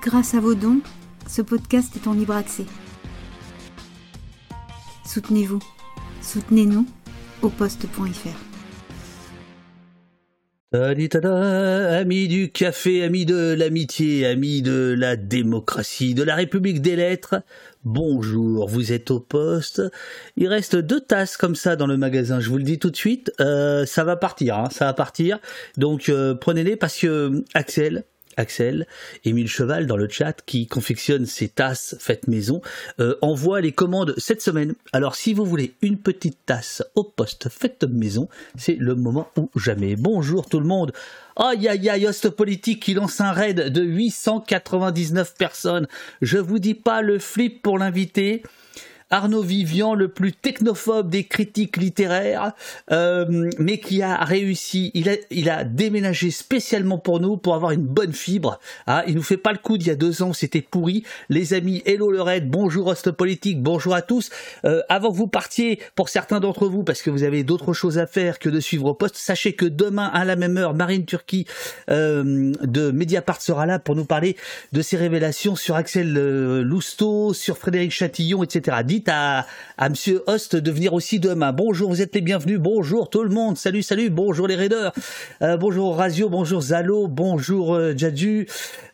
Grâce à vos dons, ce podcast est en libre accès. Soutenez-vous. Soutenez-nous au poste.fr. Amis du café, amis de l'amitié, amis de la démocratie, de la République des lettres, bonjour, vous êtes au poste. Il reste deux tasses comme ça dans le magasin, je vous le dis tout de suite, euh, ça va partir, hein, ça va partir. Donc euh, prenez-les parce que Axel, Axel, Émile Cheval dans le chat qui confectionne ses tasses faites maison, euh, envoie les commandes cette semaine. Alors si vous voulez une petite tasse au poste faite maison, c'est le moment ou jamais. Bonjour tout le monde. Aïe aïe aïe, Host Politique qui lance un raid de 899 personnes. Je vous dis pas le flip pour l'inviter. Arnaud Vivian, le plus technophobe des critiques littéraires, euh, mais qui a réussi. Il a, déménagé spécialement pour nous pour avoir une bonne fibre. Ah, il nous fait pas le coup d'il y a deux ans, c'était pourri. Les amis, hello le raid, bonjour Host Politique, bonjour à tous. Euh, avant que vous partiez, pour certains d'entre vous, parce que vous avez d'autres choses à faire que de suivre au poste, sachez que demain à la même heure, Marine Turquie euh, de Mediapart sera là pour nous parler de ses révélations sur Axel Lousteau, sur Frédéric Chatillon, etc. Dites à, à Monsieur Host de venir aussi demain. Bonjour, vous êtes les bienvenus. Bonjour tout le monde. Salut, salut. Bonjour les raiders. Euh, bonjour Razio. Bonjour Zalo. Bonjour euh.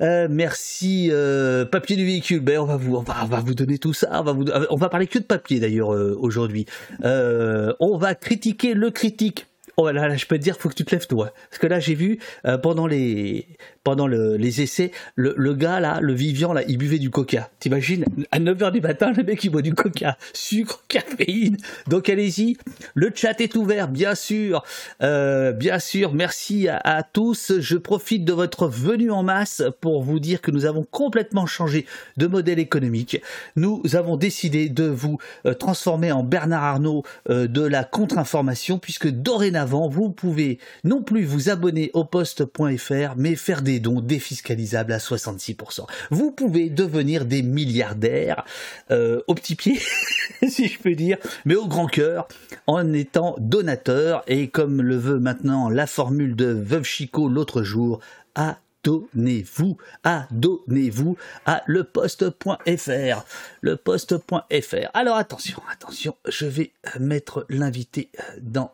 Euh, merci euh, papier du véhicule. Ben on va vous, on va, on va vous donner tout ça. On va on va parler que de papier d'ailleurs aujourd'hui. On va critiquer le critique. Oh là là, je peux te dire, faut que tu te lèves toi. Parce que là, j'ai vu euh, pendant les pendant le, les essais, le, gars là, le Vivian là, il buvait du coca. T'imagines? À 9h du matin, le mec il boit du coca, sucre, caféine. Donc allez-y, le chat est ouvert, bien sûr, euh, bien sûr. Merci à, à, tous. Je profite de votre venue en masse pour vous dire que nous avons complètement changé de modèle économique. Nous avons décidé de vous euh, transformer en Bernard Arnault de la contre-information, puisque dorénavant vous pouvez non plus vous abonner au poste.fr, mais faire des dons défiscalisables à 66%. Vous pouvez devenir des milliardaires euh, au petit pied, si je peux dire, mais au grand cœur, en étant donateur, et comme le veut maintenant la formule de Veuve Chico l'autre jour, à donnez-vous, adonnez-vous à leposte.fr, leposte.fr. Alors attention, attention, je vais mettre l'invité dans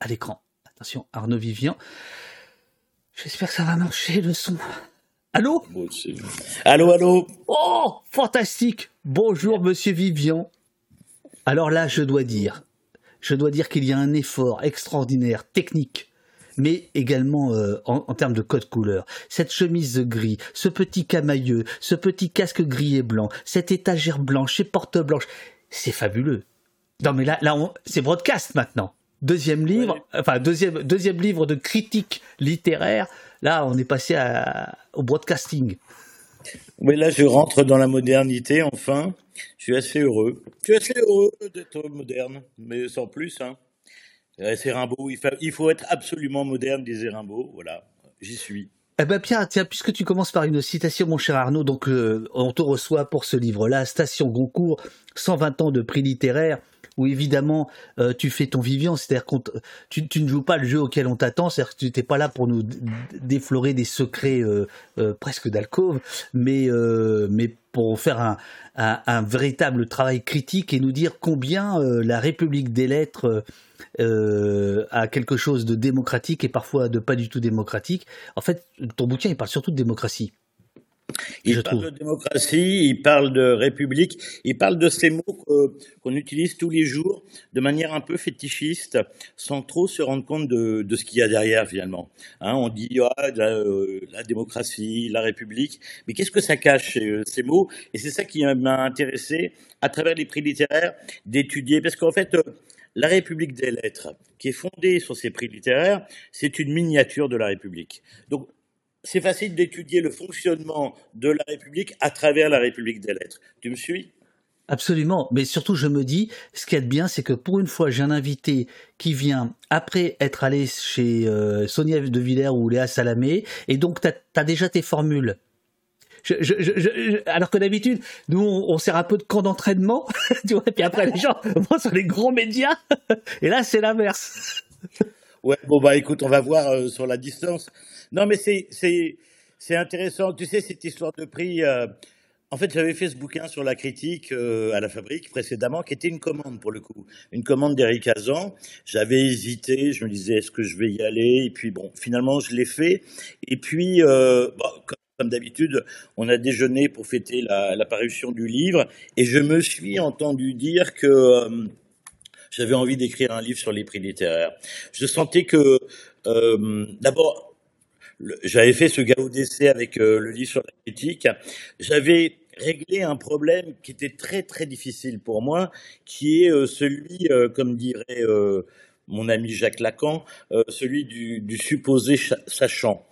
à l'écran. Attention, Arnaud Vivian. J'espère que ça va marcher le son. Allô? Allô, allô? Oh, fantastique Bonjour, monsieur Vivian. Alors là, je dois dire, je dois dire qu'il y a un effort extraordinaire, technique, mais également euh, en, en, termes de code couleur. Cette chemise gris, ce petit camailleux, ce petit casque gris et blanc, cette étagère blanche et porte blanche, c'est fabuleux. Non mais là, là, c'est broadcast maintenant deuxième livre, ouais. enfin deuxième deuxième livre de critique littéraire. Là, on est passé à, au broadcasting. Oui, là, je rentre dans la modernité. Enfin, je suis assez heureux. Je suis assez heureux d'être moderne, mais sans plus. Hein. C'est Rimbaud. Il faut, il faut être absolument moderne, disait Rimbaud. Voilà, j'y suis. Eh ben Pierre, tiens, puisque tu commences par une citation, mon cher Arnaud, donc euh, on te reçoit pour ce livre-là, Station Goncourt, 120 ans de prix littéraire où évidemment euh, tu fais ton Vivian, c'est-à-dire que tu, ne joues pas le jeu auquel on t'attend, c'est-à-dire que tu n'es pas là pour nous déflorer des secrets euh, euh, presque d'alcôve, mais, mais pour faire un, véritable travail critique et nous dire combien la République des lettres a quelque chose de démocratique et parfois de pas du tout démocratique. En fait, ton bouquin, il parle surtout de démocratie. Il parle trouve. de démocratie, il parle de république, il parle de ces mots qu'on qu utilise tous les jours de manière un peu fétichiste, sans trop se rendre compte de, de ce qu'il y a derrière finalement. Hein, on dit ah, la, euh, la, démocratie, la république, mais qu'est-ce que ça cache ces, ces mots? Et c'est ça qui m'a intéressé à travers les prix littéraires d'étudier, parce qu'en fait. Euh, la République des lettres, qui est fondée sur ces prix littéraires, c'est une miniature de la République. Donc, c'est facile d'étudier le fonctionnement de la République à travers la République des lettres. Tu me suis? Absolument, mais surtout je me dis, ce qui est bien, c'est que pour une fois, j'ai un invité qui vient après être allé chez euh, Sonia de Villers ou Léa Salamé, et donc tu as, déjà tes formules. Alors que d'habitude, nous, on, sert un peu de camp d'entraînement, tu vois, et puis après les gens vont sur les grands médias, et là c'est l'inverse. Ouais, bon bah écoute, on va voir euh, sur la distance. Non, mais c'est intéressant. Tu sais, cette histoire de prix, euh, en fait, j'avais fait ce bouquin sur la critique euh, à la fabrique précédemment, qui était une commande pour le coup, une commande d'Eric Hazan. J'avais hésité, je me disais est-ce que je vais y aller, et puis bon, finalement je l'ai fait. Et puis, euh, comme, d'habitude, on a déjeuné pour fêter la, parution du livre, et je me suis entendu dire que j'avais envie d'écrire un livre sur les prix littéraires. Je sentais que, euh, d'abord, j'avais fait ce galop d'essai avec euh, le livre sur la critique. J'avais réglé un problème qui était très très difficile pour moi, qui est euh, celui, comme dirait mon ami Jacques Lacan, celui du supposé sachant.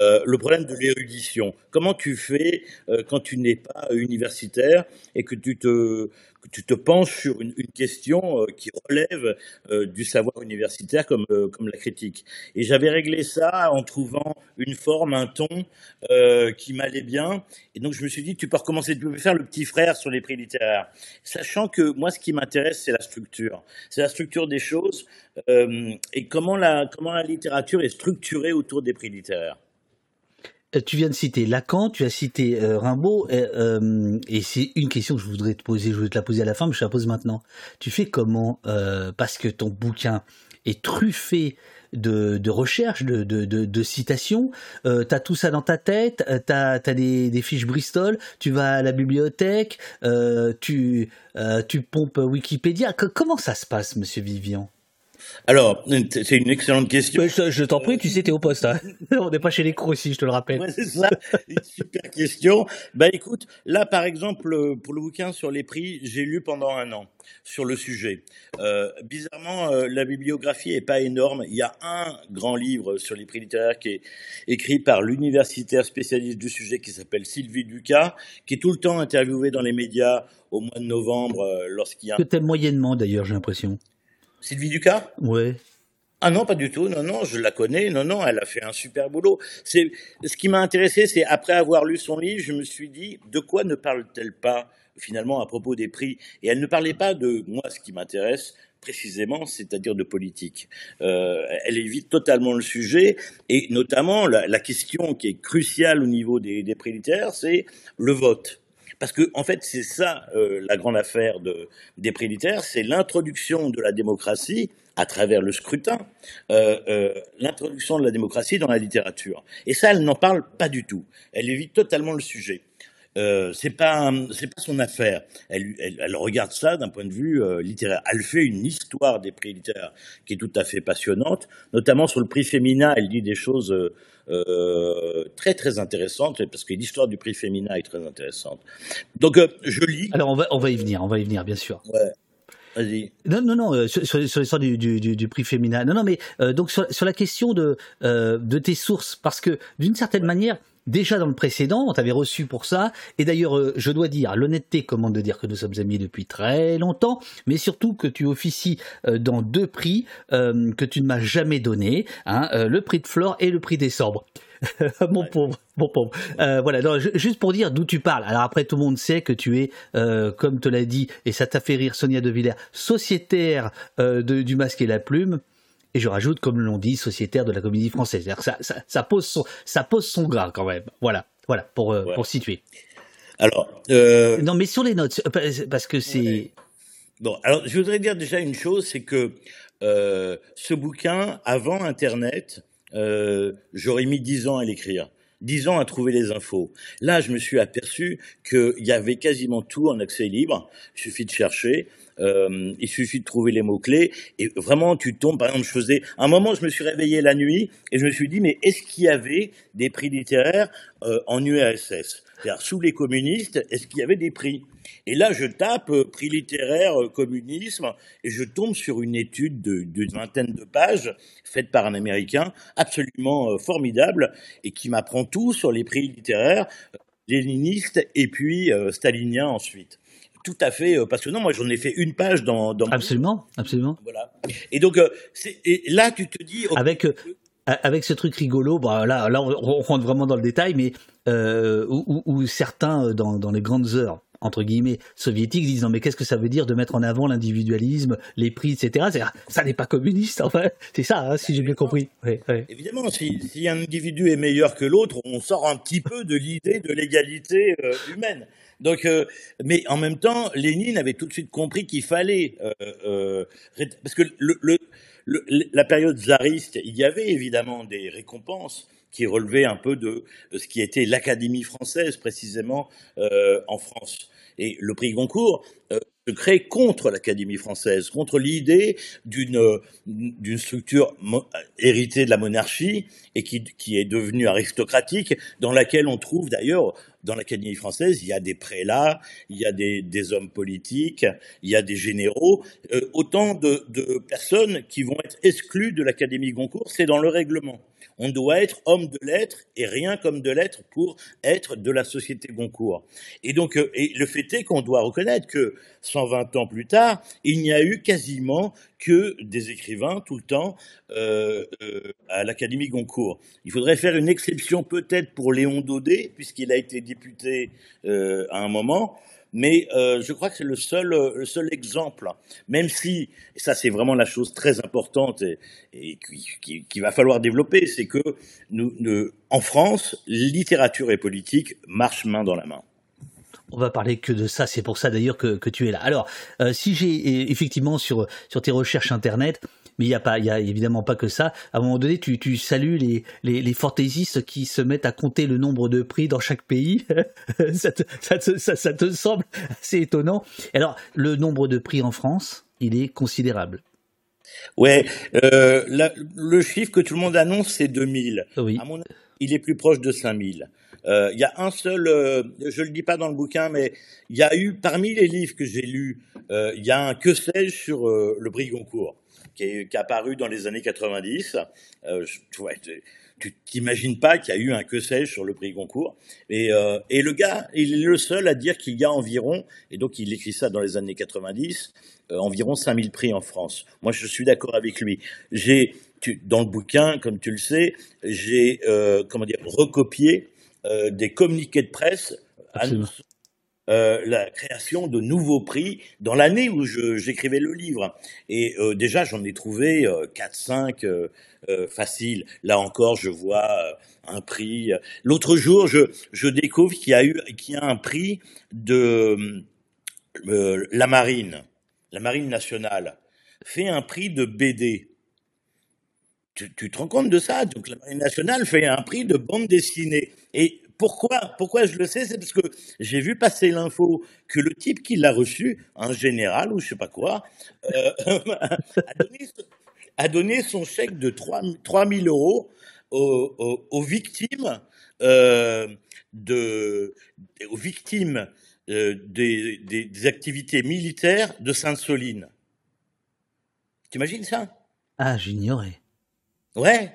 le problème de l'érudition. Comment tu fais quand tu n'es pas universitaire et que tu te que tu te penches sur une, une question euh, qui relève euh, du savoir universitaire comme, euh, comme la critique. Et j'avais réglé ça en trouvant une forme, un ton qui m'allait bien. Et donc je me suis dit, tu peux recommencer, tu peux faire le petit frère sur les prix littéraires. Sachant que moi, ce qui m'intéresse, c'est la structure. C'est la structure des choses et comment la, comment la littérature est structurée autour des prix littéraires. Euh, tu viens de citer Lacan, tu as cité euh, Rimbaud, euh, et c'est une question que je voudrais te poser, je voudrais te la poser à la fin, mais je te la pose maintenant. Tu fais comment Parce que ton bouquin est truffé de, recherches, de, citations. Euh, tu as tout ça dans ta tête, tu as, des, des, fiches Bristol, tu vas à la bibliothèque, tu, tu pompes Wikipédia. comment ça se passe, monsieur Vivian? Alors, c'est une excellente question. je, t'en prie, tu sais, t'es au poste. Hein. On n'est pas chez les cours ici, je te le rappelle. Ouais, c'est ça, une super question. Bah écoute, là par exemple, pour le bouquin sur les prix, j'ai lu pendant un an sur le sujet. Euh, bizarrement, euh, la bibliographie est pas énorme. Il y a un grand livre sur les prix littéraires qui est écrit par l'universitaire spécialiste du sujet qui s'appelle Sylvie Ducas, qui est tout le temps interviewée dans les médias au mois de novembre euh, lorsqu'il y a... Que moyennement d'ailleurs, j'ai l'impression. Sylvie Ducas? Ouais. Ah non, pas du tout. Non, non, je la connais. Non, non, elle a fait un super boulot. C'est ce qui m'a intéressé, c'est après avoir lu son livre, je me suis dit de quoi ne parle-t-elle pas finalement à propos des prix? Et elle ne parlait pas de moi, ce qui m'intéresse précisément, c'est-à-dire de politique. Euh, elle évite totalement le sujet et notamment la, question qui est cruciale au niveau des, des prix littéraires, c'est le vote. Parce que, en fait, c'est ça euh, la grande affaire de, des prix littéraires, c'est l'introduction de la démocratie à travers le scrutin, euh, euh, l'introduction de la démocratie dans la littérature. Et ça, elle n'en parle pas du tout. Elle évite totalement le sujet. Euh, c'est pas c'est pas son affaire. Elle, elle, elle regarde ça d'un point de vue euh, littéraire. Elle fait une histoire des prix littéraires qui est tout à fait passionnante, notamment sur le prix féminin. Elle dit des choses euh, très très intéressante parce que l'histoire du prix féminin est très intéressante. Donc je lis. Alors on va on va y venir, on va y venir bien sûr. Ouais. Vas-y. Non, non, non, euh, sur, sur, l'histoire du, du, du, prix féminin. Non, non, mais donc sur, sur, la question de, de tes sources, parce que d'une certaine manière, Déjà dans le précédent, on t'avait reçu pour ça, et d'ailleurs, euh, je dois dire, l'honnêteté commande de dire que nous sommes amis depuis très longtemps, mais surtout que tu officies euh, dans deux prix euh, que tu ne m'as jamais donnés, hein, le prix de Flore et le prix des sobres. mon pauvre, mon pauvre. voilà, juste pour dire d'où tu parles. Alors après, tout le monde sait que tu es, comme te l'a dit, et ça t'a fait rire Sonia De Villers, sociétaire du masque et la plume et je rajoute, comme l'on dit, sociétaire de la comédie française. Ça, ça, ça, pose son, ça pose son gras quand même. Voilà, voilà pour, euh, pour situer. Alors. Euh... Non, mais sur les notes, parce que c'est. Bon, alors je voudrais dire déjà une chose, c'est que euh, ce bouquin, avant Internet, euh, j'aurais mis dix ans à l'écrire. Dix ans à trouver les infos. Là, je me suis aperçu qu'il y avait quasiment tout en accès libre. Il suffit de chercher. Euh, il suffit de trouver les mots-clés et vraiment tu tombes. Par exemple, je faisais un moment, je me suis réveillé la nuit et je me suis dit, mais est-ce qu'il y avait des prix littéraires euh, en URSS C'est-à-dire sous les communistes, est-ce qu'il y avait des prix? Et là, je tape euh, prix littéraire communisme et je tombe sur une étude d'une vingtaine de pages faite par un Américain absolument formidable et qui m'apprend tout sur les prix littéraires léninistes et puis staliniens ensuite tout à fait euh, passionnant. Moi, j'en ai fait une page dans. dans absolument, absolument. Voilà. Et donc, euh, et là, tu te dis. Avec. Euh, avec ce truc rigolo, bah là, là, on rentre vraiment dans le détail, mais où, certains, dans, dans, les grandes heures, entre guillemets soviétiques disent non mais qu'est-ce que ça veut dire de mettre en avant l'individualisme, les prix, etc. Ça n'est pas communiste, enfin, c'est ça, hein, si j'ai bien compris. Évidemment, si, si, un individu est meilleur que l'autre, on sort un petit peu de l'idée de l'égalité euh, humaine. Donc, euh, mais en même temps, Lénine avait tout de suite compris qu'il fallait, euh, parce que le, le, la période tsariste, il y avait évidemment des récompenses qui relevaient un peu de, ce qui était l'Académie française précisément en France. Et le prix Goncourt euh, se crée contre l'Académie française, contre l'idée d'une d'une structure héritée de la monarchie et qui, qui est devenue aristocratique, dans laquelle on trouve d'ailleurs dans l'Académie française, il y a des prélats, il y a des, des hommes politiques, il y a des généraux, euh, autant de, de personnes qui vont être exclues de l'Académie Goncourt, c'est dans le règlement. On doit être homme de lettres et rien comme de lettres pour être de la société Goncourt. Et donc, euh, le fait est qu'on doit reconnaître que 120 ans plus tard, il n'y a eu quasiment que des écrivains tout le temps euh, euh, à l'Académie Goncourt. Il faudrait faire une exception peut-être pour Léon Daudet, puisqu'il a été député à un moment, mais euh, je crois que c'est le seul, euh, le seul exemple, même si, et ça c'est vraiment la chose très importante et, et qu'il qui, va falloir développer, c'est que nous, nous, en France, littérature et politique marchent main dans la main. On va parler que de ça, c'est pour ça d'ailleurs que, que, tu es là. Alors, euh, si j'ai effectivement sur, sur tes recherches internet, mais il n'y a pas, il y a évidemment pas que ça. À un moment donné, tu, tu salues les, les, les, fantaisistes qui se mettent à compter le nombre de prix dans chaque pays. ça, te, ça, te, ça, ça, te, semble assez étonnant. Alors, le nombre de prix en France, il est considérable. Ouais, euh, la, le chiffre que tout le monde annonce, c'est 2000. Oui. À mon avis, il est plus proche de 5000. Euh, il y a un seul, euh, je le dis pas dans le bouquin, mais il y a eu parmi les livres que j'ai lus, euh, il y a un que sais-je sur euh, le prix Goncourt qui est, qui est apparu dans les années 90. Euh, ouais, tu t'imagines pas qu'il y a eu un que sais-je sur le prix Goncourt. Et, euh, et le gars, il est le seul à dire qu'il y a environ, et donc il écrit ça dans les années 90, euh, environ 5000 prix en France. Moi, je suis d'accord avec lui. J'ai, dans le bouquin, comme tu le sais, j'ai, euh, comment dire, recopié des communiqués de presse euh, la création de nouveaux prix dans l'année où j'écrivais le livre. Et euh, déjà, j'en ai trouvé euh, 4-5 euh, faciles. Là encore, je vois un prix. L'autre jour, je, découvre qu'il y a eu qu'il y a un prix de la marine, la marine nationale, fait un prix de BD. Tu, tu, te rends compte de ça? Donc la marine nationale fait un prix de bande dessinée. Et pourquoi, pourquoi je le sais C'est parce que j'ai vu passer l'info que le type qui l'a reçu, un général ou je sais pas quoi, euh, a, donné, a, donné, son chèque de 3, 000 euros aux, aux, aux victimes euh, de, aux victimes euh, des, des, des, activités militaires de Sainte-Soline. T'imagines ça? Ah, j'ignorais. Ouais.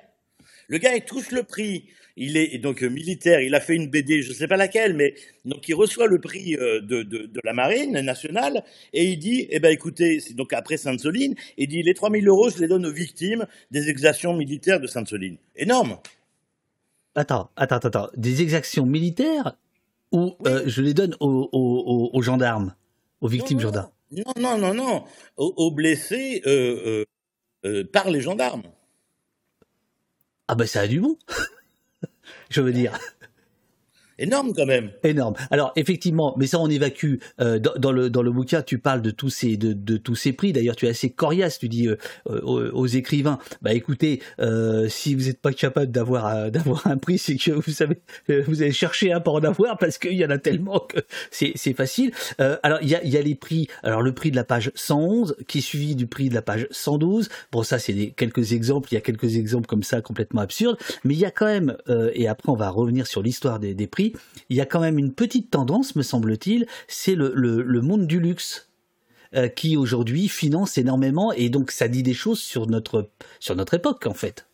Le gars, il touche le prix il est donc militaire, il a fait une BD, je ne sais pas laquelle, mais donc il reçoit le prix euh, de, de, de la marine nationale et il dit, eh ben écoutez, c'est donc après Sainte-Soline, il dit les 3000 euros, je les donne aux victimes des exactions militaires de Sainte-Soline. Énorme. Attends, attends, attends, des exactions militaires ou euh, je les donne aux, aux, aux, gendarmes, aux victimes gendarmes? Non, non, non, non, aux, aux blessés euh, euh, par les gendarmes. Ah ben ça a du bon je veux dire énorme quand même. Énorme. Alors effectivement, mais ça on évacue euh, dans, le dans le bouquin. Tu parles de tous ces de, de tous ces prix. D'ailleurs, tu es assez coriace. Tu dis euh, aux, aux, écrivains, bah écoutez, euh, si vous n'êtes pas capable d'avoir euh, d'avoir un prix, c'est que vous savez, euh, vous allez chercher un pour en avoir parce qu'il y en a tellement que c'est c'est facile. Euh, alors il y a il y a les prix. Alors le prix de la page 111 qui est suivi du prix de la page 112. Bon ça c'est quelques exemples. Il y a quelques exemples comme ça complètement absurdes, mais il y a quand même et après on va revenir sur l'histoire des, des prix il y a quand même une petite tendance, me semble-t-il, c'est le, monde du luxe euh, qui aujourd'hui finance énormément et donc ça dit des choses sur notre, sur notre époque en fait.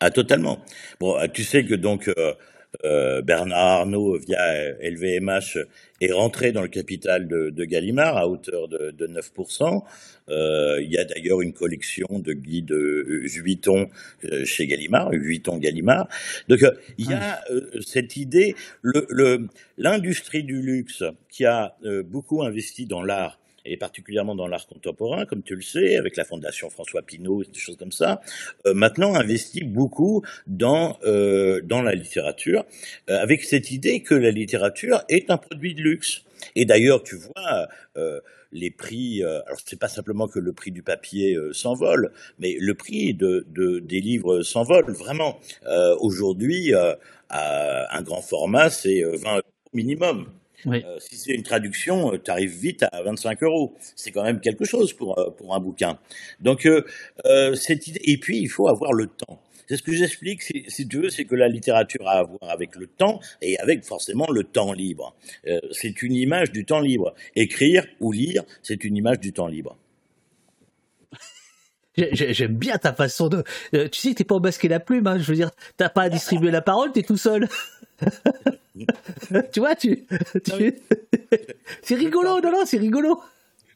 Ah totalement. Bon, tu sais que donc euh, Bernard Arnault, via LVMH, est rentré dans le capital de, de Gallimard à hauteur de, de 9%. Euh, il y a d'ailleurs une collection de guides Vuitton chez Gallimard, Vuitton Gallimard. Donc il y a cette idée, l'industrie le, du luxe qui a beaucoup investi dans l'art et particulièrement dans l'art contemporain, comme tu le sais, avec la Fondation François Pinault, des choses comme ça, euh, maintenant investit beaucoup dans, euh, dans la littérature, euh, avec cette idée que la littérature est un produit de luxe. Et d'ailleurs, tu vois, euh, les prix, euh, alors c'est pas simplement que le prix du papier s'envole, mais le prix de, de des livres s'envole. Vraiment, aujourd'hui, un grand format, c'est 20 euros minimum. Euh, si c'est une traduction, euh, tu arrives vite à 25 euros. C'est quand même quelque chose pour, euh, pour un bouquin. Donc, cette idée. Et puis, il faut avoir le temps. C'est ce que j'explique, si, tu veux, c'est que la littérature a à voir avec le temps et avec forcément le temps libre. c'est une image du temps libre. Écrire ou lire, c'est une image du temps libre. J'aime bien ta façon de. tu sais, t'es pas au basket la plume, hein, je veux dire, t'as pas à distribuer la parole, t'es tout seul. tu vois, tu. c'est rigolo, non, non, c'est rigolo.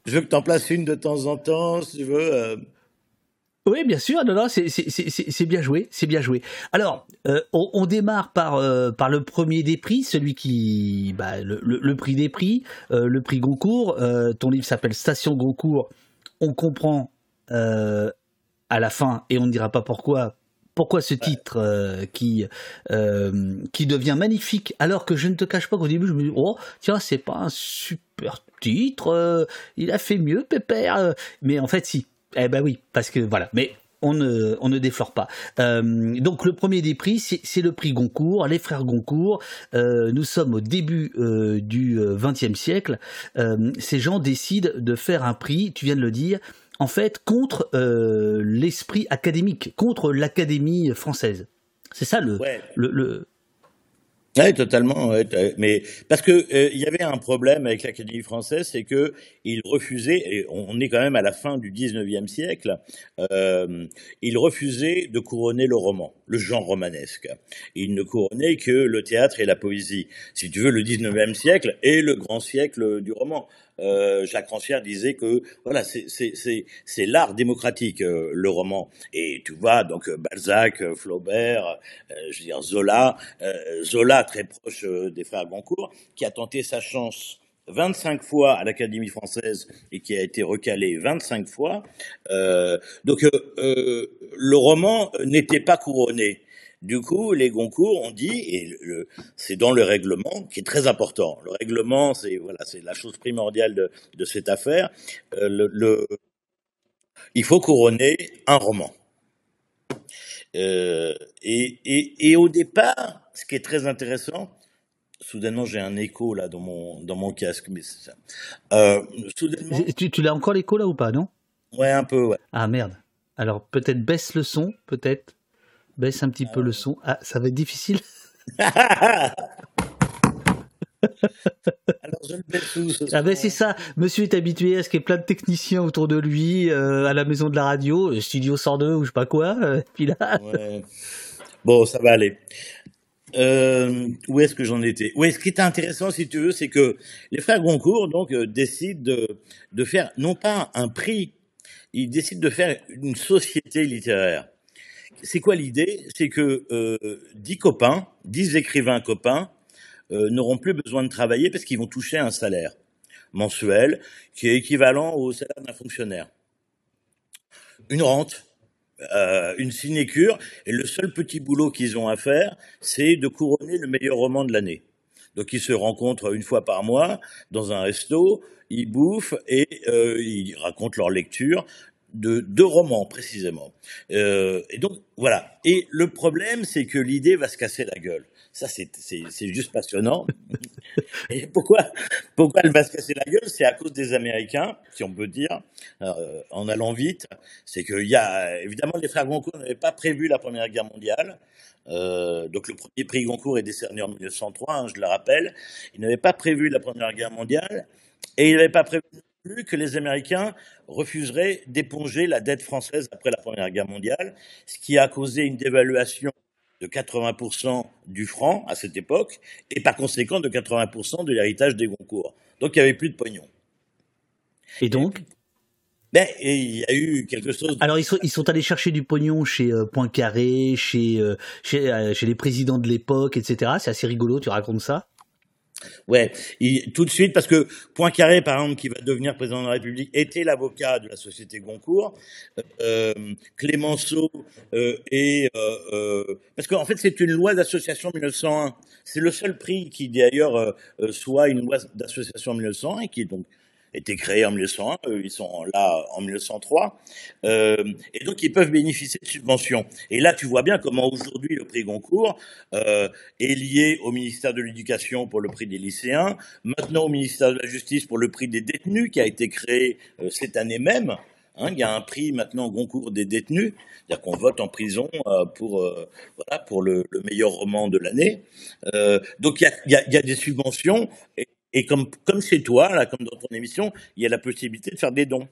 Je veux que t'en places une de temps en temps, si tu veux. Euh. Oui, bien sûr, non, non, c'est bien joué, c'est bien joué. Alors, euh, on, démarre par, euh, par le premier des prix, celui qui, bah, le, prix des prix, le prix Goncourt. ton livre s'appelle Station Goncourt. On comprend à la fin, et on ne dira pas pourquoi, pourquoi ce titre euh, qui euh, qui devient magnifique alors que je ne te cache pas qu'au début je me dis oh tiens c'est pas un super titre euh, il a fait mieux Pépère mais en fait si eh ben oui parce que voilà mais on ne, on ne déflore pas. donc le premier des prix, c'est le prix Goncourt, les frères Goncourt. nous sommes au début du XXe siècle. ces gens décident de faire un prix, tu viens de le dire, en fait, contre euh, l'esprit académique, contre l'académie française. C'est ça le, le, Oui, totalement. mais parce que euh, il y avait un problème avec l'Académie française, c'est que il refusait. Et on est quand même à la fin du 19e siècle. Euh, il refusait de couronner le roman, le genre romanesque. Il ne couronnait que le théâtre et la poésie. Si tu veux, le 19e siècle est le grand siècle du roman. Euh, Jacques Rancière disait que voilà, c'est l'art démocratique, euh, le roman. Et tu vois, donc euh, Balzac, Flaubert, je veux dire Zola, Zola très proche des frères Goncourt, qui a tenté sa chance 25 fois à l'Académie française et qui a été recalé 25 fois. donc le roman n'était pas couronné. Du coup, les Goncourt ont dit, et c'est dans le règlement qui est très important. Le règlement, c'est voilà, c'est la chose primordiale de, cette affaire. Euh, le, il faut couronner un roman. Euh, et, au départ, ce qui est très intéressant, soudainement j'ai un écho là dans mon dans mon casque, mais c'est ça. Euh, tu, tu l'as encore l'écho là ou pas, non? Ouais, un peu, ouais. Ah merde. Alors peut-être baisse le son, peut-être. Baisse un petit peu le son. Ah, ça va être difficile. Alors je le baisse Ah ben c'est ça. Monsieur est habitué à ce qu'il y ait plein de techniciens autour de lui, euh, à la maison de la radio, euh, Studio 102 ou je sais pas quoi. Euh, puis là. Bon, ça va aller. où est-ce que j'en étais? Oui, ce qui est intéressant, si tu veux, c'est que les frères Goncourt donc décident de, de faire non pas un prix, ils décident de faire une société littéraire c'est quoi l'idée? C'est que euh, dix copains, dix écrivains copains, euh, n'auront plus besoin de travailler parce qu'ils vont toucher un salaire mensuel qui est équivalent au salaire d'un fonctionnaire. Une rente, euh, une sinécure, et le seul petit boulot qu'ils ont à faire, c'est de couronner le meilleur roman de l'année. Donc ils se rencontrent une fois par mois dans un resto, ils bouffent et ils racontent leur lecture de deux romans précisément. Euh, et donc voilà. Et le problème, c'est que l'idée va se casser la gueule. Ça, c'est juste passionnant. et pourquoi, pourquoi elle va se casser la gueule? C'est à cause des Américains, si on peut dire, euh, en allant vite. C'est qu'il y a, évidemment, les frères Goncourt n'avaient pas prévu la Première Guerre mondiale. Euh, donc le premier prix Goncourt est décerné en 1903, hein, je le rappelle. Ils n'avaient pas prévu la Première Guerre mondiale et ils n'avaient pas prévu que les Américains refuseraient d'éponger la dette française après la Première Guerre mondiale, ce qui a causé une dévaluation de 80% du franc à cette époque, et par conséquent de 80% de l'héritage des Goncourt. Donc il n'y avait plus de pognon. Et donc? Ben, il y a eu quelque chose. Alors ils sont, ils sont allés chercher du pognon chez euh, Poincaré, chez, euh, chez, euh, chez les présidents de l'époque, etc. C'est assez rigolo, tu racontes ça? Ouais, tout de suite, parce que Poincaré, par exemple, qui va devenir président de la République, était l'avocat de la société Goncourt. Euh, Clémenceau euh, et euh, parce qu'en fait, c'est une loi d'association 1901. C'est le seul prix qui, d'ailleurs, soit une loi d'association 1901 qui est donc été créés en 1901, ils sont là en 1903, euh, et donc ils peuvent bénéficier de subventions. Et là, tu vois bien comment aujourd'hui le prix Goncourt euh, est lié au ministère de l'Éducation pour le prix des lycéens, maintenant au ministère de la Justice pour le prix des détenus qui a été créé euh, cette année même. Hein, il y a un prix maintenant Goncourt des détenus, c'est-à-dire qu'on vote en prison euh, pour euh, voilà pour le, le, meilleur roman de l'année. Euh, donc il y a, y, a, y a, des subventions et, et comme, comme chez toi, là, comme dans ton émission, il y a la possibilité de faire des dons.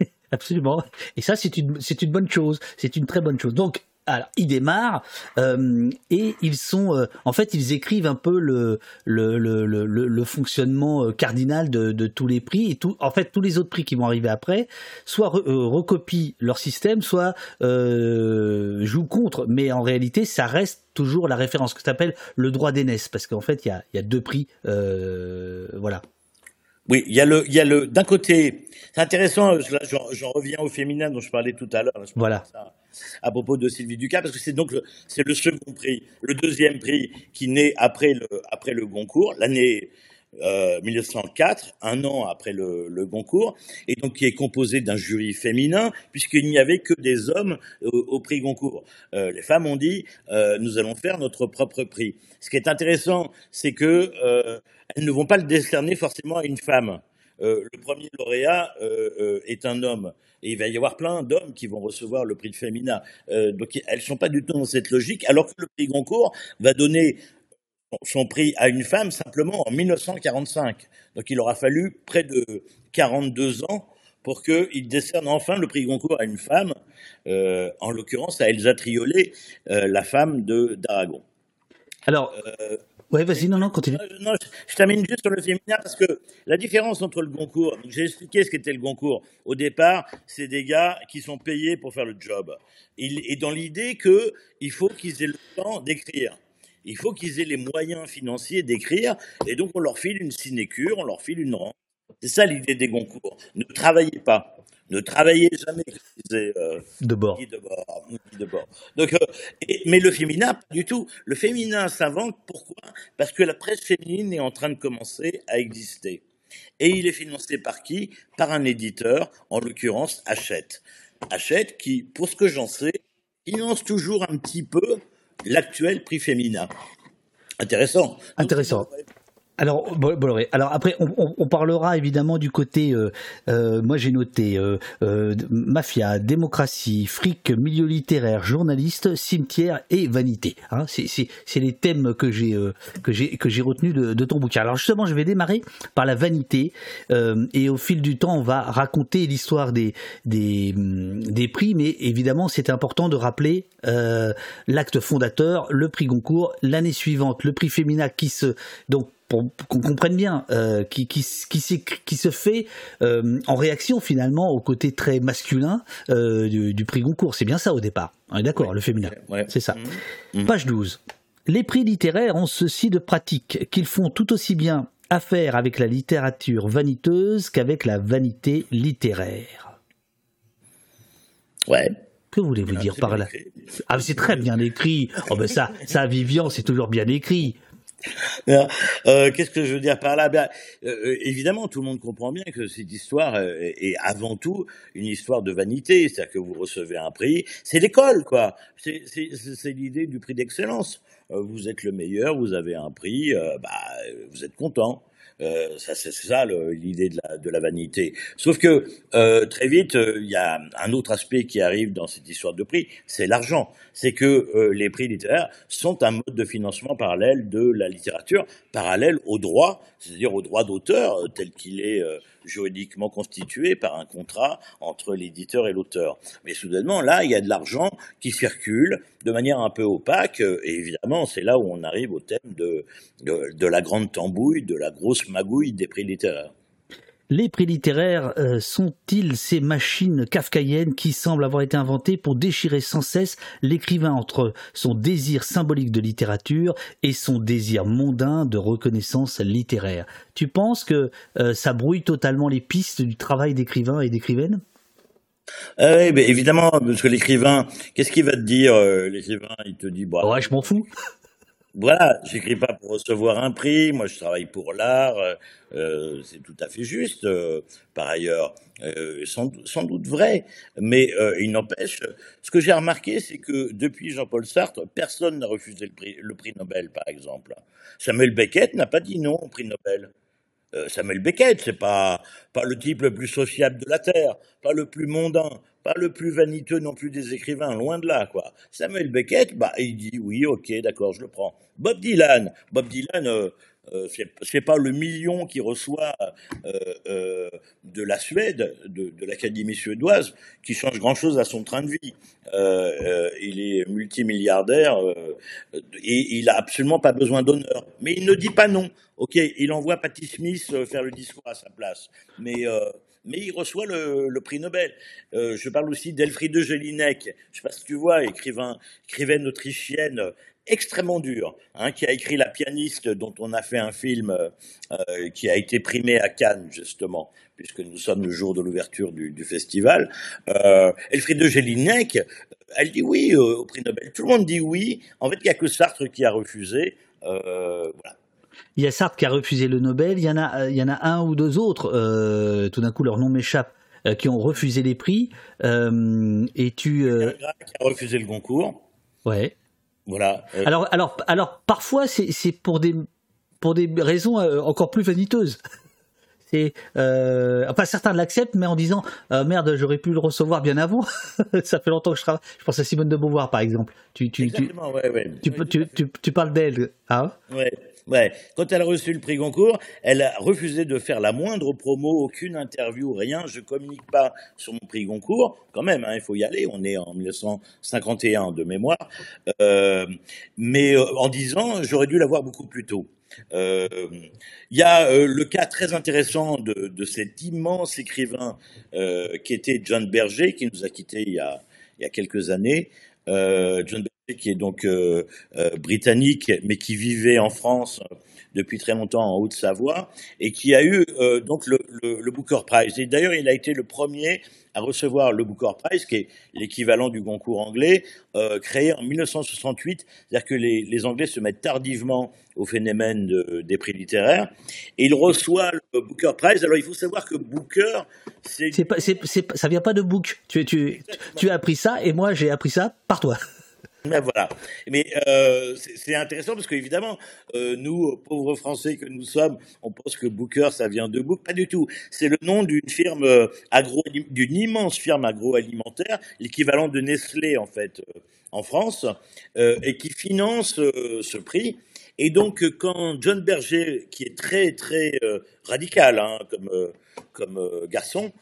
Absolument. Et ça, c'est une, c'est une bonne chose. C'est une très bonne chose. Donc, alors, ils démarrent euh, et ils sont, euh, en fait, ils écrivent un peu le le, le, le, le fonctionnement euh, cardinal de, de, tous les prix et tout. En fait, tous les autres prix qui vont arriver après, soit re, euh, recopient leur système, soit jouent contre. Mais en réalité, ça reste toujours la référence que tu appelles le droit d'aînesse, parce qu'en fait, il y a, y a deux prix, voilà. Oui, il y a le, il y a le, d'un côté, c'est intéressant. J'en reviens au féminin dont je parlais tout à l'heure. Voilà. Ça, à propos de Sylvie Ducas, parce que c'est donc le second prix, le deuxième prix qui naît après le après le Goncourt, l'année euh, 1904, un an après le, Goncourt, et donc qui est composé d'un jury féminin, puisqu'il n'y avait que des hommes au, prix Goncourt. Euh, les femmes ont dit euh, nous allons faire notre propre prix. Ce qui est intéressant, c'est que euh, elles ne vont pas le décerner forcément à une femme. Euh, le premier lauréat euh, euh, est un homme. Et il va y avoir plein d'hommes qui vont recevoir le prix de Femina. donc elles ne sont pas du tout dans cette logique, alors que le prix Goncourt va donner son prix à une femme simplement en 1945. Donc il aura fallu près de 42 ans pour qu'il décerne enfin le prix Goncourt à une femme, euh, en l'occurrence à Elsa Triolet, euh, la femme de d'Aragon. Alors, euh, Ouais, vas-y, non, non, continue. Non, je, je termine juste sur le féminin parce que la différence entre le Goncourt, j'ai expliqué ce qu'était le Goncourt. Au départ, c'est des gars qui sont payés pour faire le job. Il, et dans l'idée qu'il faut qu'ils aient le temps d'écrire. Il faut qu'ils aient les moyens financiers d'écrire. Et donc, on leur file une sinécure, on leur file une rente. C'est ça l'idée des Goncourt. Ne travaillez pas ne travaillez jamais, disait euh, de bord. De bord, de bord. Donc, euh, et, mais le féminin, pas du tout. Le féminin s'invente pourquoi? Parce que la presse féminine est en train de commencer à exister. Et il est financé par qui? Par un éditeur, en l'occurrence Hachette. Hachette qui, pour ce que j'en sais, finance toujours un petit peu l'actuel prix féminin. Intéressant. Intéressant. Donc, alors. Alors après, on, parlera évidemment du côté. Euh, euh, moi, j'ai noté euh, mafia, démocratie, fric, milieu littéraire, journaliste, cimetière et vanité. Hein, c'est les thèmes que j'ai que j'ai que j'ai retenu de, ton bouquin. Alors justement, je vais démarrer par la vanité et au fil du temps, on va raconter l'histoire des, des des prix. Mais évidemment, c'est important de rappeler l'acte fondateur, le prix Goncourt, l'année suivante, le prix Fémina qui se donc pour, qu'on comprenne bien, euh, qui, qui, qui, qui, se fait euh, en réaction finalement au côté très masculin euh, du, du, prix Goncourt. C'est bien ça au départ. On est d'accord, ouais, le féminin. Ouais. C'est ça. Mmh. Page 12. Les prix littéraires ont ceci de pratique qu'ils font tout aussi bien affaire avec la littérature vaniteuse qu'avec la vanité littéraire. Ouais. Que voulez-vous dire par là Ah, c'est très bien écrit. Oh ben ça, ça, Vivian, c'est toujours bien écrit. Euh, Qu'est-ce que je veux dire par là? Ben, euh, Évidemment, tout le monde comprend bien que cette histoire est, avant tout une histoire de vanité. C'est-à-dire que vous recevez un prix, c'est l'école, quoi. C'est l'idée du prix d'excellence. Euh, vous êtes le meilleur, vous avez un prix, euh, bah, vous êtes content. Euh, ça, c'est ça l'idée de la, de la vanité. Sauf que euh, très vite, euh, il y a un autre aspect qui arrive dans cette histoire de prix, c'est l'argent. C'est que les prix littéraires sont un mode de financement parallèle de la littérature, parallèle au droit, c'est-à-dire au droit d'auteur tel qu'il est juridiquement constitué par un contrat entre l'éditeur et l'auteur. Mais soudainement, là, il y a de l'argent qui circule de manière un peu opaque, et évidemment, c'est là où on arrive au thème de, de, de la grande tambouille, de la grosse magouille des prix littéraires. Les prix littéraires euh, sont-ils ces machines kafkaïennes qui semblent avoir été inventées pour déchirer sans cesse l'écrivain entre son désir symbolique de littérature et son désir mondain de reconnaissance littéraire? Tu penses que euh, ça brouille totalement les pistes du travail d'écrivain et d'écrivaine? Euh, oui, mais évidemment, parce que l'écrivain, qu'est-ce qu'il va te dire L'écrivain, il te dit, bah, ouais, je m'en fous voilà, j'écris pas pour recevoir un prix, moi je travaille pour l'art, euh, euh, c'est tout à fait juste, euh, par ailleurs, sans, doute vrai, mais il n'empêche, ce que j'ai remarqué, c'est que depuis Jean-Paul Sartre, personne n'a refusé le prix Nobel, par exemple. Samuel Beckett n'a pas dit non au prix Nobel. Samuel Beckett, c'est pas pas le type le plus sociable de la terre, pas le plus mondain, pas le plus vaniteux non plus des écrivains, loin de là, quoi. Samuel Beckett, bah, il dit oui, ok, d'accord, je le prends. Bob Dylan, Bob Dylan, euh, euh, c'est pas le million qui reçoit euh, de la Suède, de, l'Académie suédoise, qui change grand-chose à son train de vie. il est multimilliardaire et il a absolument pas besoin d'honneur. Mais il ne dit pas non. Ok, il envoie Patti Smith faire le discours à sa place. Mais mais il reçoit le, prix Nobel. Euh, je parle aussi d'Elfriede Jelinek, je sais pas si tu vois, écrivain, écrivaine autrichienne extrêmement dure, hein, qui a écrit La pianiste, dont on a fait un film euh, qui a été primé à Cannes, justement, puisque nous sommes le jour de l'ouverture du, festival. Euh, Elfriede Jelinek, elle dit oui au prix Nobel. Tout le monde dit oui. En fait, il n'y a que Sartre qui a refusé. voilà. Il y a Sartre qui a refusé le Nobel, il y en a, euh, il y en a un ou deux autres, euh, tout d'un coup leur nom m'échappe, euh, qui ont refusé les prix. et tu. qui a refusé le concours. Ouais. Voilà. Alors, alors, alors, parfois, c'est pour des, pour des raisons encore plus vaniteuses. C'est, enfin, certains l'acceptent, mais en disant merde, j'aurais pu le recevoir bien avant. ça fait longtemps que je travaille. Je pense à Simone de Beauvoir, par exemple. Tu, tu, Exactement, ouais, ouais. Tu, tu, tu, tu, parles d'elle, hein? Ouais. Ouais. Quand elle a reçu le prix Goncourt, elle a refusé de faire la moindre promo, aucune interview, rien. Je communique pas sur mon prix Goncourt. Quand même, hein, il faut y aller. On est en 1951 de mémoire. Euh, mais euh, en disant, j'aurais dû l'avoir beaucoup plus tôt. Euh, il y a euh, le cas très intéressant de, de cet immense écrivain qui était John Berger, qui nous a quittés il y a, il y a quelques années. John qui est donc euh, euh, britannique, mais qui vivait en France depuis très longtemps en Haute-Savoie, et qui a eu euh, donc le, le, le, Booker Prize. Et d'ailleurs, il a été le premier à recevoir le Booker Prize, qui est l'équivalent du Goncourt anglais, euh, créé en 1968. C'est-à-dire que les, les, Anglais se mettent tardivement au phénomène de, des prix littéraires, et il reçoit le Booker Prize. Alors, il faut savoir que Booker, c'est... C'est pas, c'est, ça vient pas de book. Tu, tu, tu as appris ça, et moi, j'ai appris ça par toi. Mais voilà. Mais euh, c'est intéressant parce qu'évidemment, euh, nous, pauvres Français que nous sommes, on pense que Booker, ça vient de Book. Pas du tout. C'est le nom d'une firme euh, agro, d'une immense firme agroalimentaire, l'équivalent de Nestlé en fait euh, en France, euh, et qui finance euh, ce prix. Et donc, quand John Berger, qui est très très radical hein, comme comme garçon,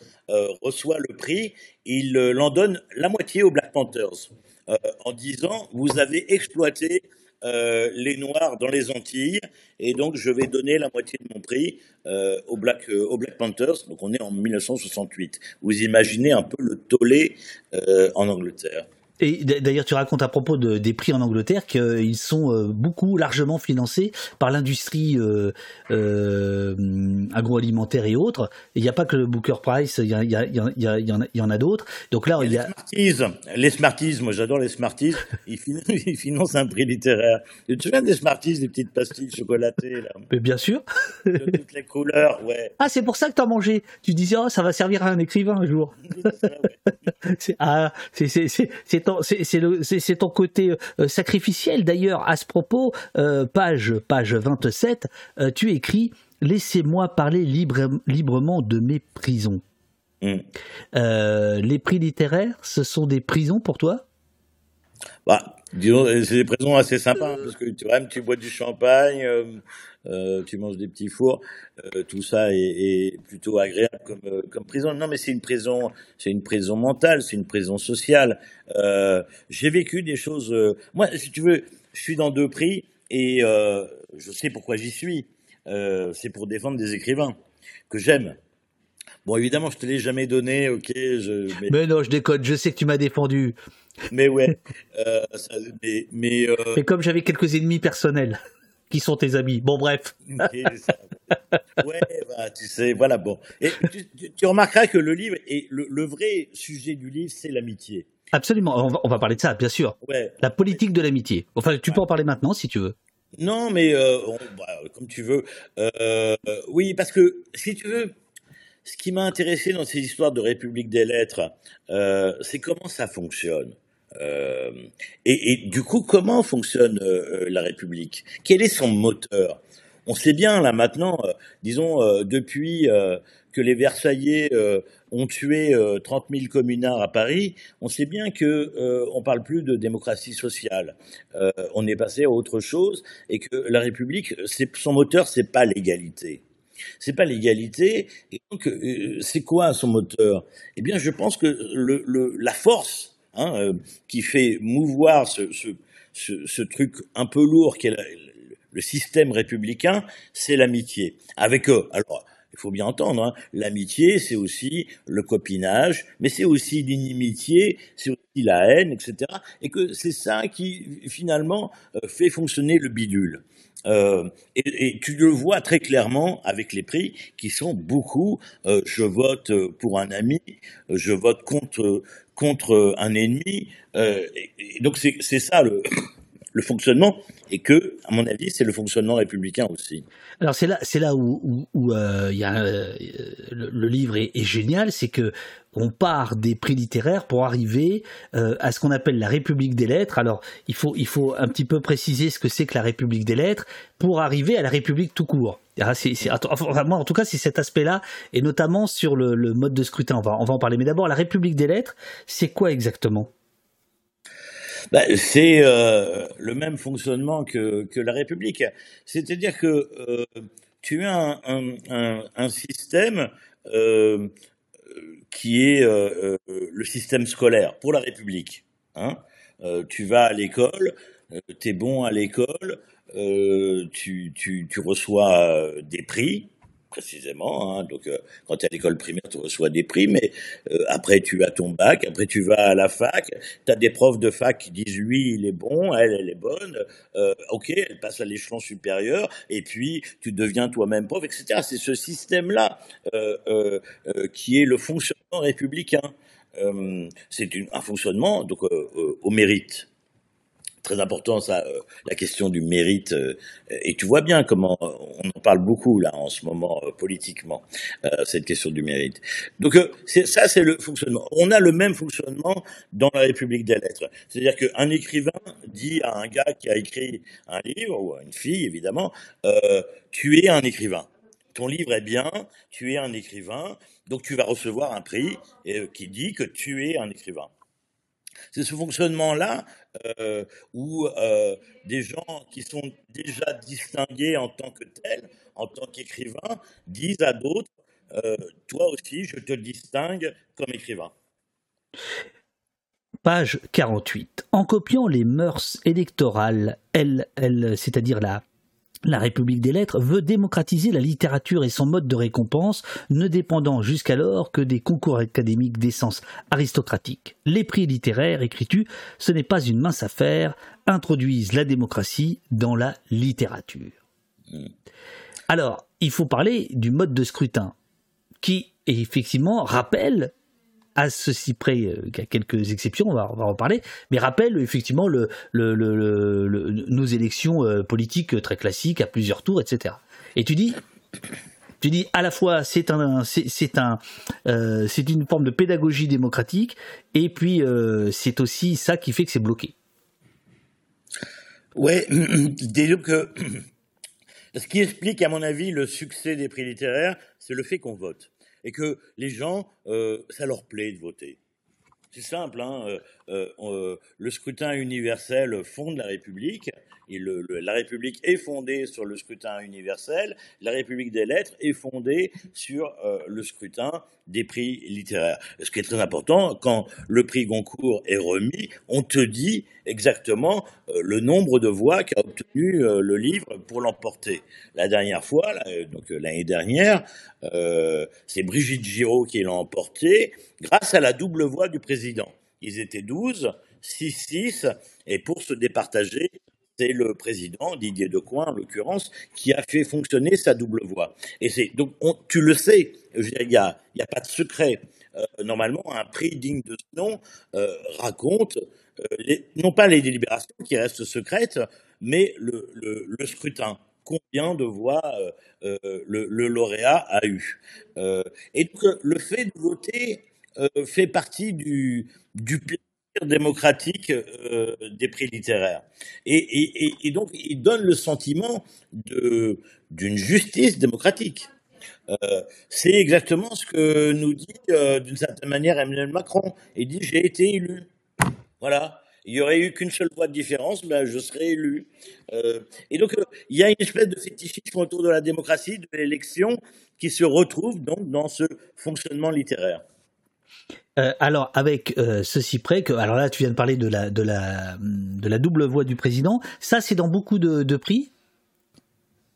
reçoit le prix, il en donne la moitié aux Black Panthers. Euh, en disant vous avez exploité euh, les Noirs dans les Antilles, et donc je vais donner la moitié de mon prix euh, aux, Black, aux Black Panthers. Donc on est en 1968. Vous imaginez un peu le tollé en Angleterre. Et d'ailleurs, tu racontes à propos de, des prix en Angleterre qu'ils sont euh, beaucoup, largement financés par l'industrie euh, euh, agroalimentaire et autres. Il n'y a pas que le Booker Price, il y, y, y, y, en a, d'autres. Donc là, il y a... Les Smarties, les Smarties moi j'adore les Smarties, ils, financent, ils, financent un prix littéraire. Tu te souviens des Smarties, des petites pastilles chocolatées là? Mais bien sûr. De toutes les couleurs, ouais. Ah, c'est pour ça que tu as mangé. Tu disais, oh, ça va servir à un écrivain un jour. c'est ah, c'est c'est ton côté euh, sacrificiel. D'ailleurs, à ce propos, euh, page, page 27, euh, tu écris Laissez-moi parler librement de mes prisons. Mm. Euh, les prix littéraires, ce sont des prisons pour toi? Bah, disons, c'est des prisons assez sympas hein, parce que tu, tu bois du champagne, euh, euh, tu manges des petits fours, tout ça est, plutôt agréable comme, comme prison. Non, mais c'est une prison, c'est une prison mentale, c'est une prison sociale. J'ai vécu des choses. moi, si tu veux, je suis dans deux prix et je sais pourquoi j'y suis. c'est pour défendre des écrivains que j'aime. Bon, évidemment, je te l'ai jamais donné, ok. Je, mais... non, je déconne, je sais que tu m'as défendu. Mais ouais. euh, mais, mais, euh... mais, comme j'avais quelques ennemis personnels qui sont tes amis? Bon, bref. ouais, bah, tu sais, voilà, bon. Et tu, remarqueras que le livre, et le, vrai sujet du livre, c'est l'amitié. Absolument, on va, parler de ça, bien sûr. Ouais. La politique de l'amitié. Enfin, tu peux en parler maintenant si tu veux. Non, mais euh, bah, comme tu veux. Euh, oui, parce que si tu veux, ce qui m'a intéressé dans ces histoires de République des lettres, euh, c'est comment ça fonctionne. Euh, et, du coup, comment fonctionne euh, la République? Quel est son moteur? On sait bien là maintenant, euh, disons euh, depuis que les Versaillais ont tué 30 000 communards à Paris, on sait bien que on parle plus de démocratie sociale. on est passé à autre chose et que la République, son moteur, c'est pas l'égalité. C'est pas l'égalité. Et donc, euh, c'est quoi son moteur? Eh bien, je pense que la force hein, euh, qui fait mouvoir ce, truc un peu lourd qu'est le système républicain, c'est l'amitié. Avec eux. Alors, il faut bien entendre, hein, l'amitié, c'est aussi le copinage, mais c'est aussi l'inimitié, c'est aussi la haine, etc. Et que c'est ça qui, finalement, euh, fait fonctionner le bidule. Euh, et, tu le vois très clairement avec les prix qui sont beaucoup. Je vote pour un ami, je vote contre contre un ennemi. Euh, et, donc c'est ça le le fonctionnement et que, à mon avis, c'est le fonctionnement républicain aussi. Alors c'est là, c'est là où, euh, y a, euh, le, livre est, génial, c'est que on part des prix littéraires pour arriver euh, à ce qu'on appelle la République des lettres. Alors il faut, il faut un petit peu préciser ce que c'est que la République des lettres pour arriver à la République tout court. C'est, moi, en tout cas, c'est cet aspect-là, et notamment sur le, mode de scrutin. On va en parler. Mais d'abord, la République des lettres, c'est quoi exactement? Bah, c'est euh, le même fonctionnement que, que la République. C'est-à-dire que euh, tu as un, un, un, système euh, qui est euh, euh, le système scolaire pour la République. Hein tu vas à l'école, tu es bon à l'école, tu, tu, tu reçois des prix, précisément. Hein. Donc, euh, quand tu es à l'école primaire, tu reçois des prix, mais euh, après, tu as ton bac, après, tu vas à la fac, tu as des profs de fac qui disent oui, il est bon, elle, elle est bonne, euh, ok, elle passe à l'échelon supérieur, et puis tu deviens toi-même prof, etc. C'est ce système-là qui est le fonctionnement républicain. c'est un fonctionnement donc au mérite très important ça, euh, la question du mérite. Euh, et tu vois bien comment on en parle beaucoup là en ce moment euh, politiquement cette question du mérite. Donc ça c'est le fonctionnement. On a le même fonctionnement dans la République des lettres. C'est-à-dire qu'un écrivain dit à un gars qui a écrit un livre ou à une fille évidemment, tu es un écrivain. Ton livre est bien, tu es un écrivain, donc tu vas recevoir un prix qui dit que tu es un écrivain. C'est ce fonctionnement-là euh, où euh, des gens qui sont déjà distingués en tant que tels, en tant qu'écrivains, disent à d'autres, euh, toi aussi, je te distingue comme écrivain. Page 48. En copiant les mœurs électorales, elle, elle c'est-à-dire la la République des lettres veut démocratiser la littérature et son mode de récompense, ne dépendant jusqu'alors que des concours académiques d'essence aristocratique. Les prix littéraires, écris-tu, ce n'est pas une mince affaire, introduisent la démocratie dans la littérature. Alors, il faut parler du mode de scrutin, qui effectivement rappelle à ceci près euh, a quelques exceptions, on va, en parler, mais rappelle effectivement nos élections euh, politiques très classiques à plusieurs tours, etc. Et tu dis, tu dis à la fois c'est un c'est un euh, c'est une forme de pédagogie démocratique et puis c'est aussi ça qui fait que c'est bloqué. Ouais, dès que Ce qui explique, à mon avis, le succès des prix littéraires, c'est le fait qu'on vote. Et que les gens, euh, ça leur plaît de voter. C'est simple, hein, euh, euh, le scrutin universel fonde la République, la République est fondée sur le scrutin universel, la République des lettres est fondée sur le scrutin des prix littéraires. Ce qui est très important, quand le prix Goncourt est remis, on te dit exactement euh, le nombre de voix qu'a obtenu euh, le livre pour l'emporter. La dernière fois, donc l'année dernière, c'est Brigitte Giraud qui l'a emporté grâce à la double voix du président. Ils étaient 12, 6-6, et pour se départager, c'est le président, Didier Decoing en l'occurrence, qui a fait fonctionner sa double voix. Et c'est donc tu le sais, il n'y a, a pas de secret. Euh, normalement, un prix digne de ce nom euh, raconte euh, non pas les délibérations qui restent secrètes, mais le, scrutin. Combien de voix le, le, lauréat a eu. et donc, le fait de voter fait partie du, du démocratique euh, des prix littéraires. Et, donc, il donne le sentiment d'une justice démocratique. Euh, c'est exactement ce que nous dit euh, d'une certaine manière Emmanuel Macron. Il dit j'ai été élu. Voilà. Il y aurait eu qu'une seule voix de différence, ben, je serais élu. et donc, il y a une espèce de fétichisme autour de la démocratie, de l'élection, qui se retrouve donc dans ce fonctionnement littéraire. Euh, alors, avec euh, ceci près que, alors là, tu viens de parler de la, de la, de la double voix du président. Ça, c'est dans beaucoup de, prix?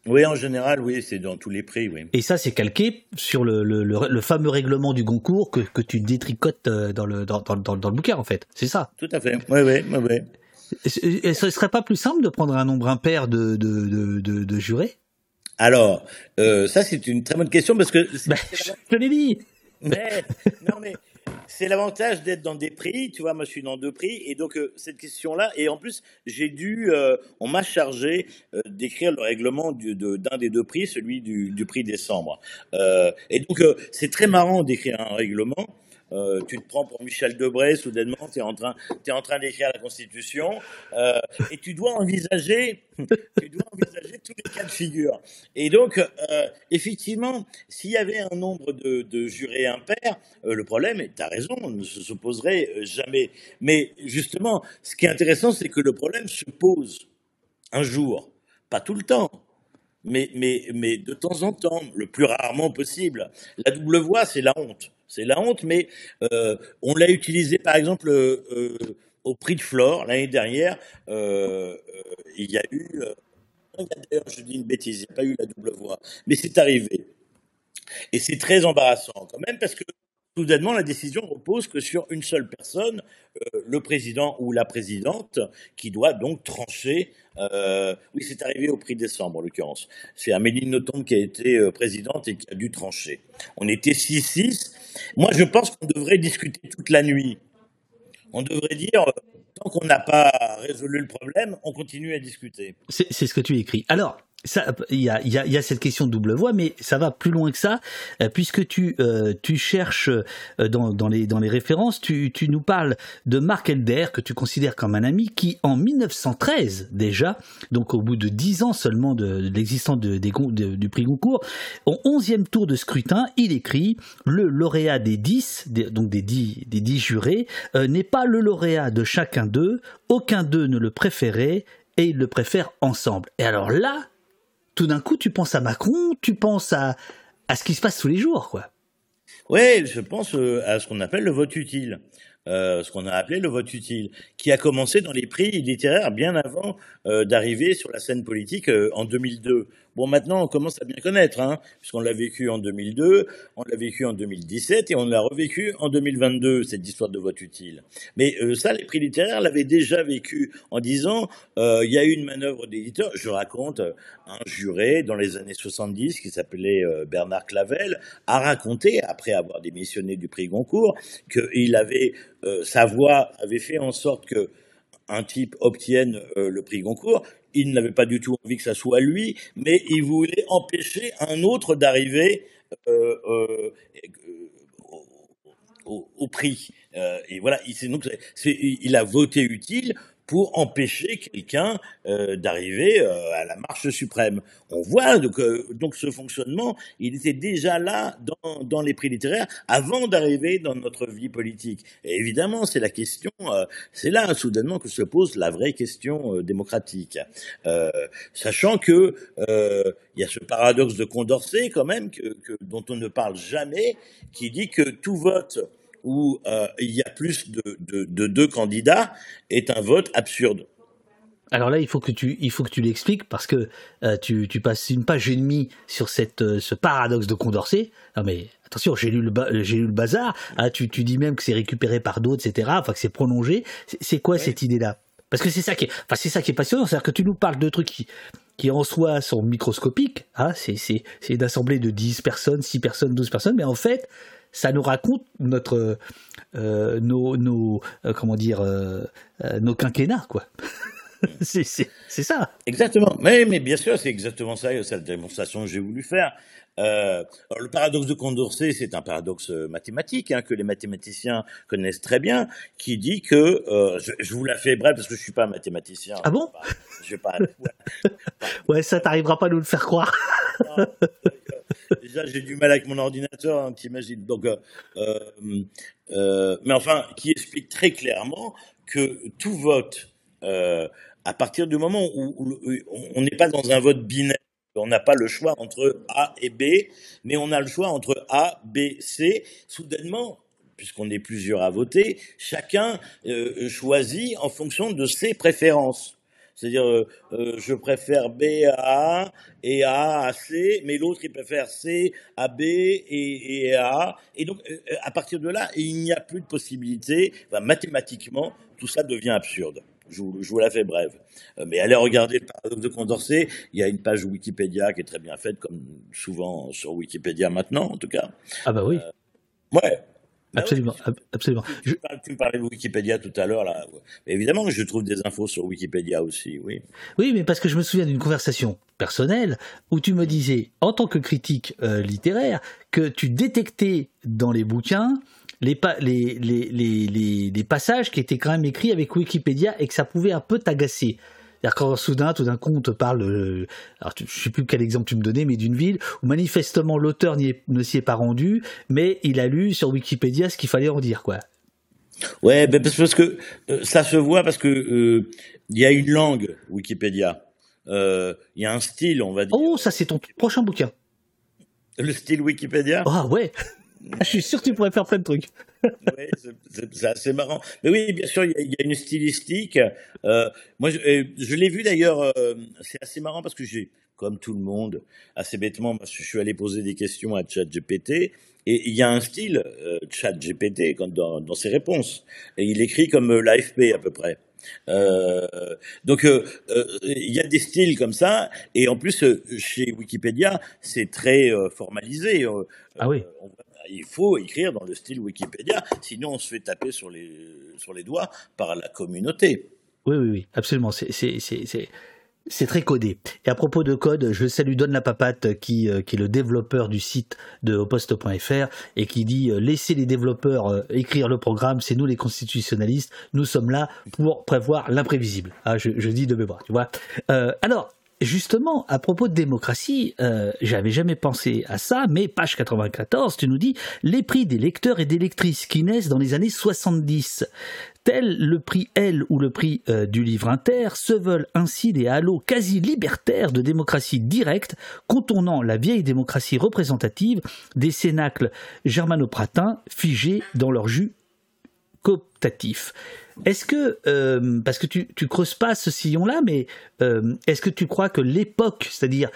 Oui, en général, oui, c'est dans tous les prix, oui. Et ça, c'est calqué sur le, le, le, fameux règlement du Goncourt que, que tu détricotes euh, dans le, dans, dans, dans, le bouquin, en fait. C'est ça? Tout à fait. Oui, oui, oui. oui. Et ce serait pas plus simple de prendre un nombre impair de, de, de, de, jurés? Alors, ça, c'est une très bonne question parce que. Bah, je te l'ai dit. Mais, non, mais c'est l'avantage d'être dans des prix. Tu vois, moi, je suis dans deux prix. Et donc, euh, cette question-là, et en plus, j'ai dû, euh, on m'a chargé euh, d'écrire le règlement d'un des deux prix, celui du prix décembre. et donc, c'est très marrant d'écrire un règlement euh, tu te prends pour Michel Debré, soudainement, tu es en train, es en train d'écrire la Constitution, euh, et tu dois envisager, tu dois envisager tous les cas de figure. Et donc, euh, effectivement, s'il y avait un nombre de, de jurés impairs, le problème, et tu as raison, ne se poserait jamais. Mais justement, ce qui est intéressant, c'est que le problème se pose un jour, pas tout le temps. Mais, mais, mais de temps en temps, le plus rarement possible. La double voix, c'est la honte c'est la honte, mais euh, on l'a utilisé par exemple euh, euh, au prix de Flore l'année dernière. il y a eu, d'ailleurs, je dis une bêtise, il n'y a pas eu la double voix, mais c'est arrivé. Et c'est très embarrassant quand même parce que soudainement la décision repose que sur une seule personne, le président ou la présidente, qui doit donc trancher. oui, c'est arrivé au prix décembre en l'occurrence. C'est Amélie Nothomb qui a été présidente et qui a dû trancher. On était 6-6 moi, je pense qu'on devrait discuter toute la nuit. On devrait dire, tant qu'on n'a pas résolu le problème, on continue à discuter. C'est ce que tu écris. Alors, il y a, cette question de double voix, mais ça va plus loin que ça, euh, puisque tu, euh, cherches euh, dans, les, références, tu, nous parles de Marc Elder, que tu considères comme un ami, qui en 1913 déjà, donc au bout de dix ans seulement de, l'existence de, du prix Goncourt, au onzième tour de scrutin, il écrit le lauréat des dix, donc des dix, des dix jurés, n'est pas le lauréat de chacun d'eux, aucun d'eux ne le préférait, et ils le préfèrent ensemble. Et alors là, tout d'un coup, tu penses à Macron, tu penses à, ce qui se passe tous les jours, quoi. Oui, je pense euh, à ce qu'on appelle le vote utile. Euh, ce qu'on a appelé le vote utile, qui a commencé dans les prix littéraires bien avant euh, d'arriver sur la scène politique en 2002. Bon, maintenant, on commence à bien connaître, hein, puisqu'on l'a vécu en 2002, on l'a vécu en 2017 et on l'a revécu en 2022, cette histoire de vote utile. Mais euh, ça, les prix littéraires l'avaient déjà vécu en disant, euh, il y a eu une manœuvre d'éditeur. Je raconte, un juré dans les années 70 qui s'appelait euh, Bernard Clavel a raconté, après avoir démissionné du prix Goncourt, qu'il avait, sa voix avait fait en sorte que un type obtienne le prix Goncourt, il n'avait pas du tout envie que ça soit lui, mais il voulait empêcher un autre d'arriver euh, euh, au, prix. Euh, et voilà, il, a voté utile pour empêcher quelqu'un euh, d'arriver euh, à la marche suprême. On voit donc, euh, donc ce fonctionnement, il était déjà là dans, dans les prix littéraires avant d'arriver dans notre vie politique. Et évidemment, c'est la question, c'est là soudainement que se pose la vraie question démocratique, sachant que il y a ce paradoxe de Condorcet quand même que, que, dont on ne parle jamais, qui dit que tout vote où euh, il y a plus de, de, deux candidats est un vote absurde. Alors là, il faut que tu, il faut que tu l'expliques parce que euh, tu, tu, passes une page et demie sur cette, euh, ce paradoxe de Condorcet. Non mais attention, j'ai lu le, j'ai lu le bazar. Ah, tu, tu dis même que c'est récupéré par d'autres, etc. Enfin que c'est prolongé. C'est quoi cette idée-là? Parce que c'est ça qui est, enfin c'est ça qui est passionnant, c'est-à-dire que tu nous parles de trucs qui, qui en soi sont microscopiques. Ah, c'est, c'est, c'est d'assemblée de 10 personnes, 6 personnes, 12 personnes, mais en fait, ça nous raconte notre euh, nos, nos euh, comment dire euh, nos quinquennats quoi. c'est ça. Exactement. Mais, mais bien sûr, c'est exactement ça, c'est la démonstration que j'ai voulu faire. Euh, le paradoxe de Condorcet, c'est un paradoxe mathématique hein, que les mathématiciens connaissent très bien, qui dit que euh, je, je, vous la fais bref parce que je suis pas mathématicien. Ah bon? Je vais pas. ouais, ça t'arrivera pas à nous le faire croire. Déjà, j'ai du mal avec mon ordinateur, hein, t'imagines. Donc, euh, euh, euh, mais enfin, qui explique très clairement que tout vote, à partir du moment où, on n'est pas dans un vote binaire, on n'a pas le choix entre A et B, mais on a le choix entre A, B, C. Soudainement, puisqu'on est plusieurs à voter, chacun choisit en fonction de ses préférences. C'est-à-dire, euh, euh, je préfère B à A et A à C, mais l'autre il préfère C à B et, et à A. Et donc, euh, à partir de là, il n'y a plus de possibilité. Enfin, mathématiquement, tout ça devient absurde. Je vous, je vous, la fais brève. Mais allez regarder le paradoxe de Condorcet. Il y a une page Wikipédia qui est très bien faite, comme souvent sur Wikipédia maintenant, en tout cas. Ah bah oui. ouais, absolument, absolument. Tu, tu, me parlais de Wikipédia tout à l'heure, là. évidemment que je trouve des infos sur Wikipédia aussi, oui. Oui, mais parce que je me souviens d'une conversation personnelle où tu me disais, en tant que critique euh, littéraire, que tu détectais dans les bouquins les, les, les, les, les passages qui étaient quand même écrits avec Wikipédia et que ça pouvait un peu t'agacer. C'est-à-dire quand soudain, tout d'un coup, on te parle, euh, alors je sais plus quel exemple tu me donnais, mais d'une ville où manifestement l'auteur ne s'y est pas rendu, mais il a lu sur Wikipédia ce qu'il fallait en dire, quoi. Ouais, ben parce que euh, ça se voit parce que euh, il y a une langue Wikipédia, il y a un style, on va dire. Oh, ça c'est ton prochain bouquin. Le style Wikipédia? Ah ouais. Je suis sûr que tu pourrais faire plein de trucs. Oui, c'est assez marrant. Mais oui, bien sûr, il y, a, une stylistique. Euh, moi, je, je l'ai vu d'ailleurs. Euh, c'est assez marrant parce que j'ai, comme tout le monde, assez bêtement, je suis allé poser des questions à ChatGPT et il y a un style euh, ChatGPT dans, dans ses réponses. Et il écrit comme euh, l'AFP à peu près. Euh, donc euh, il y a des styles comme ça et en plus chez Wikipédia c'est très formalisé. ah oui. On, il faut écrire dans le style Wikipédia, sinon on se fait taper sur les, sur les doigts par la communauté. Oui, oui, oui, absolument. C'est très codé. Et à propos de code, je salue Don La Papate qui, euh, qui est le développeur du site de oposte.fr et qui dit euh, laissez les développeurs euh, écrire le programme, c'est nous les constitutionnalistes, nous sommes là pour prévoir l'imprévisible. Ah, je, je, dis de mémoire, tu vois. alors, justement, à propos de démocratie, euh, j'avais jamais pensé à ça, mais page 94, tu nous dis les prix des lecteurs et des lectrices qui naissent dans les années 70. Tel le prix L ou le prix euh, du livre inter, se veulent ainsi des halos quasi libertaires de démocratie directe, contournant la vieille démocratie représentative des cénacles germanopratins figés dans leur jus cooptatif. Est-ce que, euh, parce que tu, tu creuses pas ce sillon-là, mais euh, est-ce que tu crois que l'époque, c'est-à-dire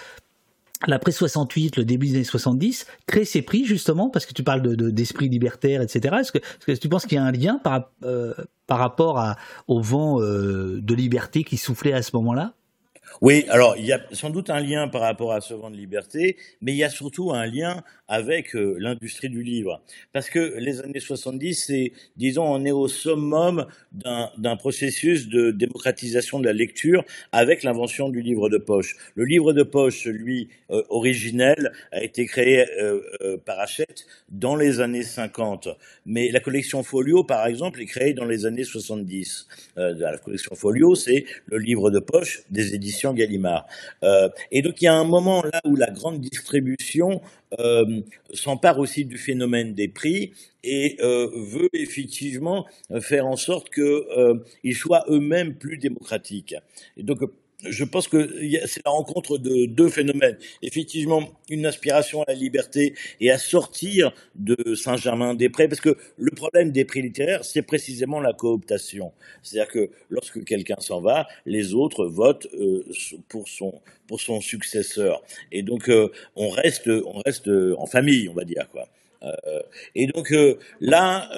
l'après 68, le début des années 70, crée ces prix justement parce que tu parles de, d'esprit libertaire, etc. Est-ce que, est-ce que, tu penses qu'il y a un lien par, euh, par rapport à, au vent de liberté qui soufflait à ce moment-là? Oui, alors il y a sans doute un lien par rapport à ce vent de liberté, mais il y a surtout un lien avec euh, l'industrie du livre. Parce que les années 70, c'est, disons, on est au summum d'un processus de démocratisation de la lecture avec l'invention du livre de poche. Le livre de poche, celui euh, originel, a été créé euh, par Hachette dans les années 50. Mais la collection Folio, par exemple, est créée dans les années 70. la collection Folio, c'est le livre de poche des éditions Gallimard. et donc il y a un moment là où la grande distribution euh, s'empare aussi du phénomène des prix et euh, veut effectivement faire en sorte qu'ils euh, soient eux-mêmes plus démocratiques. Et donc je pense que c'est la rencontre de deux phénomènes. Effectivement, une aspiration à la liberté et à sortir de Saint-Germain-des-Prés, parce que le problème des prix littéraires, c'est précisément la cooptation. C'est-à-dire que lorsque quelqu'un s'en va, les autres votent euh, pour son pour son successeur, et donc euh, on reste on reste en famille, on va dire quoi. Euh, et donc là,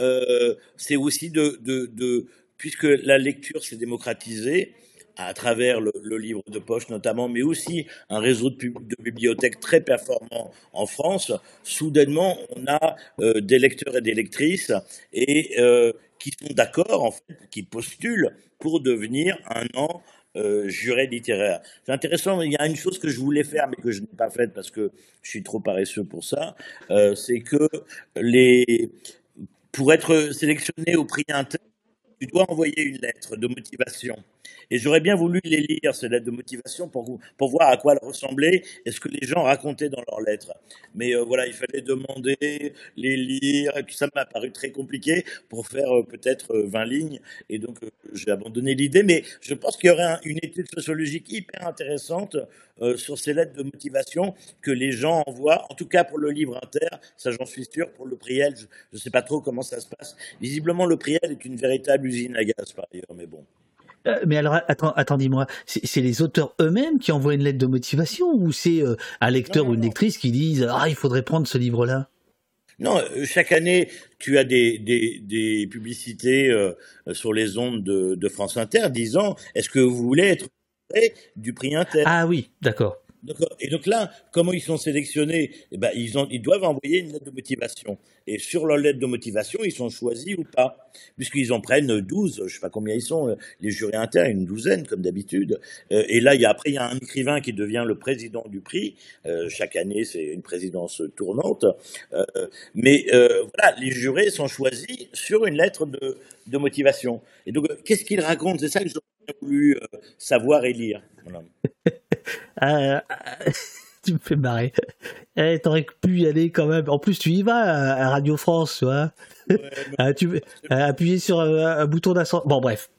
c'est aussi de, de, de puisque la lecture s'est démocratisée à travers le, livre de poche notamment, mais aussi un réseau de, bibliothèques très performant en France, soudainement, on a euh, des lecteurs et des lectrices et euh, qui sont d'accord, en fait, qui postulent pour devenir un an euh, juré littéraire. C'est intéressant, il y a une chose que je voulais faire, mais que je n'ai pas faite parce que je suis trop paresseux pour ça, c'est que les, pour être sélectionné au prix inter, tu dois envoyer une lettre de motivation. Et j'aurais bien voulu les lire, ces lettres de motivation, pour, voir à quoi elles ressemblaient et ce que les gens racontaient dans leurs lettres. Mais euh, voilà, il fallait demander, les lire, et tout ça m'a paru très compliqué pour faire euh, peut-être 20 euh, lignes. Et donc, j'ai abandonné l'idée. Mais je pense qu'il y aurait une étude sociologique hyper intéressante sur ces lettres de motivation que les gens envoient, en tout cas pour le livre inter, ça j'en suis sûr, pour le Priel, je ne sais pas trop comment ça se passe. Visiblement, le Priel est une véritable usine à gaz par ailleurs, mais bon. Euh, mais alors, attends, attendez-moi, c'est les auteurs eux-mêmes qui envoient une lettre de motivation ou c'est euh, un lecteur ou une lectrice qui disent Ah, il faudrait prendre ce livre-là non, euh, chaque année, tu as des, des, publicités sur les ondes de, de, France Inter disant Est-ce que vous voulez être du prix Inter Ah oui, d'accord. Et donc là, comment ils sont sélectionnés? Eh ben, ils, ont, ils doivent envoyer une lettre de motivation. Et sur leur lettre de motivation, ils sont choisis ou pas. Puisqu'ils en prennent 12, je ne sais pas combien ils sont, euh, les jurés internes, une douzaine comme d'habitude. Euh, et là, il y a, après, il y a un écrivain qui devient le président du prix. Euh, chaque année, c'est une présidence tournante. mais voilà, les jurés sont choisis sur une lettre de, de motivation. Et donc, qu'est-ce qu'ils racontent? C'est ça que j'aurais voulu savoir et lire. Voilà. Ah, tu me fais marrer. Eh, T'aurais pu y aller quand même. En plus, tu y vas à Radio France, tu vois. Ah, tu appuyer sur un, bouton d'ascenseur. Bon, bref.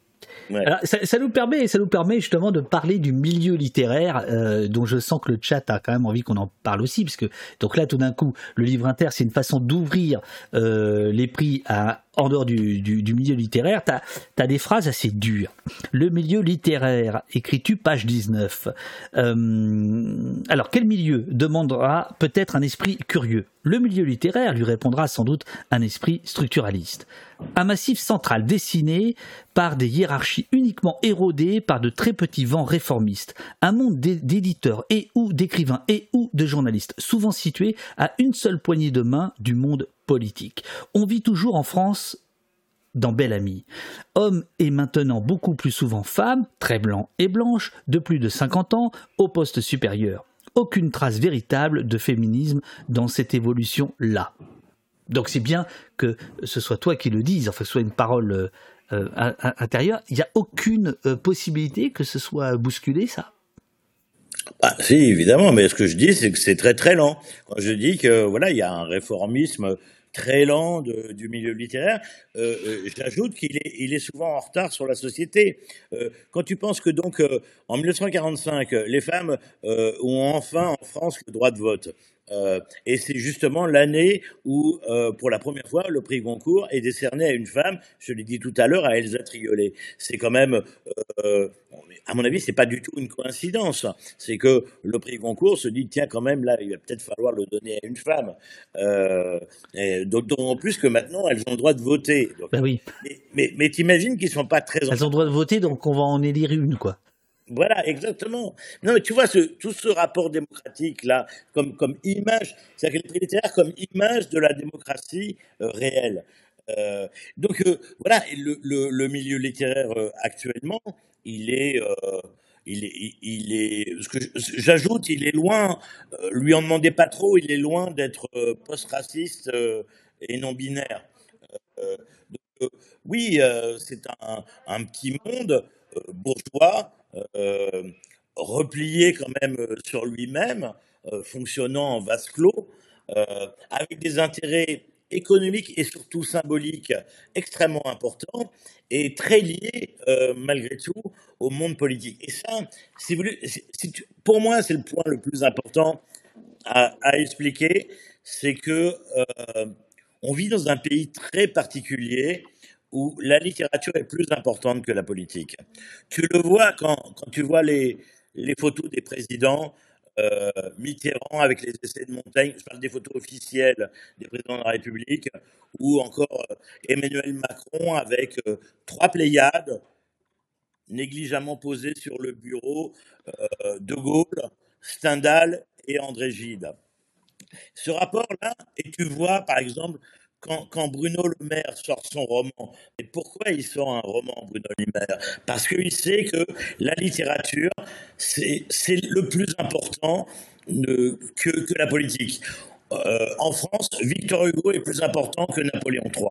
Ça, nous permet, ça nous permet justement de parler du milieu littéraire, euh, dont je sens que le chat a quand même envie qu'on en parle aussi, parce donc là, tout d'un coup, le livre inter, c'est une façon d'ouvrir euh, les prix à en dehors du, milieu littéraire, tu as, des phrases assez dures. Le milieu littéraire, écris-tu page 19. Euh, alors, quel milieu demandera peut-être un esprit curieux? Le milieu littéraire lui répondra sans doute un esprit structuraliste. Un massif central dessiné par des hiérarchies uniquement érodées par de très petits vents réformistes. Un monde d'éditeurs et ou d'écrivains et ou de journalistes, souvent situé à une seule poignée de main du monde politique. On vit toujours en France dans Belle Amie. Homme et maintenant beaucoup plus souvent femme, très blanc et blanche, de plus de 50 ans, au poste supérieur. Aucune trace véritable de féminisme dans cette évolution-là. Donc c'est bien que ce soit toi qui le dises, enfin que ce soit une parole euh, intérieure. Il n'y a aucune euh, possibilité que ce soit bousculé, ça ah, si, évidemment, mais ce que je dis, c'est que c'est très très lent. Quand je dis que voilà, il y a un réformisme très lent du milieu littéraire. Euh, j'ajoute qu'il est, souvent en retard sur la société. Quand tu penses que donc en 1945, les femmes ont enfin en France le droit de vote, euh, et c'est justement l'année où, euh, pour la première fois, le prix Goncourt est décerné à une femme. Je l'ai dit tout à l'heure, à Elsa Triolet. C'est quand même, euh, à mon avis, c'est pas du tout une coïncidence. C'est que le prix Goncourt se dit tiens, quand même, là, il va peut-être falloir le donner à une femme. D'autant plus que maintenant, elles ont le droit de voter. ben oui. Mais, mais, mais t'imagines qu'ils sont pas très. Elles ont le droit de voter, donc on va en élire une, quoi. Voilà, exactement. Non, mais tu vois, tout ce rapport démocratique-là, comme, comme image, c'est-à-dire que les littéraire comme image de la démocratie euh, réelle. Euh, donc, euh, voilà, le, milieu littéraire actuellement, il est. il est, j'ajoute, il est loin, lui en demandez pas trop, il est loin d'être post-raciste et non binaire. donc, oui, c'est un, petit monde bourgeois euh, replié quand même euh, sur lui-même, euh, fonctionnant en vase clos, avec des intérêts économiques et surtout symboliques extrêmement importants et très liés malgré tout au monde politique. Et ça, si vous, pour moi, c'est le point le plus important à, à expliquer, c'est que on vit dans un pays très particulier où la littérature est plus importante que la politique. Tu le vois quand, quand tu vois les, les photos des présidents, euh, Mitterrand avec les essais de Montaigne, je parle des photos officielles des présidents de la République, ou encore euh, Emmanuel Macron avec euh, trois Pléiades négligemment posées sur le bureau de Gaulle, Stendhal et André Gide. Ce rapport-là, et tu vois par exemple quand, Bruno Le Maire sort son roman, et pourquoi il sort un roman, Bruno Le Maire? Parce qu'il sait que la littérature, c'est le plus important que, que, la politique. Euh, en France, Victor Hugo est plus important que Napoléon III.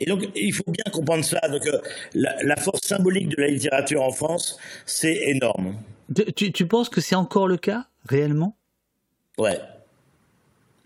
Et donc, il faut bien comprendre ça. Donc, euh, la, la, force symbolique de la littérature en France, c'est énorme. Tu, tu penses que c'est encore le cas, réellement? Ouais.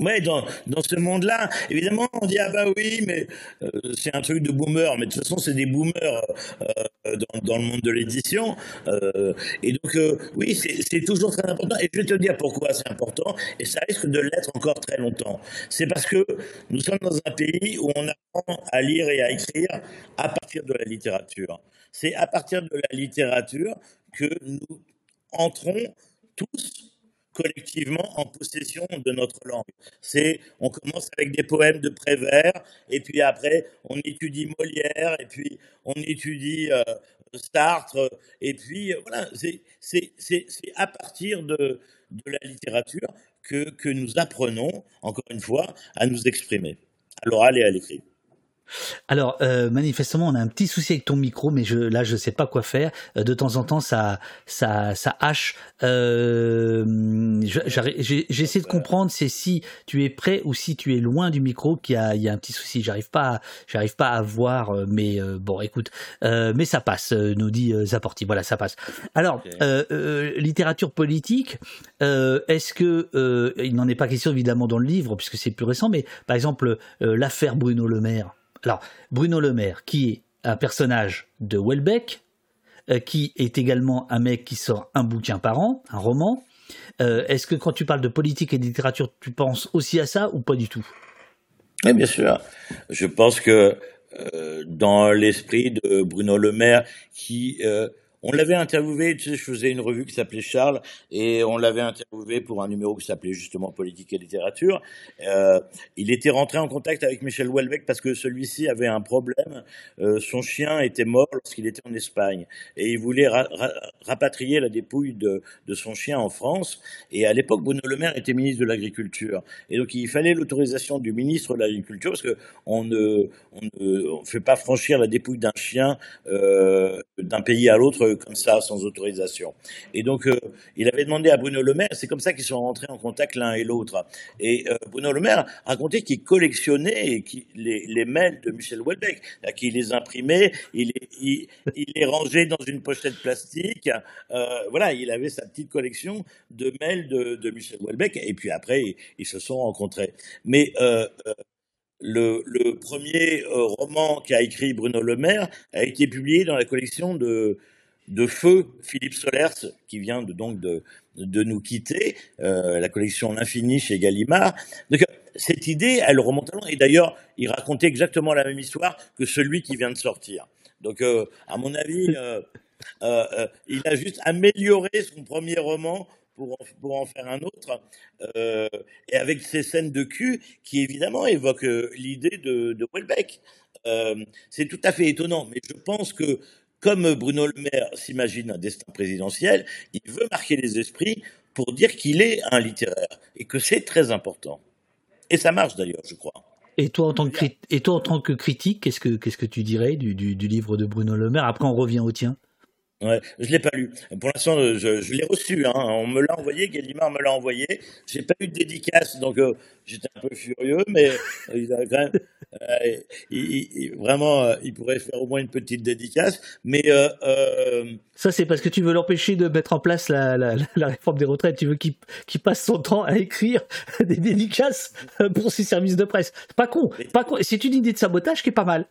Ouais, dans, dans ce monde-là, évidemment, on dit ah bah oui, mais euh, c'est un truc de boomer. Mais de toute façon, c'est des boomers euh, dans, dans, le monde de l'édition. Euh, et donc, oui, c'est toujours très important. Et je vais te dire pourquoi c'est important. Et ça risque de l'être encore très longtemps. C'est parce que nous sommes dans un pays où on apprend à lire et à écrire à partir de la littérature. C'est à partir de la littérature que nous entrons tous collectivement en possession de notre langue. C'est, on commence avec des poèmes de Prévert, et puis après, on étudie Molière, et puis on étudie euh, Sartre, et puis euh, voilà, c'est à partir de, de la littérature que, que nous apprenons, encore une fois, à nous exprimer, à l'oral et à l'écrit. Alors, euh, manifestement, on a un petit souci avec ton micro, mais je, là, je sais pas quoi faire. Euh, de temps en temps, ça, ça, ça hache. Euh, J'essaie de comprendre, c'est si tu es près ou si tu es loin du micro qu'il y y a un petit souci. J'arrive pas, j'arrive pas à voir, mais euh, bon, écoute, mais ça passe, nous dit Zaporti. Voilà, ça passe. Alors, littérature politique. Est-ce que il n'en est pas question évidemment dans le livre puisque c'est plus récent, mais par exemple l'affaire Bruno Le Maire. Alors, Bruno Le Maire, qui est un personnage de Welbeck, euh, qui est également un mec qui sort un bouquin par an, un roman. Euh, est-ce que quand tu parles de politique et de littérature, tu penses aussi à ça ou pas du tout? Oui, bien sûr. Je pense que euh, dans l'esprit de Bruno Le Maire, qui on l'avait interviewé, tu sais, je faisais une revue qui s'appelait Charles, et on l'avait interviewé pour un numéro qui s'appelait justement Politique et littérature. Euh, il était rentré en contact avec Michel Houellebecq parce que celui-ci avait un problème. Euh, son chien était mort lorsqu'il était en Espagne, et il voulait rapatrier la dépouille de, son chien en France. Et à l'époque, Bruno Le Maire était ministre de l'Agriculture, et donc il fallait l'autorisation du ministre de l'Agriculture parce que on ne, on ne fait pas franchir la dépouille d'un chien euh, d'un pays à l'autre comme ça, sans autorisation. Et donc, euh, il avait demandé à Bruno Le Maire, c'est comme ça qu'ils sont rentrés en contact l'un et l'autre. Et euh, Bruno Le Maire racontait qu'il collectionnait les, les, mails de Michel Houellebecq, qu'il les imprimait, il, il, il, les rangeait dans une pochette plastique. Euh, voilà, il avait sa petite collection de mails de, de Michel Houellebecq, et puis après, ils, se sont rencontrés. Mais le, premier roman qu'a écrit Bruno Le Maire a été publié dans la collection de, de feu Philippe Solers, qui vient de, donc de, nous quitter, euh, la collection L'Infini chez Gallimard. Donc, cette idée, elle remonte à loin. Et d'ailleurs, il racontait exactement la même histoire que celui qui vient de sortir. Donc, euh, à mon avis, euh, il a juste amélioré son premier roman pour en, pour en faire un autre, et avec ces scènes de cul qui évidemment évoquent l'idée de, de c'est tout à fait étonnant, mais je pense que comme Bruno Le Maire s'imagine un destin présidentiel, il veut marquer les esprits pour dire qu'il est un littéraire et que c'est très important. Et ça marche d'ailleurs, je crois. Et toi, en tant que, et toi, en tant que critique, qu'est-ce que, qu'est-ce que tu dirais du, du, du livre de Bruno Le Maire? Après, on revient au tien. Ouais, je l'ai pas lu. Pour l'instant, je, je l'ai reçu. Hein. On me l'a envoyé, Gallimard me l'a envoyé. J'ai pas eu de dédicace, donc euh, j'étais un peu furieux, mais euh, il a quand même, euh, il, vraiment, euh, il pourrait faire au moins une petite dédicace. Mais ça, c'est parce que tu veux l'empêcher de mettre en place la, la, la réforme des retraites. Tu veux qu'il passe son temps à écrire des dédicaces pour ses services de presse. Pas con, pas con. C'est une idée de sabotage qui est pas mal.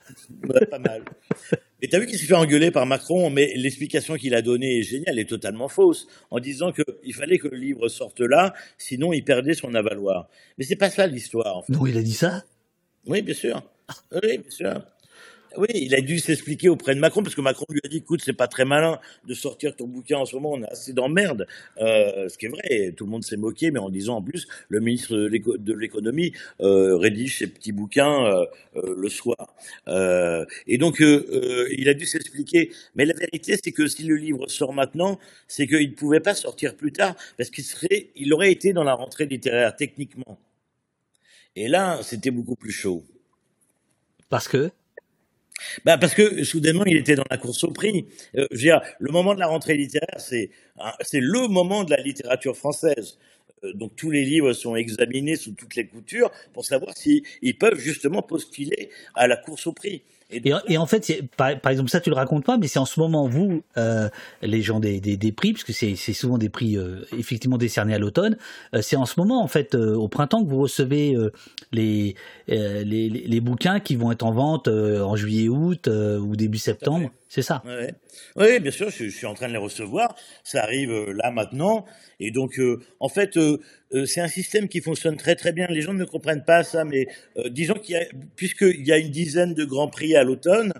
Ouais, pas mal. Et t'as vu qu'il s'est fait engueuler par Macron, mais l'explication qu'il a donnée est géniale, est totalement fausse, en disant qu'il fallait que le livre sorte là, sinon il perdait son avaloir. Mais c'est pas ça l'histoire. En fait. Non, il a dit ça? Oui, bien sûr. Oui, bien sûr. Oui, il a dû s'expliquer auprès de Macron parce que Macron lui a dit écoute, c'est pas très malin de sortir ton bouquin en ce moment, on a assez d'emmerdes. Euh, ce qui est vrai, tout le monde s'est moqué, mais en disant en plus, le ministre de l'économie euh, rédige ses petits bouquins euh, euh le soir. Et donc, il a dû s'expliquer. Mais la vérité, c'est que si le livre sort maintenant, c'est qu'il ne pouvait pas sortir plus tard parce qu'il serait, il aurait été dans la rentrée littéraire techniquement. Et là, c'était beaucoup plus chaud. Parce que? Bah parce que soudainement il était dans la course au prix. Euh, je veux dire, le moment de la rentrée littéraire, c'est c'est le moment de la littérature française. Euh, donc tous les livres sont examinés sous toutes les coutures pour savoir s'ils peuvent justement postuler à la course au prix. Et, en fait, par, par, exemple, ça tu le racontes pas, mais c'est en ce moment vous, euh, les gens des, des, des prix, puisque c'est souvent des prix euh, effectivement décernés à l'automne, euh, c'est en ce moment en fait euh, au printemps que vous recevez euh, les, les, les, bouquins qui vont être en vente en juillet-août ou début septembre. C'est ça. Oui, bien sûr, je, suis en train de les recevoir. Ça arrive là maintenant. Et donc, euh, en fait, euh, euh, c'est un système qui fonctionne très très bien. Les gens ne comprennent pas ça, mais disons qu'il y a, puisqu'il y a une dizaine de grands prix à l'automne,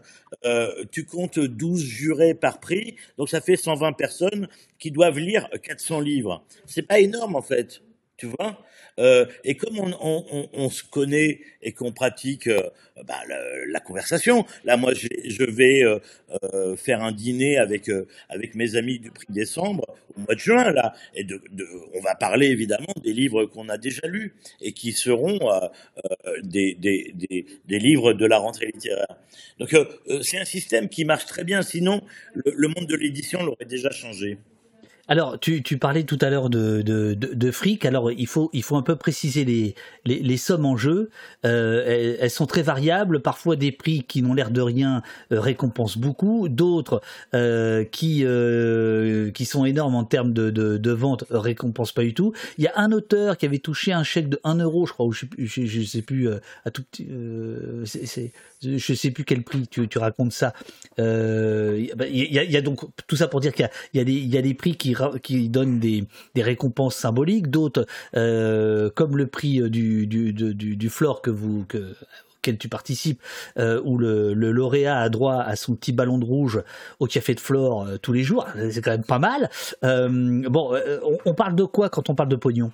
tu comptes 12 jurés par prix, donc ça fait 120 personnes qui doivent lire 400 livres. C'est pas énorme en fait, tu vois. Euh, et comme on, on, on, se connaît et qu'on pratique euh, bah, la, conversation, là moi je, je vais euh, euh, faire un dîner avec avec mes amis du prix décembre au mois de juin là, et de, de on va parler évidemment des livres qu'on a déjà lus et qui seront des, des, des, des, livres de la rentrée littéraire. Donc c'est un système qui marche très bien, sinon le, le monde de l'édition l'aurait déjà changé. Alors, tu, tu, parlais tout à l'heure de, de, de, fric. Alors, il faut, il faut un peu préciser les, les, sommes en jeu. Euh, elles, sont très variables. Parfois, des prix qui n'ont l'air de rien euh, récompensent beaucoup. D'autres euh, qui, qui sont énormes en termes de, de, vente récompensent pas du tout. Il y a un auteur qui avait touché un chèque de 1 euro, je crois, ou je, je, je sais plus, à tout je sais plus quel prix tu, tu racontes ça. Il y, a, a, donc tout ça pour dire qu'il y, y, y a des prix qui qui donnent des, des récompenses symboliques, d'autres euh, comme le prix du, du, du, du flore que vous que, auquel tu participes, euh, où le, le, lauréat a droit à son petit ballon de rouge au café de Flore euh, tous les jours, c'est quand même pas mal. Euh, bon, euh, on, on, parle de quoi quand on parle de pognon?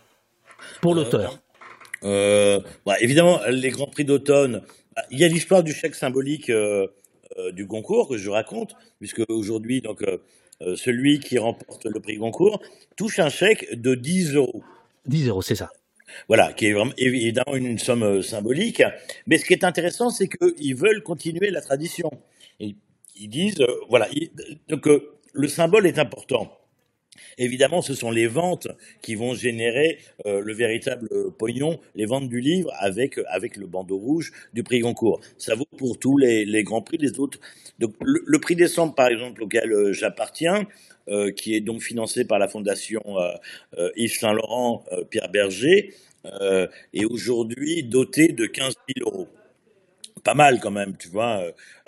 Pour euh, l'auteur. bah, Évidemment, les grands prix d'automne, bah, il y a l'histoire du chèque symbolique du concours que je raconte, puisque aujourd'hui, donc euh, celui qui remporte le prix Goncourt touche un chèque de 10 euros. 10 euros, c'est ça. Voilà, qui est vraiment, évidemment une, somme euh, symbolique. Mais ce qui est intéressant, c'est qu'ils veulent continuer la tradition. Et ils disent, euh, voilà, donc le symbole est important. Évidemment, ce sont les ventes qui vont générer euh, le véritable pognon, les ventes du livre avec avec le bandeau rouge du prix Goncourt. Ça vaut pour tous les, les grands prix, les autres. Donc, le, le prix décembre, par exemple, auquel euh, j'appartiens, euh, qui est donc financé par la fondation euh, euh, Yves Saint Laurent Pierre Berger, est aujourd'hui doté de 15 000 euros pas mal quand même, tu vois.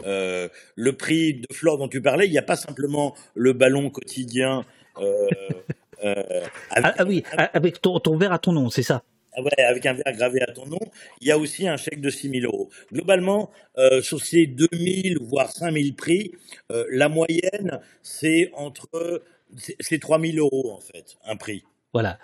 Euh, le prix de Flore dont tu parlais, il n'y a pas simplement le ballon quotidien avec, ah, ah, oui, avec ton, ton verre à ton nom, c'est ça ah Ouais, avec un verre gravé à ton nom. Il y a aussi un chèque de 6 000 euros. Globalement, euh, sur ces 2 000 voire 5 000 prix, euh, la moyenne c'est entre c'est 3 000 euros en fait, un prix. Voilà.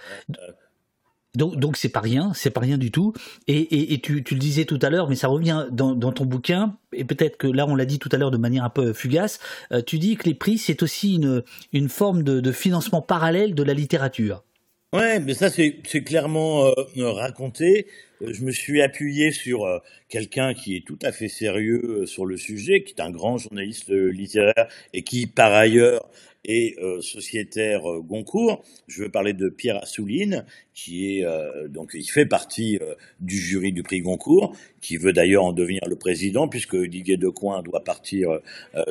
Donc, donc c'est pas rien, c'est pas rien du tout. Et, et, tu, tu, le disais tout à l'heure, mais ça revient dans, dans ton bouquin, et peut-être que là on l'a dit tout à l'heure de manière un peu fugace, euh, tu dis que les prix c'est aussi une, une forme de, de, financement parallèle de la littérature. Ouais, mais ça c'est clairement euh, raconté. Euh, je me suis appuyé sur quelqu'un qui est tout à fait sérieux sur le sujet, qui est un grand journaliste littéraire et qui par ailleurs et euh, sociétaire euh, Goncourt. Je veux parler de Pierre Assouline, qui est euh, donc il fait partie du jury du prix Goncourt, qui veut d'ailleurs en devenir le président, puisque Didier Decoing doit partir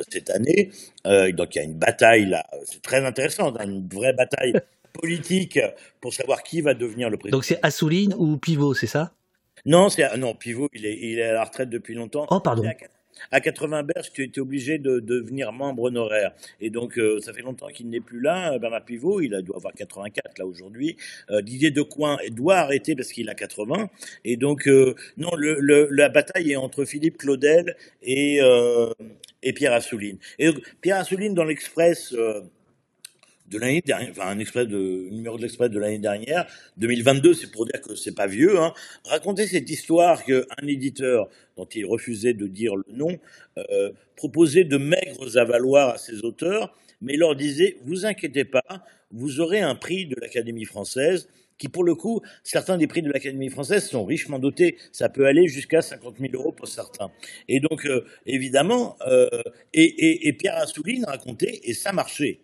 cette année. donc il y a une bataille là, c'est très intéressant, une vraie bataille politique pour savoir qui va devenir le président. Donc c'est Assouline ou Pivot, c'est ça? Non, c'est non Pivot, il est, il est à la retraite depuis longtemps. Oh pardon à 80 berges, tu étais obligé de, devenir membre honoraire. Et donc, euh, ça fait longtemps qu'il n'est plus là. Bernard Pivot, il doit avoir 84 là aujourd'hui. Euh, Didier Decoing doit arrêter parce qu'il a 80. Et donc, euh, non, le, la bataille est entre Philippe Claudel et, et Pierre Assouline. Et donc, Pierre Assouline, dans l'Express de l'année dernière, enfin un de numéro de l'express de l'année dernière, 2022, c'est pour dire que c'est pas vieux. Hein, cette histoire qu'un éditeur dont il refusait de dire le nom euh, proposait de maigres avaloirs à ses auteurs, mais leur disait vous inquiétez pas, vous aurez un prix de l'Académie française qui pour le coup, certains des prix de l'Académie française sont richement dotés. Ça peut aller jusqu'à 50 000 euros pour certains. Et donc, euh, évidemment, euh, et, et, et, Pierre Assouline racontait, et ça marchait.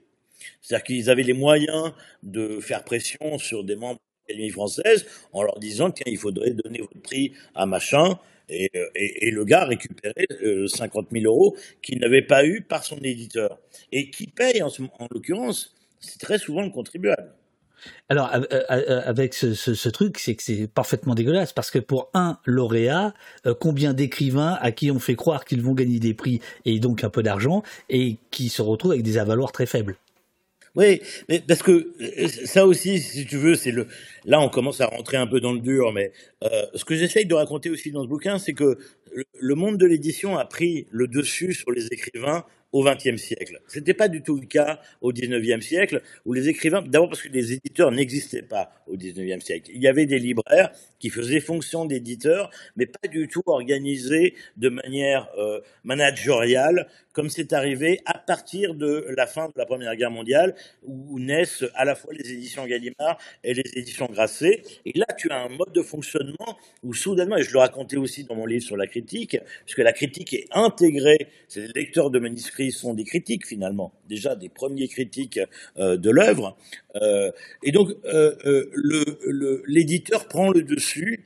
C'est-à-dire qu'ils avaient les moyens de faire pression sur des membres de l'Académie française en leur disant tiens, il faudrait donner votre prix à machin. Et, euh, le gars récupérait 50 euh, 000 euros qu'il n'avait pas eu par son éditeur. Et qui paye, en, l'occurrence, c'est très souvent le contribuable. Alors, avec ce, truc, c'est que c'est parfaitement dégueulasse parce que pour un lauréat, euh, combien d'écrivains à qui on fait croire qu'ils vont gagner des prix et donc un peu d'argent et qui se retrouvent avec des avaloirs très faibles? Oui, mais parce que euh, ça aussi, si tu veux, c'est le. Là, on commence à rentrer un peu dans le dur, mais euh, ce que j'essaye de raconter aussi dans ce bouquin, c'est que le monde de l'édition a pris le dessus sur les écrivains au XXe siècle. Ce n'était pas du tout le cas au XIXe siècle, où les écrivains, d'abord parce que les éditeurs n'existaient pas au XIXe siècle. Il y avait des libraires qui faisaient fonction d'éditeurs, mais pas du tout organisés de manière euh, managériale, comme c'est arrivé à partir de la fin de la Première Guerre mondiale, où naissent à la fois les éditions Gallimard et les éditions Grasset. Et là, tu as un mode de fonctionnement où soudainement, et je le racontais aussi dans mon livre sur la critique, puisque la critique est intégrée, c'est les lecteurs de manuscrits sont des critiques finalement, déjà des premiers critiques euh, de l'œuvre. Euh, et donc, euh, l'éditeur prend le dessus,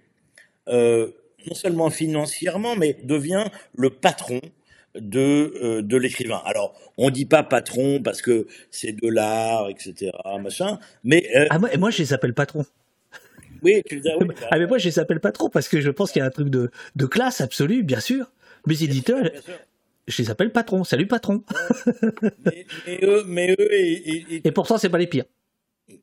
non seulement financièrement, mais devient le patron de, de l'écrivain. Alors, on dit pas patron parce que c'est de l'art, etc., machin, mais... ah, moi, moi, je les appelle patrons. Oui, tu les as, oui, Ah, mais moi, je les appelle pas trop parce que je pense qu'il y a un truc de, de classe absolue, bien sûr. Mes éditeurs, je les appelle patron. Salut patron. mais, eux, mais eux et, pourtant, c'est pas les pires.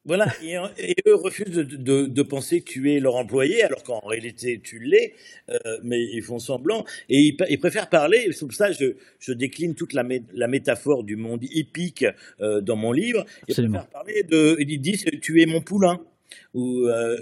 Voilà, et, eux refusent de, de, penser que tu es leur employé, alors qu'en réalité tu l'es, euh, mais ils font semblant, et ils, préfèrent parler, c'est pour ça que je, je décline toute la, la, métaphore du monde hippique euh, dans mon livre, ils préfèrent parler de, ils disent tu es mon poulain, ou euh,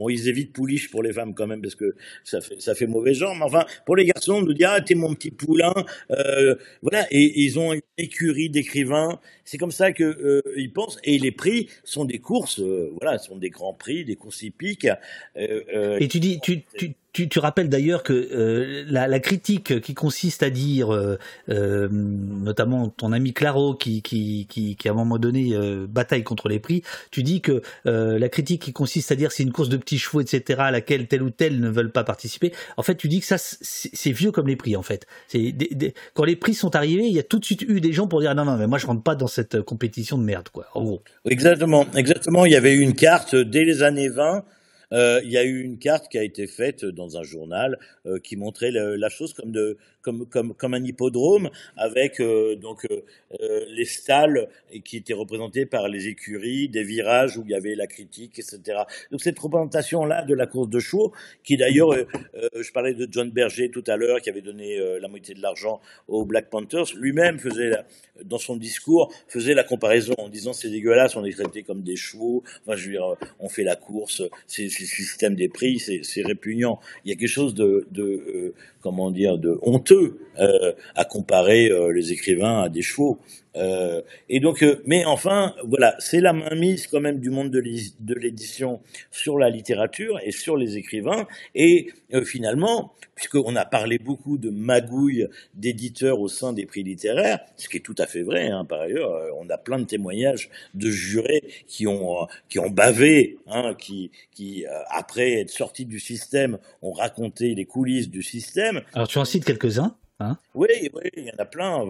Bon, ils évitent pouliche pour les femmes quand même parce que ça fait, ça fait mauvais genre. Mais enfin, pour les garçons, on nous dit ah t'es mon petit poulain, euh, voilà. Et, ils ont une écurie d'écrivains. C'est comme ça que euh, ils pensent. Et les prix sont des courses, euh, voilà, sont des grands prix, des courses hippiques. et tu dis, tu, tu, tu, tu, rappelles d'ailleurs que euh, la, la, critique qui consiste à dire, euh, euh, notamment ton ami Claro qui, qui, qui, qui à un moment donné euh, bataille contre les prix, tu dis que euh, la critique qui consiste à dire c'est une course de petits chevaux, etc., à laquelle tel ou tel ne veulent pas participer, en fait tu dis que ça c'est vieux comme les prix en fait. C'est quand les prix sont arrivés, il y a tout de suite eu des gens pour dire non non mais moi je rentre pas dans cette compétition de merde quoi. En gros. Exactement, exactement. Il y avait eu une carte dès les années 20 euh, il y a eu une carte qui a été faite dans un journal euh, qui montrait la chose comme de comme, comme, comme un hippodrome avec donc les stalles qui étaient représentés par les écuries, des virages où il y avait la critique, etc. Donc cette représentation-là de la course de chevaux, qui d'ailleurs, je parlais de John Berger tout à l'heure, qui avait donné la moitié de l'argent aux Black Panthers, lui-même faisait, dans son discours, faisait la comparaison en disant c'est dégueulasse, on est traité comme des chevaux, enfin je veux dire, on fait la course, c'est le système des prix, c'est répugnant. Il y a quelque chose de, de euh, comment dire, de euh, à comparer euh, les écrivains à des chevaux. Euh, et donc, euh, mais enfin, voilà, c'est la mainmise quand même du monde de l'édition sur la littérature et sur les écrivains. Et euh, finalement, puisqu'on a parlé beaucoup de magouilles d'éditeurs au sein des prix littéraires, ce qui est tout à fait vrai, hein, par ailleurs, on a plein de témoignages de jurés qui ont qui ont bavé, hein, qui qui après être sortis du système ont raconté les coulisses du système. Alors tu en cites quelques-uns Hein oui, oui, il y en a plein.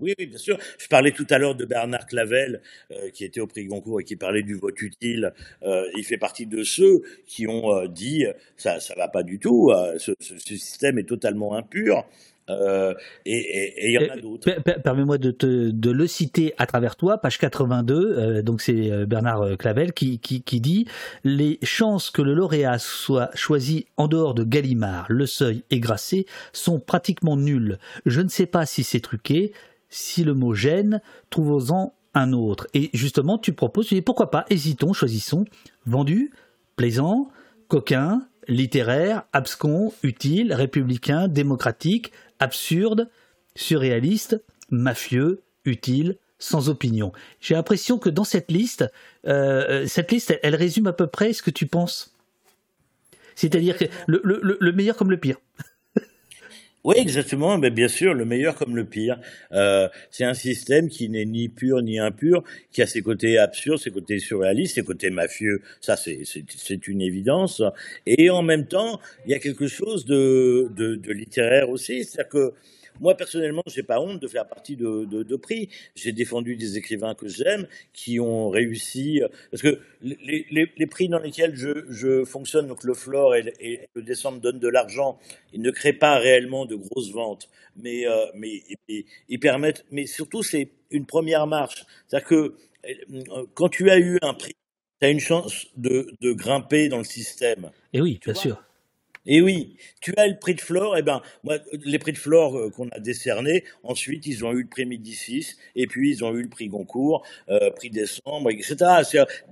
oui, bien sûr. Je parlais tout à l'heure de Bernard Clavel, euh, qui était au prix Goncourt et qui parlait du vote utile. Euh, il fait partie de ceux qui ont euh, dit ça, ça va pas du tout. Ce, ce, système est totalement impur. Euh, et il y en a d'autres. Permets-moi de, de, le citer à travers toi, page 82. Euh, donc c'est euh, Bernard Clavel qui, qui, qui, dit les chances que le lauréat soit choisi en dehors de Gallimard, Le Seuil et Grasset sont pratiquement nulles. Je ne sais pas si c'est truqué. Si le mot gêne, trouvons-en un autre. Et justement, tu proposes, tu dis pourquoi pas, hésitons, choisissons. Vendu, plaisant, coquin, littéraire, abscon, utile, républicain, démocratique, absurde, surréaliste, mafieux, utile, sans opinion. J'ai l'impression que dans cette liste, euh, cette liste, elle, résume à peu près ce que tu penses. C'est-à-dire que le, meilleur comme le pire. Oui, exactement. Mais bien sûr, le meilleur comme le pire. Euh, c'est un système qui n'est ni pur ni impur, qui a ses côtés absurdes, ses côtés surréalistes, ses côtés mafieux. Ça, c'est une évidence. Et en même temps, il y a quelque chose de, de, de littéraire aussi. C'est-à-dire que moi, personnellement, j'ai pas honte de faire partie de, de, de prix. J'ai défendu des écrivains que j'aime, qui ont réussi. Parce que les, les, les prix dans lesquels je, je, fonctionne, donc le Flore et, et, le Décembre donnent de l'argent, ils ne créent pas réellement de grosses ventes, mais, euh, mais ils permettent. Mais surtout, c'est une première marche. C'est-à-dire que euh, quand tu as eu un prix, tu as une chance de, de grimper dans le système. Et oui, bien sûr. Et oui, tu as le prix de Flore, et eh ben, moi, les prix de Flore euh, qu'on a décernés, ensuite, ils ont eu le prix Médicis, et puis ils ont eu le prix Goncourt, euh, prix Décembre, etc.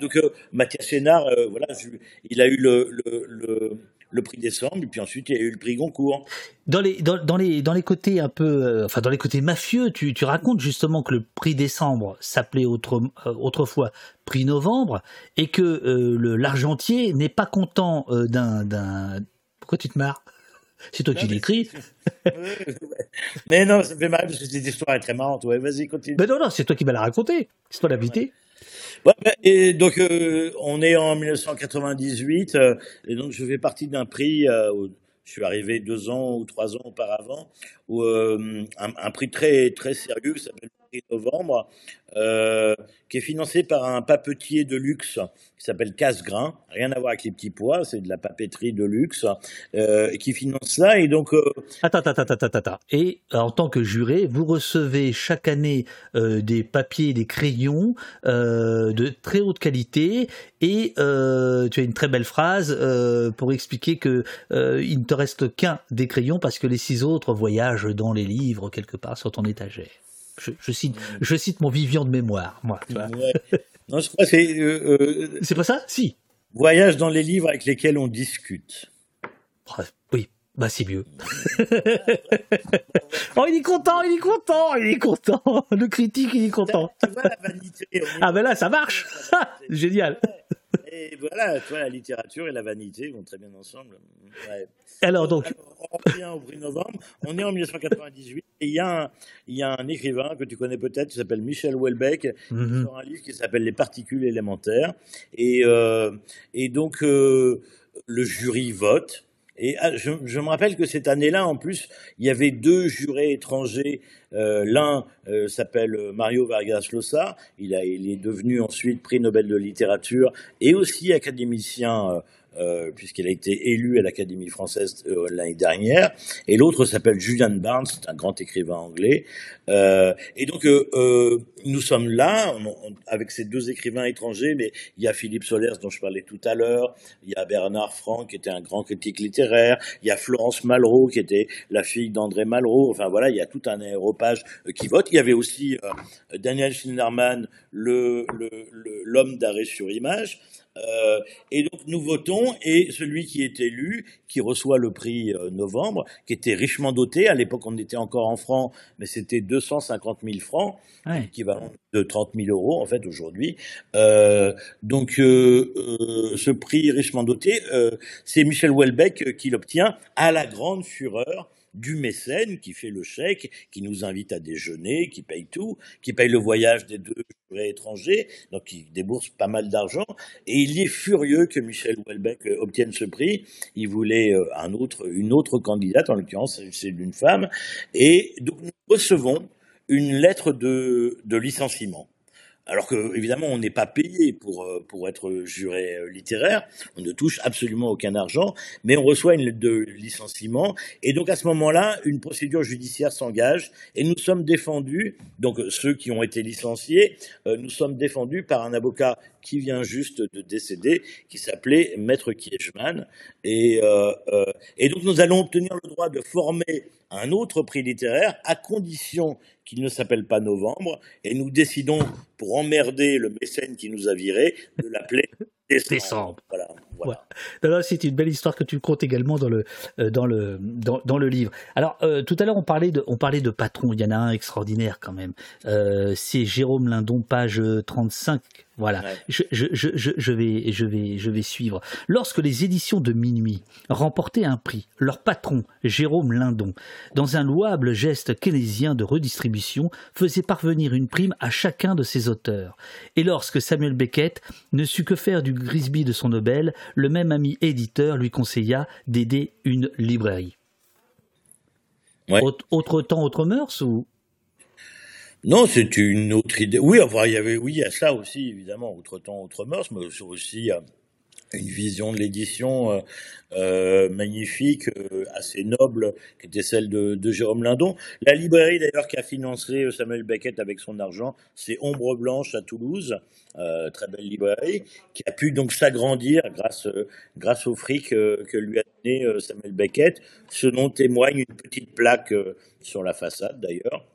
Donc, euh, Mathias Sénard, voilà, il a eu le, prix décembre, et puis ensuite il a eu le prix Goncourt. Dans les, dans, les, dans les côtés un peu, enfin dans les côtés mafieux, tu, tu racontes justement que le prix décembre s'appelait autre, autrefois prix novembre, et que l'argentier n'est pas content d'un pourquoi tu te marres? C'est toi qui l'écris. mais non, ça me fait marrer parce que cette histoire est très marrante. Ouais, vas-y, continue. Mais non, non, c'est toi qui m'as la raconté. C'est toi l'invité. Ouais, et donc, euh, on est en 1998, euh, et donc je fais partie d'un prix euh, où je suis arrivé deux ans ou trois ans auparavant, où un, un, prix très très sérieux qui s'appelle Novembre, euh, qui est financé par un papetier de luxe qui s'appelle Casse-Grain, rien à voir avec les petits pois, c'est de la papeterie de luxe, euh, qui finance ça. Et donc, euh... attends, attends, attends, attends, attends. Et en tant que juré, vous recevez chaque année euh, des papiers, des crayons euh, de très haute qualité, et euh, tu as une très belle phrase pour expliquer que il ne te reste qu'un des crayons parce que les six autres voyagent dans les livres quelque part sur ton étagère. Je, cite, je cite mon Vivian de mémoire, moi. Non, je crois que c'est. Euh, euh, c'est pas ça? Si. Voyage dans les livres avec lesquels on discute. Oh, oui, bah c'est mieux. oh, il est content, il est content, il est content. Le critique, il est content. Tu vois la vanité. Ah ben là, ça marche. Génial. Et voilà, tu vois, la littérature et la vanité vont très bien ensemble. Alors donc, on revient au prix novembre. On est en 1998 et il y, a un, il y a un écrivain que tu connais peut-être qui s'appelle Michel Houellebecq, qui mhm. sort un livre qui s'appelle Les particules élémentaires. Et, euh, et donc euh, le jury vote. Et ah, je, me rappelle que cette année-là, en plus, il y avait deux jurés étrangers. Euh, L'un euh, s'appelle Mario Vargas Llosa. Il est devenu ensuite prix Nobel de littérature et aussi académicien euh, puisqu'il a été élu à l'Académie française euh, l'année dernière, et l'autre s'appelle Julian Barnes, c'est un grand écrivain anglais. Euh, et donc nous sommes là avec ces deux écrivains étrangers, mais il y a Philippe Solers dont je parlais tout à l'heure, il y a Bernard Franck qui était un grand critique littéraire, il y a Florence Malraux qui était la fille d'André Malraux. Enfin voilà, il y a tout un aéropage qui vote. Il y avait aussi Daniel Schinderman, l'homme d'arrêt sur image. Euh, et donc nous votons et celui qui est élu, qui reçoit le prix euh, novembre, qui était richement doté, à l'époque on était encore en francs, mais c'était 250 000 francs, équivalent de 30 000 euros en fait aujourd'hui. Euh, donc ce prix richement doté, c'est Michel Houellebecq qui l'obtient à la grande fureur du mécène qui fait le chèque, qui nous invite à déjeuner, qui paye tout, qui paye le voyage des deux étrangers, donc qui débourse pas mal d'argent. Et il est furieux que Michel Houellebecq euh, obtienne ce prix. Il voulait euh, un autre, une autre candidate, en l'occurrence c'est une femme. Et donc nous recevons une lettre de, de licenciement alors que évidemment on n'est pas payé pour euh, pour être juré euh, littéraire, on ne touche absolument aucun argent, mais on reçoit une lettre de licenciement. Et donc à ce moment-là une procédure judiciaire s'engage et nous sommes défendus. Donc ceux qui ont été licenciés, euh, nous sommes défendus par un avocat qui vient juste de décéder, qui s'appelait Maître Kiechman. Et, et donc nous allons obtenir le droit de former un autre prix littéraire à condition qu'il ne s'appelle pas Novembre, et nous décidons, pour emmerder le mécène qui nous a virés, de l'appeler Décembre. Voilà. c'est une belle histoire que tu comptes également dans le, euh, dans le, dans, le livre. Alors, euh, tout à l'heure, on parlait de, on parlait de patron. Il y en a un extraordinaire quand même. Euh, c'est Jérôme Lindon, page 35 voilà, je, je, je, je, vais, je, vais, je vais suivre. Lorsque les éditions de Minuit remportaient un prix, leur patron, Jérôme Lindon, dans un louable geste keynésien de redistribution, faisait parvenir une prime à chacun de ses auteurs. Et lorsque Samuel Beckett ne sut que faire du Grisby de son Nobel, le même ami éditeur lui conseilla d'aider une librairie. Autre temps, autre mœurs ou? Non, c'est une autre idée. Oui, il y avait, oui, il y ça aussi, évidemment, autre temps, autre mœurs, mais aussi euh, une vision de l'édition euh, euh, magnifique, assez noble, qui était celle de, Jérôme Lindon. La librairie, d'ailleurs, qui a financé Samuel Beckett avec son argent, c'est Ombre Blanche à Toulouse, très belle librairie, qui a pu donc s'agrandir grâce, grâce au fric que lui a donné Samuel Beckett. Ce nom témoigne une petite plaque sur la façade, d'ailleurs.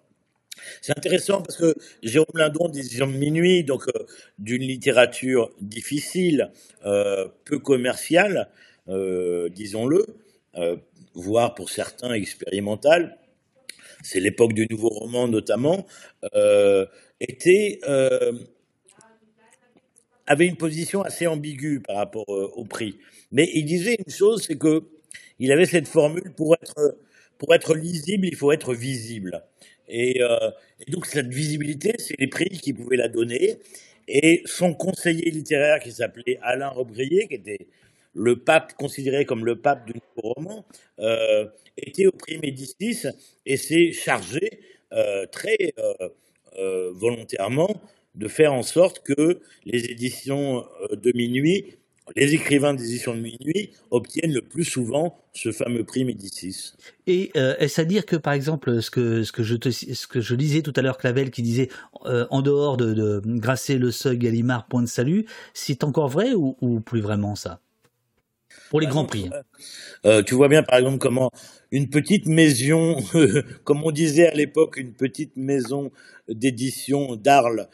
C'est intéressant parce que Jérôme Lindon, disons minuit, donc euh, d'une littérature difficile, euh, peu commerciale, euh, disons-le, voire pour certains expérimentale, c'est l'époque du nouveau roman notamment, était avait une position assez ambiguë par rapport au prix. Mais il disait une chose, c'est que il avait cette formule pour pour être lisible, il faut être visible. Euh, et, donc cette visibilité, c'est les prix qui pouvaient la donner. Et son conseiller littéraire qui s'appelait Alain Robrier, qui était le pape considéré comme le pape du nouveau roman, euh, était au prix Médicis et s'est chargé euh, très volontairement de faire en sorte que les éditions de minuit les écrivains des éditions de minuit obtiennent le plus souvent ce fameux prix Médicis. Et euh, est-ce à dire que, par exemple, ce que, ce que, je, te, ce que je lisais tout à l'heure, Clavel, qui disait euh, en dehors de, de, Grasser, Le Seuil, Gallimard, Point de Salut, c'est encore vrai ou, plus vraiment ça? Pour les grands prix. Euh, tu vois bien, par exemple, comment une petite maison, comme on disait à l'époque, une petite maison d'édition d'Arles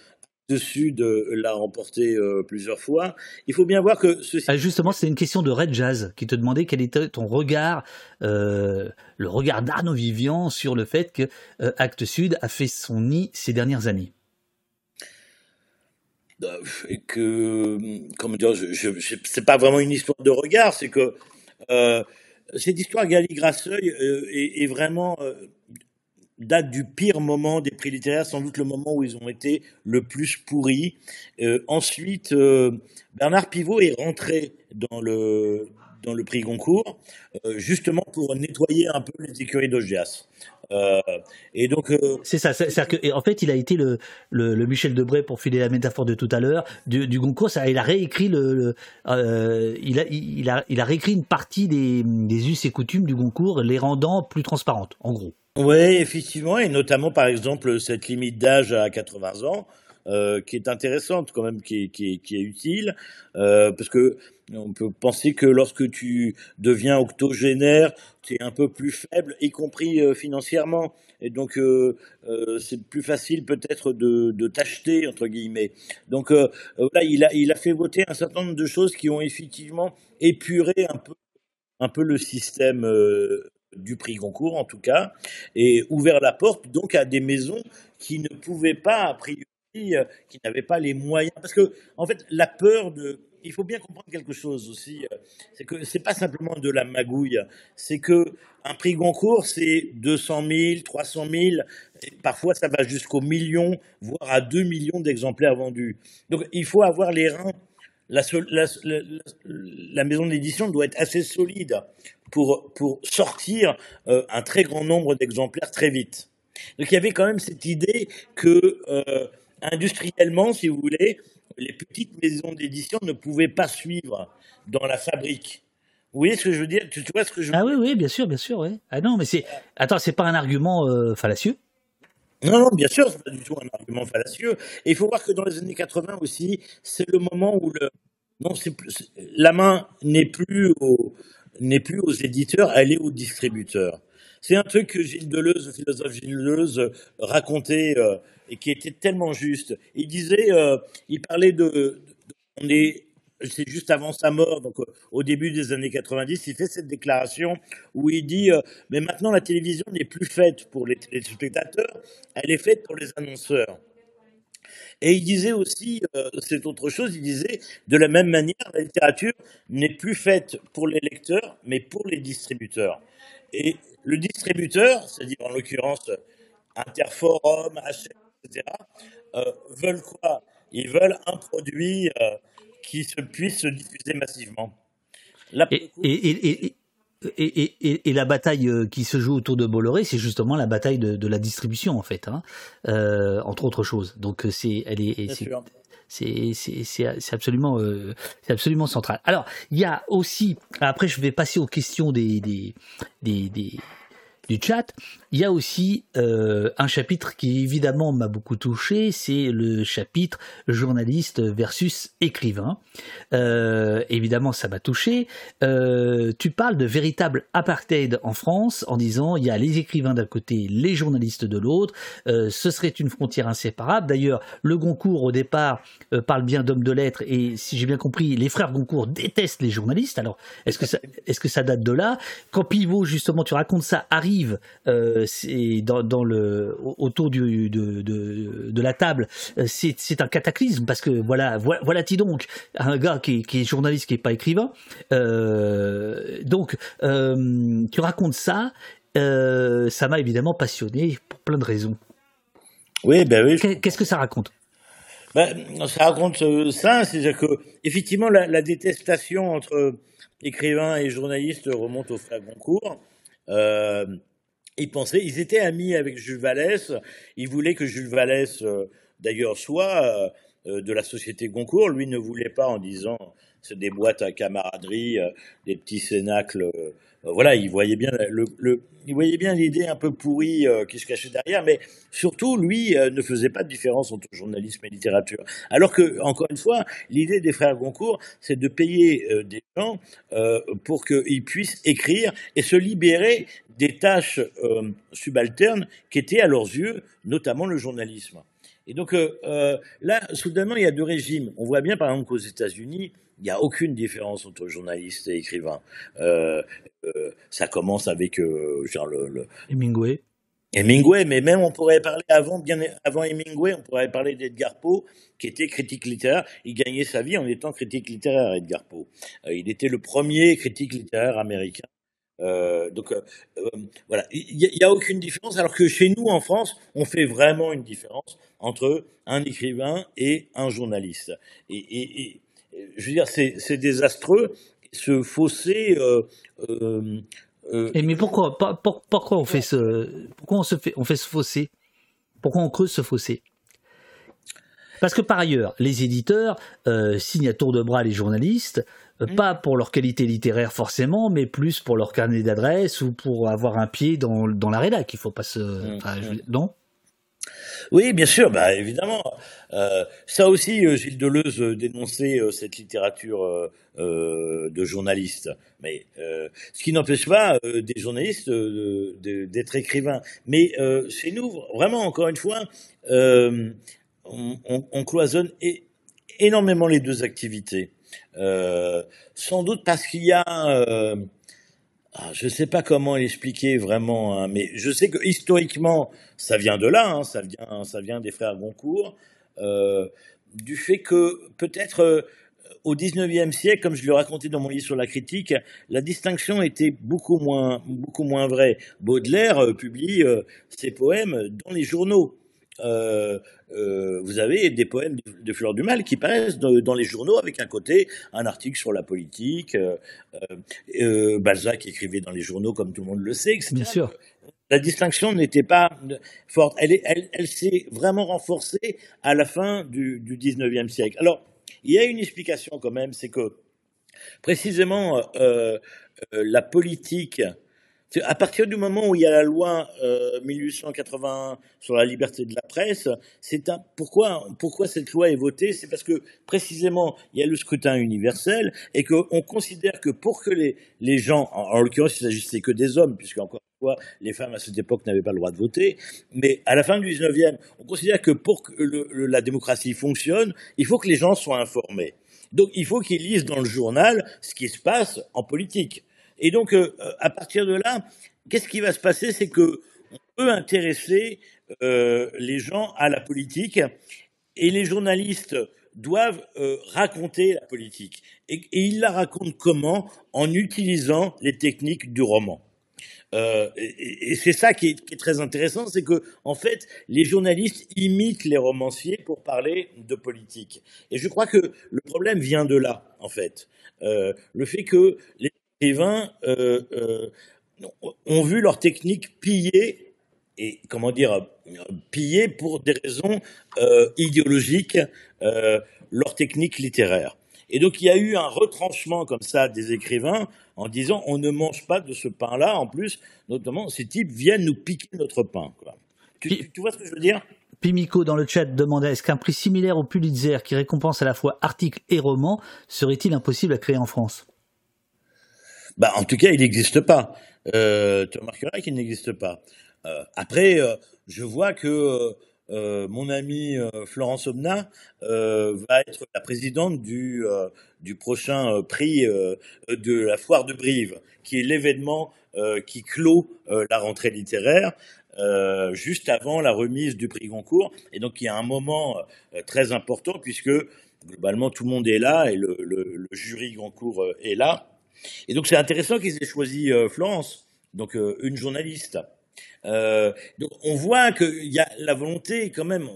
de l'a remporté euh, plusieurs fois. Il faut bien voir que ceci... Ah, justement, c'est une question de Red Jazz qui te demandait quel était ton regard, euh, le regard d'Arnaud Vivian sur le fait que euh, Actes Sud a fait son nid ces dernières années. Et que, comment dire, je, je, c'est pas vraiment une histoire de regard, c'est que cette histoire Gali Grasseuil est, est, vraiment date du pire moment des prix littéraires, sans doute le moment où ils ont été le plus pourris. Euh, ensuite, euh, Bernard Pivot est rentré dans le dans le prix Goncourt, euh, justement pour nettoyer un peu les écuries d'Augias. et donc c'est ça, c'est que en fait il a été le, le, Michel Debré pour filer la métaphore de tout à l'heure du, du, Goncourt, ça, il a réécrit le, il, a, il, a, il a réécrit une partie des, des us et coutumes du Goncourt, les rendant plus transparentes, en gros. Oui, effectivement, et notamment par exemple cette limite d'âge à 80 ans, euh, qui est intéressante quand même, qui est, qui qui est utile, euh, parce que on peut penser que lorsque tu deviens octogénaire, tu es un peu plus faible, y compris euh, financièrement, et donc euh, euh, c'est plus facile peut-être de, de t'acheter entre guillemets. Donc là, il a, il a fait voter un certain nombre de choses qui ont effectivement épuré un peu, un peu le système du prix Goncourt en tout cas, et ouvert la porte donc à des maisons qui ne pouvaient pas, a priori, euh, qui n'avaient pas les moyens. Parce que, en fait, la peur de. Il faut bien comprendre quelque chose aussi, euh, c'est que c'est pas simplement de la magouille, c'est que un prix Goncourt, c'est 200 000, 300 000, et parfois ça va jusqu'au million, voire à 2 millions d'exemplaires vendus. Donc il faut avoir les reins la, la, la, maison d'édition doit être assez solide pour, pour sortir euh, un très grand nombre d'exemplaires très vite. Donc il y avait quand même cette idée que euh, industriellement, si vous voulez, les petites maisons d'édition ne pouvaient pas suivre dans la fabrique. Vous voyez ce que je veux dire? Tu vois ce que je veux Ah oui, oui, bien sûr, bien sûr. Ouais. Ah non, mais c'est. Attends, c'est pas un argument euh, fallacieux non, non, bien sûr, c'est pas du tout un argument fallacieux. Et il faut voir que dans les années 80 aussi, c'est le moment où le, non, plus, la main n'est plus n'est aux éditeurs, elle est aux distributeurs. C'est un truc que Gilles Deleuze, le philosophe Gilles Deleuze, racontait euh, et qui était tellement juste. Il disait, euh, il parlait de, on est, c'est juste avant sa mort, donc euh, au début des années 90, il fait cette déclaration où il dit, mais maintenant la télévision n'est plus faite pour les téléspectateurs, elle est faite pour les annonceurs. Et il disait aussi, euh, c'est autre chose, il disait, de la même manière, la littérature n'est plus faite pour les lecteurs, mais pour les distributeurs. Et le distributeur, c'est-à-dire en l'occurrence Interforum, HM, etc., euh, veulent quoi? Ils veulent un produit euh, qui se puisse se diffuser massivement. et, et, la bataille euh, qui se joue autour de Bolloré, c'est justement la bataille de, la distribution en fait, hein, euh, entre autres choses. Donc euh, c'est, elle est, c'est, absolument, c'est absolument central. Alors il y a aussi, après je vais passer aux questions des, des, des du chat, il y a aussi euh, un chapitre qui évidemment m'a beaucoup touché, c'est le chapitre journaliste versus écrivain. Euh, évidemment, ça m'a touché. Euh, tu parles de véritable apartheid en France en disant il y a les écrivains d'un côté, les journalistes de l'autre. ce serait une frontière inséparable. D'ailleurs, le Goncourt au départ parle bien d'hommes de lettres et si j'ai bien compris, les frères Goncourt détestent les journalistes. Alors, est-ce que ça, est-ce que ça date de là? Quand Pivot justement, tu racontes ça, arrive euh, dans, le, autour du, de, de, la table, euh, c'est un cataclysme parce que voilà, voilà, t donc un gars qui, est journaliste, qui n'est pas écrivain. Euh, donc, tu racontes ça, ça m'a évidemment passionné pour plein de raisons. Oui, ben oui. Qu'est-ce que ça raconte? Ben, ça raconte ça, c'est-à-dire que effectivement la, la, détestation entre écrivains et journalistes remonte au frère Goncourt. Euh, ils pensaient, ils étaient amis avec Jules Vallès. Ils voulaient que Jules Vallès, euh, d'ailleurs, soit euh, de la société Goncourt. Lui ne voulait pas en disant c'est des boîtes à camaraderie, des petits cénacles voilà, il voyait bien le, il voyait bien l'idée un peu pourrie euh, qui se cachait derrière, mais surtout lui euh, ne faisait pas de différence entre journalisme et littérature. Alors que, encore une fois, l'idée des frères Goncourt, c'est de payer des gens pour qu'ils puissent écrire et se libérer des tâches subalternes qui étaient à leurs yeux, notamment le journalisme. Et donc là, soudainement, il y a deux régimes. On voit bien, par exemple, qu'aux États-Unis, il n'y a aucune différence entre journaliste et écrivain. Euh, euh, ça commence avec euh, genre le, Hemingway. Hemingway, mais même on pourrait parler avant, bien avant Hemingway, on pourrait parler d'Edgar Poe, qui était critique littéraire. Il gagnait sa vie en étant critique littéraire, Edgar Poe. il était le premier critique littéraire américain. donc voilà, il n'y a, aucune différence, alors que chez nous en France, on fait vraiment une différence entre un écrivain et un journaliste. et, je veux dire, c'est désastreux. Ce fossé euh, euh, Et mais pourquoi, pourquoi on fait ce, pourquoi on se fait, on fait ce fossé? Pourquoi on creuse ce fossé? Parce que par ailleurs, les éditeurs euh, signent à tour de bras les journalistes, euh, mm. pas pour leur qualité littéraire forcément, mais plus pour leur carnet d'adresse ou pour avoir un pied dans, dans la rédac. Il faut pas se... Mm. Mm. non? Oui, bien sûr, bah évidemment. Euh, ça aussi, Gilles Deleuze dénonçait cette littérature de journalistes. Mais ce qui n'empêche pas des journalistes d'être écrivains. Mais chez nous, vraiment, encore une fois, on, cloisonne énormément les deux activités. Euh, sans doute parce qu'il y a, euh, ah, je ne sais pas comment l'expliquer vraiment, hein, mais je sais que historiquement, ça vient de là, hein, ça vient, ça vient des frères Goncourt, euh, du fait que peut-être au XIXe siècle, comme je le racontais dans mon livre sur la critique, la distinction était beaucoup moins, beaucoup moins vraie. Baudelaire publie ses poèmes dans les journaux. Euh, euh, vous avez des poèmes de Fleur du Mal qui paraissent dans, les journaux avec un côté, un article sur la politique. Euh, Balzac écrivait dans les journaux, comme tout le monde le sait, etc. Bien sûr. La distinction n'était pas forte. Elle, elle, elle s'est vraiment renforcée à la fin du, du 19e siècle. Alors, il y a une explication quand même, c'est que précisément la politique à partir du moment où il y a la loi euh, 1881 sur la liberté de la presse, c'est pourquoi cette loi est votée, c'est parce que précisément il y a le scrutin universel et qu'on considère que pour que les gens, en, l'occurrence il s'agissait que des hommes, puisque encore une fois les femmes à cette époque n'avaient pas le droit de voter, mais à la fin du 19e, on considère que pour que la démocratie fonctionne, il faut que les gens soient informés. Donc il faut qu'ils lisent dans le journal ce qui se passe en politique. Et donc, euh, à partir de là, qu'est-ce qui va se passer? C'est que on peut intéresser euh, les gens à la politique et les journalistes doivent euh, raconter la politique. Et, ils la racontent comment? En utilisant les techniques du roman. Euh, et, c'est ça qui est, qui est, très intéressant, c'est que en fait, les journalistes imitent les romanciers pour parler de politique. Et je crois que le problème vient de là, en fait. Euh, le fait que les écrivains euh, euh, ont vu leur technique pillée et comment dire pillée pour des raisons euh, idéologiques leur technique littéraire. Et donc il y a eu un retranchement comme ça des écrivains en disant on ne mange pas de ce pain-là. En plus, notamment ces types viennent nous piquer notre pain. Tu, tu vois ce que je veux dire? Pimico dans le chat demandait est-ce qu'un prix similaire au Pulitzer qui récompense à la fois articles et romans serait-il impossible à créer en France? Bah, en tout cas, il n'existe pas. Euh, tu remarqueras qu'il n'existe pas. Euh, après, euh, je vois que euh, mon ami Florence Obna va être la présidente du, du prochain prix de la foire de Brive, qui est l'événement qui clôt la rentrée littéraire. juste avant la remise du prix Goncourt. Et donc, il y a un moment très important puisque globalement tout le monde est là et le, le, le jury Goncourt est là. Et donc c'est intéressant qu'ils aient choisi euh, Florence, donc euh, une journaliste. Euh, donc on voit qu'il y a la volonté quand même,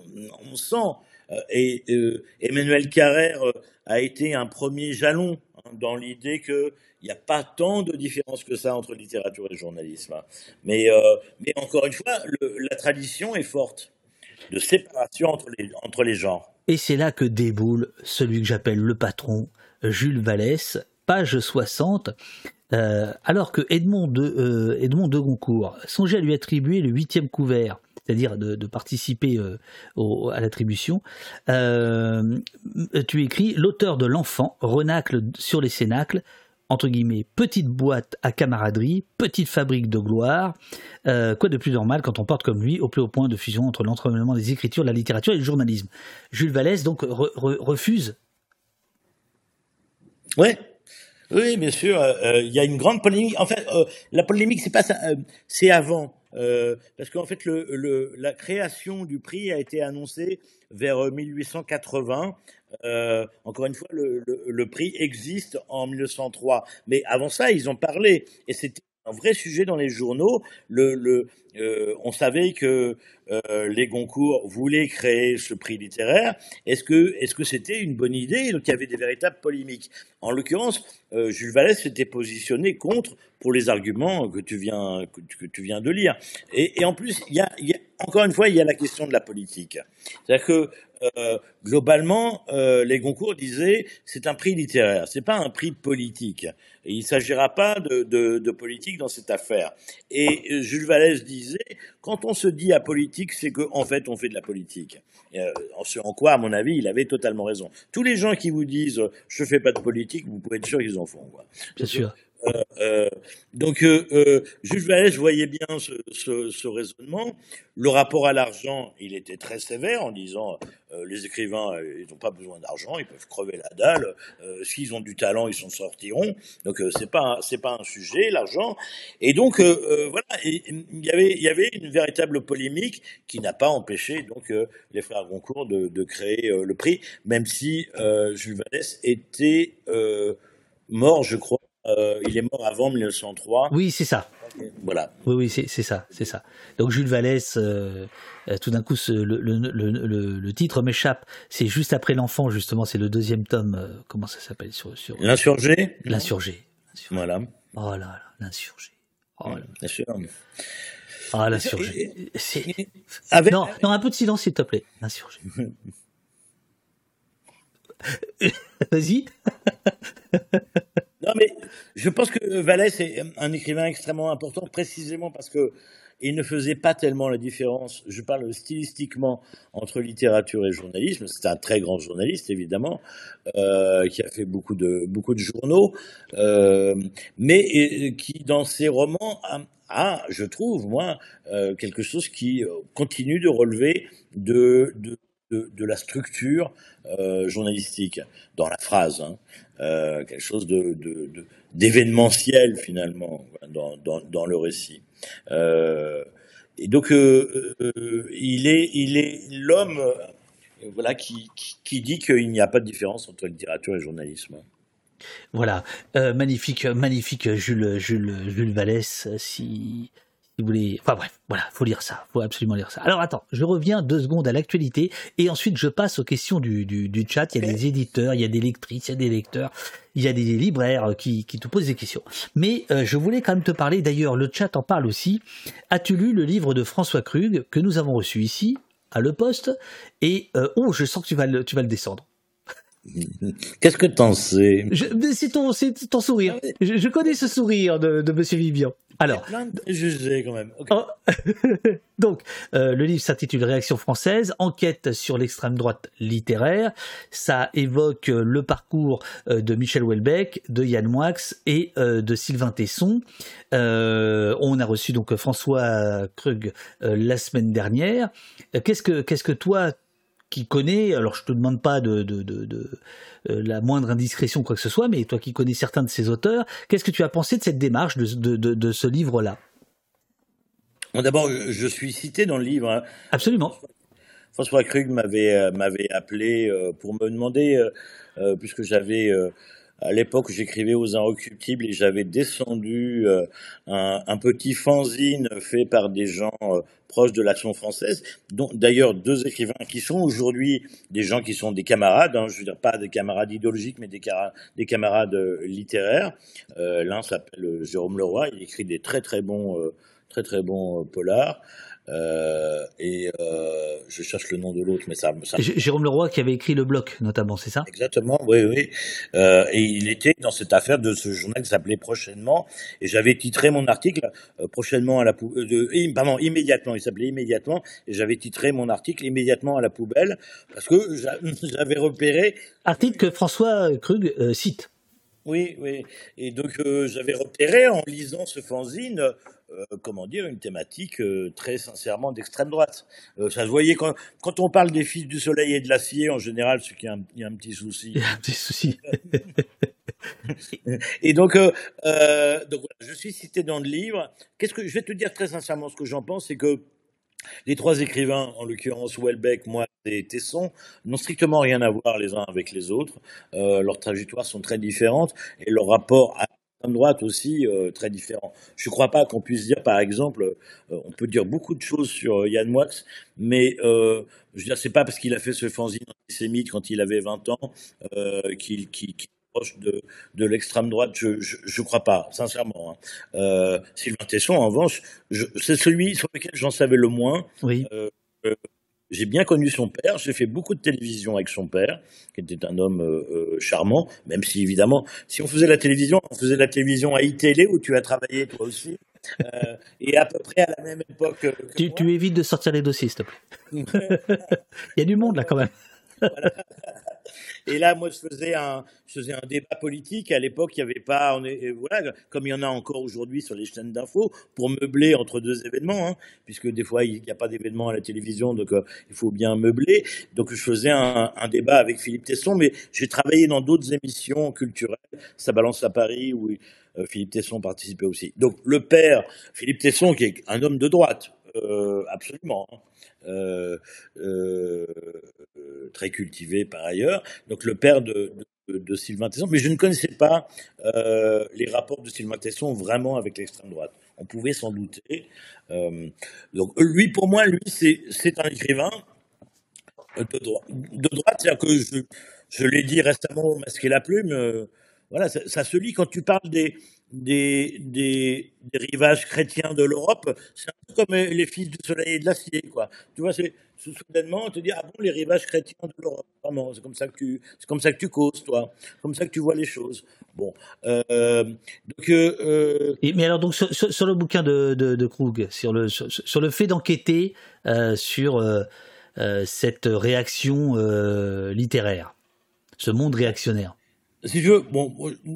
on, sent, et Emmanuel Carrère a été un premier jalon hein, dans l'idée qu'il n'y a pas tant de différence que ça entre littérature et journalisme. Hein. Mais, mais encore une fois, la tradition est forte de séparation entre les, entre les genres. Et c'est là que déboule celui que j'appelle le patron, Jules Vallès, page 60, euh, alors que Edmond de, euh, Edmond de Goncourt songeait à lui attribuer le huitième couvert, c'est-à-dire de, participer euh, à l'attribution, tu écris l'auteur de l'enfant renacle sur les cénacles, entre guillemets, petite boîte à camaraderie, petite fabrique de gloire, quoi de plus normal quand on porte comme lui au plus haut point de fusion entre l'entremêlement des écritures, la littérature et le journalisme. Jules Vallès donc refuse. Ouais, oui, bien sûr. Euh, euh, il y a une grande polémique. En fait, euh, la polémique, c'est pas ça, c'est avant. parce qu'en fait, la création du prix a été annoncée vers 1880. encore une fois, le, prix existe en 1903. Mais avant ça, ils ont parlé. Et c'était un vrai sujet dans les journaux. Euh, on savait que euh, les Goncourt voulaient créer ce prix littéraire. Est-ce que est-ce que c'était une bonne idée? Donc il y avait des véritables polémiques. En l'occurrence, euh, Jules Vallès s'était positionné contre pour les arguments que tu viens que, tu viens de lire. Et, en plus, il y a, encore une fois, il y a la question de la politique. C'est-à-dire que globalement, les Goncourt disaient c'est un prix littéraire, c'est pas un prix politique. Et il s'agira pas de, de, politique dans cette affaire. Et Jules Vallès quand on se dit apolitique, c'est qu'en en fait on fait de la politique. Euh, en quoi, à mon avis, il avait totalement raison. Tous les gens qui vous disent je fais pas de politique, vous pouvez être sûr qu'ils en font. Bien sûr. Euh, euh, donc, euh, Jules Vallès voyait bien ce, raisonnement. Le rapport à l'argent, il était très sévère en disant euh, les écrivains, ils n'ont pas besoin d'argent, ils peuvent crever la dalle. S'ils ont du talent, ils s'en sortiront. Donc, c'est pas pas un sujet l'argent. Et donc, voilà, il y avait il y avait une véritable polémique qui n'a pas empêché donc les frères Goncourt de, de créer le prix, même si Jules Vallès était mort, je crois, euh, il est mort avant 1903. Oui, c'est ça. Voilà. Oui, oui, c'est ça, c'est ça. Donc Jules Vallès, euh, euh, tout d'un coup, le, titre m'échappe. C'est juste après l'enfant, justement, c'est le deuxième tome. comment ça s'appelle sur, sur L'insurgé. L'insurgé. Voilà. Oh là là, l'insurgé. Oh sûr. Ah, l'insurgé. Non, non, un peu de silence, s'il te plaît. L'insurgé. Vas-y. je pense que Vallès est un écrivain extrêmement important, précisément parce que il ne faisait pas tellement la différence, je parle stylistiquement, entre littérature et journalisme. C'est un très grand journaliste, évidemment, euh, qui a fait beaucoup de, beaucoup de journaux, euh, mais qui, dans ses romans, a, a je trouve, moi, euh, quelque chose qui continue de relever de, de de, la structure euh, journalistique dans la phrase, hein, euh, quelque chose d'événementiel finalement dans, le récit. Euh, et donc il est il est l'homme voilà qui, qui, qui dit qu'il n'y a pas de différence entre littérature et journalisme. Voilà, magnifique, magnifique Jules Jules Jules Vallès. Si vous voulez, enfin bref, voilà, faut lire ça, faut absolument lire ça. Alors attends, je reviens deux secondes à l'actualité et ensuite je passe aux questions du, du, chat. Il y a des éditeurs, il y a des lectrices, il y a des lecteurs, il y a des libraires qui, qui te posent des questions. Mais euh, je voulais quand même te parler, d'ailleurs le chat en parle aussi. As-tu lu le livre de François Krug que nous avons reçu ici à Le Poste? Et euh, oh, je sens que tu vas tu vas le descendre. Qu'est-ce que t'en sais C'est ton, ton sourire. Je, je, connais ce sourire de, de Monsieur Vivian. Alors, je quand même. Oh. Donc, euh, le livre s'intitule Réaction française, enquête sur l'extrême droite littéraire. Ça évoque le parcours euh, de Michel Houellebecq, de Yann Moix et euh, de Sylvain Tesson. Euh, on a reçu donc François Krug euh, la semaine dernière. Qu'est-ce que, qu'est-ce que toi qui connais, alors je te demande pas de, de, de, de euh, la moindre indiscrétion quoi que ce soit, mais toi qui connais certains de ces auteurs, qu'est-ce que tu as pensé de cette démarche de, de ce livre-là? D'abord, je suis cité dans le livre. Hein. Absolument. François Krug m'avait euh, m'avait appelé euh, pour me demander, puisque j'avais à l'époque, j'écrivais aux Inrecuptibles et j'avais descendu euh, un, un, petit fanzine fait par des gens euh, proches de l'action française, dont d'ailleurs deux écrivains qui sont aujourd'hui des gens qui sont des camarades, hein, je veux dire pas des camarades idéologiques, mais des, des camarades euh, littéraires. L'un s'appelle Jérôme Leroy, il écrit des très très bons, très très bons polars. Euh, et euh, je cherche le nom de l'autre, mais ça, ça. Jérôme Leroy qui avait écrit le bloc, notamment, c'est ça? Exactement, oui, oui. Euh, et il était dans cette affaire de ce journal qui s'appelait Prochainement, et j'avais titré mon article euh, prochainement à la poubelle, euh, pardon, immédiatement. Il s'appelait immédiatement, et j'avais titré mon article immédiatement à la poubelle parce que j'avais repéré. Article que François Krug cite. Oui, oui. Et donc j'avais repéré en lisant ce fanzine euh, comment dire, une thématique euh, très sincèrement d'extrême droite. Euh, ça se voyait quand, quand on parle des fils du soleil et de l'acier, en général, c'est qu'il y, y, a un petit souci. Il y a un petit souci. et donc, donc voilà, je suis cité dans le livre. Qu'est-ce que je vais te dire très sincèrement ce que j'en pense, c'est que les trois écrivains, en l'occurrence Welbeck, moi et Tesson, n'ont strictement rien à voir les uns avec les autres. Euh, leurs trajectoires sont très différentes et leur rapport à l'extrême droite aussi euh, très différent. Je ne crois pas qu'on puisse dire, par exemple, euh, on peut dire beaucoup de choses sur Yann Moix, mais je veux dire, pas parce qu'il a fait ce fanzine antisémite quand il avait 20 ans qu'il proche de, de l'extrême droite. Je, ne crois pas, sincèrement. Hein. Sylvain Tesson, en revanche, c'est celui sur lequel j'en savais le moins. Oui. J'ai bien connu son père, j'ai fait beaucoup de télévision avec son père, qui était un homme euh, euh, charmant, même si évidemment, si on faisait la télévision, on faisait la télévision à iTélé où tu as travaillé toi aussi, euh, et à peu près à la même époque. Que tu, tu évites de sortir les dossiers, s'il te plaît. Il y a du monde là quand même. Et là, moi, je faisais un, je faisais un débat politique. À l'époque, il n'y avait pas, on voilà, comme il y en a encore aujourd'hui sur les chaînes d'infos, pour meubler entre deux événements, hein, puisque des fois, il n'y a pas d'événement à la télévision, donc euh, il faut bien meubler. Donc, je faisais un, un débat avec Philippe Tesson, mais j'ai travaillé dans d'autres émissions culturelles. Ça balance à Paris, où euh, Philippe Tesson participait aussi. Donc, le père, Philippe Tesson, qui est un homme de droite, euh, absolument. Hein. Euh, euh, très cultivé par ailleurs. Donc le père de, Sylvain Tesson, mais je ne connaissais pas les rapports de Sylvain Tesson vraiment avec l'extrême droite. On pouvait s'en douter. donc lui, pour moi, lui, c'est un écrivain de, droite. De droite, c'est-à-dire que je, l'ai dit récemment au Masquer la Plume. voilà, ça, se lit quand tu parles des, des, des, rivages chrétiens de l'Europe, c'est un peu comme les fils du soleil et de l'acier, quoi. Tu vois, c'est soudainement on te dit ah bon les rivages chrétiens de l'Europe, c'est comme ça que tu, c'est comme ça que tu causes, toi, comme ça que tu vois les choses. Bon, euh, donc. Euh, euh mais alors donc sur, le bouquin de, de, de, Krug, sur le sur, le fait d'enquêter euh, sur euh, euh, cette réaction littéraire, ce monde réactionnaire si je veux, bon,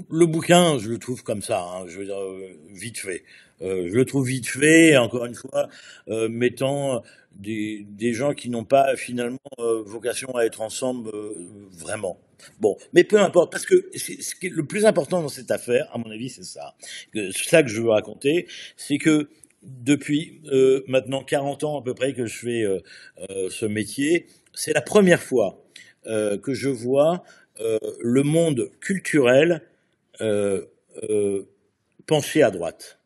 le bouquin, je le trouve comme ça, hein, je veux dire, euh, vite fait. Euh, je le trouve vite fait, encore une fois, euh, mettant des, des, gens qui n'ont pas finalement euh, vocation à être ensemble euh, vraiment. Bon, mais peu importe, parce que ce qui est le plus important dans cette affaire, à mon avis, c'est ça. C'est ça que je veux raconter, c'est que depuis maintenant 40 ans à peu près que je fais ce métier, c'est la première fois que je vois euh, le monde culturel euh, euh, penché à droite.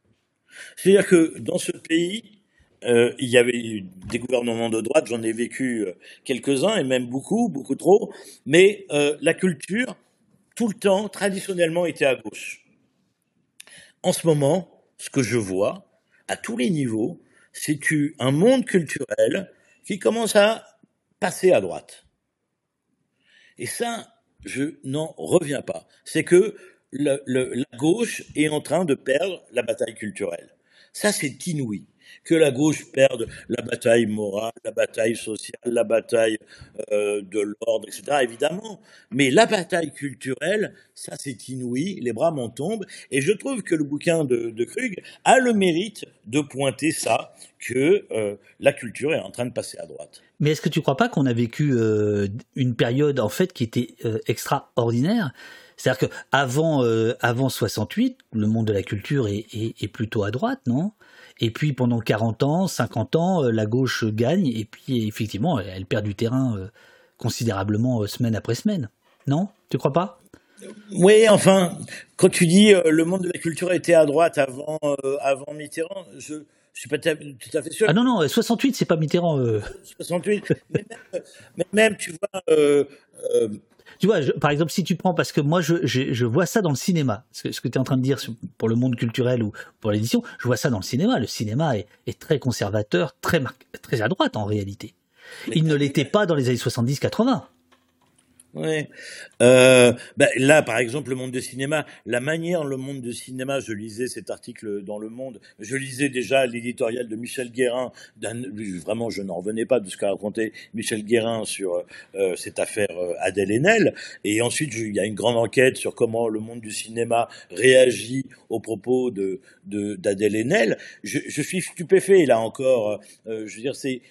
C'est-à-dire que dans ce pays, euh, il y avait des gouvernements de droite, j'en ai vécu quelques-uns et même beaucoup, beaucoup trop, mais euh, la culture, tout le temps, traditionnellement, était à gauche. En ce moment, ce que je vois, à tous les niveaux, c'est un monde culturel qui commence à passer à droite. Et ça, je n'en reviens pas. C'est que la gauche est en train de perdre la bataille culturelle. Ça, c'est inouï. Que la gauche perde la bataille morale, la bataille sociale, la bataille euh, de l'ordre, etc., évidemment. Mais la bataille culturelle, ça, c'est inouï. Les bras m'en tombent. Et je trouve que le bouquin de, Krug a le mérite de pointer ça, que euh, la culture est en train de passer à droite. Mais est-ce que tu crois pas qu'on a vécu euh, une période, en fait, qui était extraordinaire? C'est-à-dire qu'avant euh, avant 68, le monde de la culture est, plutôt à droite, non? Et puis pendant 40 ans, 50 ans, euh, la gauche gagne, et puis effectivement, elle, perd du terrain euh, considérablement euh, semaine après semaine. Non? Tu crois pas? Oui, enfin, quand tu dis le monde de la culture était à droite avant, avant Mitterrand, je, je suis pas tout à fait sûr. Ah non, non, 68, c'est pas Mitterrand. 68, mais même, mais même, tu vois, tu vois, par exemple, si tu prends, parce que moi, je, je, vois ça dans le cinéma, ce que, tu es en train de dire pour le monde culturel ou pour l'édition, je vois ça dans le cinéma. Le cinéma est, est très conservateur, très, très à droite en réalité. Il ne l'était pas dans les années 70-80. Ouais. Euh, ben là, par exemple, le monde du cinéma, la manière, le monde du cinéma, je lisais cet article dans Le Monde, je lisais déjà l'éditorial de Michel Guérin, vraiment, je n'en revenais pas de ce qu'a raconté Michel Guérin sur euh, cette affaire euh, Adèle Haenel, et ensuite, il y a une grande enquête sur comment le monde du cinéma réagit aux propos de d'Adèle Haenel. Je, je, suis stupéfait, là encore, euh, je veux dire, c'est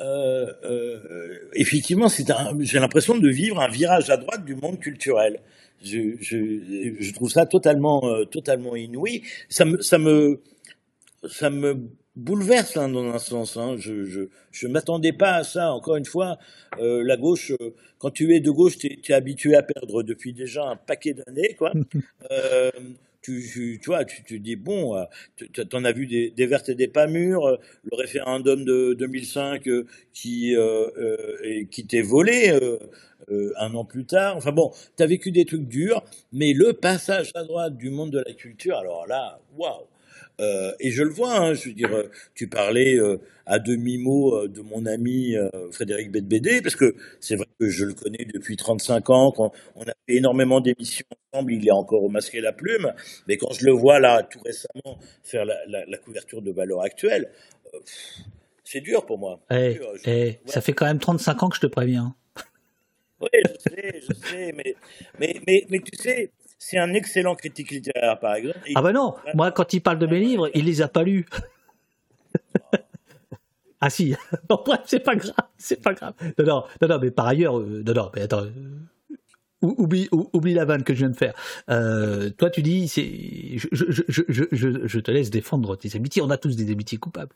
euh, euh, effectivement, c'est j'ai l'impression de vivre un virage à droite du monde culturel. Je, je, je trouve ça totalement, euh, totalement inouï. Ça me, ça me, ça me bouleverse hein, dans un sens. Hein. Je, je, je m'attendais pas à ça. Encore une fois, euh, la gauche, euh, quand tu es de gauche, tu es, habitué à perdre depuis déjà un paquet d'années, quoi. tu, tu, vois, tu, tu dis, bon, euh, tu en as vu des, des, vertes et des pas mûres, euh, le référendum de 2005 euh, qui, euh, qui t'est volé un an plus tard. Enfin bon, tu as vécu des trucs durs, mais le passage à droite du monde de la culture, alors là, waouh euh, et je le vois, hein, je veux dire, euh, tu parlais euh, à demi-mot de mon ami Frédéric Bedbédé, parce que c'est vrai que je le connais depuis 35 ans, quand on a fait énormément d'émissions ensemble, il est encore au masque et la plume, mais quand je le vois là, tout récemment, faire la, la, la couverture de valeur actuelle, c'est dur pour moi. Eh, eh, ça fait quand même 35 ans que je te préviens. Oui, je sais, je sais, mais, mais, mais, mais tu sais, c'est un excellent critique littéraire, par exemple. Ah ben non, moi quand il parle de mes livres, il les a pas lus. ah si, bon, c'est pas grave, c'est pas grave. Non, non, non, non, mais par ailleurs, euh, non, non, mais attends, euh, oublie, oublie la vanne que je viens de faire. Euh, toi, tu dis, c'est, je, je, je, je, te laisse défendre tes amitiés. On a tous des amitiés coupables.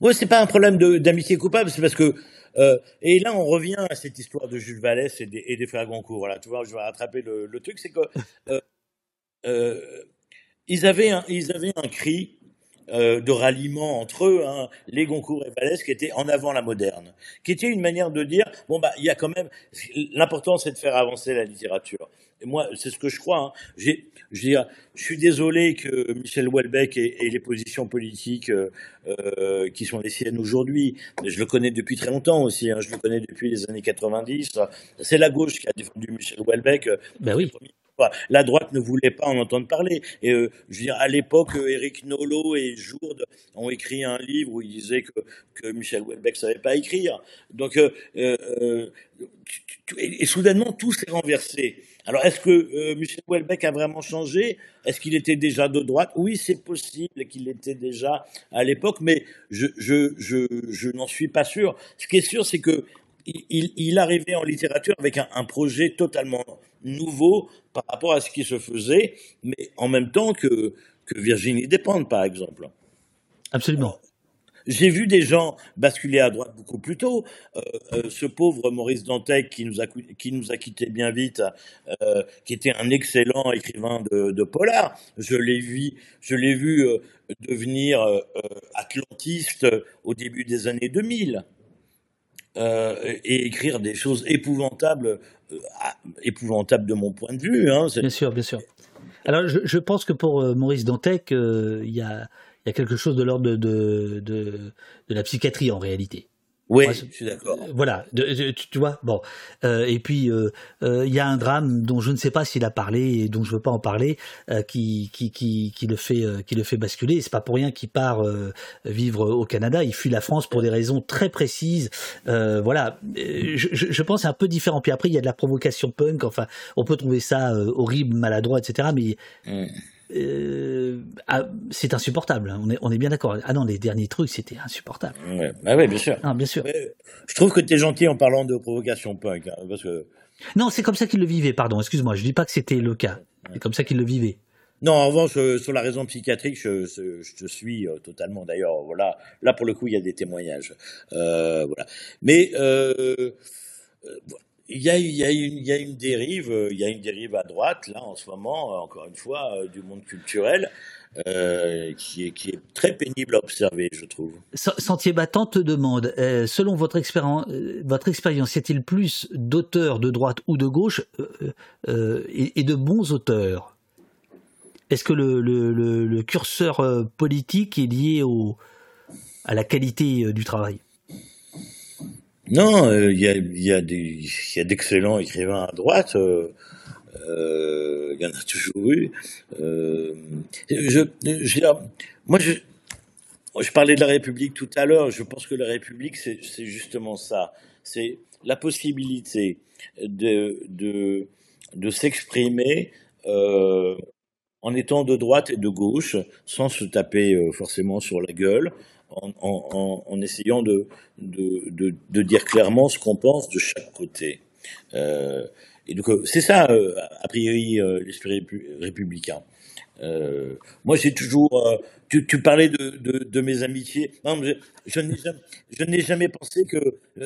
Oui, c'est pas un problème d'amitié coupable, c'est parce que euh, et là, on revient à cette histoire de Jules Vallès et des, frères Goncourt. Tu vois, je vais rattraper le, truc, c'est que euh, euh, avaient un cri euh, de ralliement entre eux, hein, les Goncourt et Vallès, qui était en avant la moderne, qui était une manière de dire bon bah il y a quand même l'important c'est de faire avancer la littérature. Et moi c'est ce que je crois. Hein. J'ai je, je suis désolé que Michel Houellebecq ait, les positions politiques euh, euh, qui sont les siennes aujourd'hui. Je le connais depuis très longtemps aussi. Hein. Je le connais depuis les années 90. C'est la gauche qui a défendu Michel Houellebecq. Ben oui. La droite ne voulait pas en entendre parler. Et euh, je dire, à l'époque, Éric Nolot et Jourde ont écrit un livre où ils disaient que, que Michel Houellebecq savait pas écrire. Donc, euh, euh, et, soudainement, tout s'est renversé. Alors, est-ce que euh, Michel Houellebecq a vraiment changé? Est-ce qu'il était déjà de droite? Oui, c'est possible qu'il était déjà à l'époque, mais je, je, je, je n'en suis pas sûr. Ce qui est sûr, c'est que il, arrivait en littérature avec un, projet totalement nouveau par rapport à ce qui se faisait, mais en même temps que, que Virginie Despentes, par exemple. Absolument. J'ai vu des gens basculer à droite beaucoup plus tôt. Euh, euh, ce pauvre Maurice Dantec qui nous a, qui nous a quitté bien vite, euh, qui était un excellent écrivain de, de polar. Je l'ai vu, je l'ai vu euh, devenir euh, atlantiste au début des années 2000. Euh, et écrire des choses épouvantables, euh, épouvantables de mon point de vue. Hein, bien sûr, bien sûr. Alors, je, pense que pour euh, Maurice Dantec, il y, a, quelque chose de l'ordre de, la psychiatrie en réalité. Oui, je suis d'accord. Euh, voilà, tu, vois, bon. Euh, et puis, euh, il y a un drame dont je ne sais pas s'il a parlé et dont je ne veux pas en parler, qui, qui, qui, qui, le fait, qui le fait basculer. C'est pas pour rien qu'il part vivre au Canada. Il fuit la France pour des raisons très précises. voilà, je, je, pense c'est un peu différent. Puis après, il y a de la provocation punk. Enfin, on peut trouver ça horrible, maladroit, etc. Mais mm. Euh, ah, c'est insupportable. Hein. On est, on est bien d'accord. Ah non, les derniers trucs, c'était insupportable. Ouais, bah ouais, bien sûr. Ah, bien sûr. je trouve que tu es gentil en parlant de provocation punk. Hein, parce que... Non, c'est comme ça qu'il le vivait, pardon. Excuse-moi, je dis pas que c'était le cas. C'est comme ça qu'il le vivait. Non, en revanche, euh, sur la raison psychiatrique, je, je, te suis euh, totalement. D'ailleurs, voilà, là pour le coup, il y a des témoignages. voilà. Mais il y, a, une, dérive, euh, il y a une dérive à droite là en ce moment, euh, encore une fois, euh, du monde culturel, qui, est, très pénible à observer, je trouve. Sentier battant te demande, selon votre expérience, votre expérience, y a-t-il plus d'auteurs de droite ou de gauche et, de bons auteurs? Est-ce que le, le, le, le, curseur politique est lié au, à la qualité du travail? Non, euh, il y, a, y, a y a d'excellents écrivains à droite. Euh, euh, il y en a toujours eu. Je, je, moi, je, je parlais de la République tout à l'heure. Je pense que la République, c'est justement ça. C'est la possibilité de, de, de s'exprimer euh, en étant de droite et de gauche, sans se taper forcément sur la gueule, en, essayant de, de, de, dire clairement ce qu'on pense de chaque côté. Euh, et donc c'est ça, euh, a priori, euh, l'esprit républicain. Euh, moi, j'ai toujours. Euh, tu, tu, parlais de, mes amitiés. Non, je, n'ai jamais, pensé que,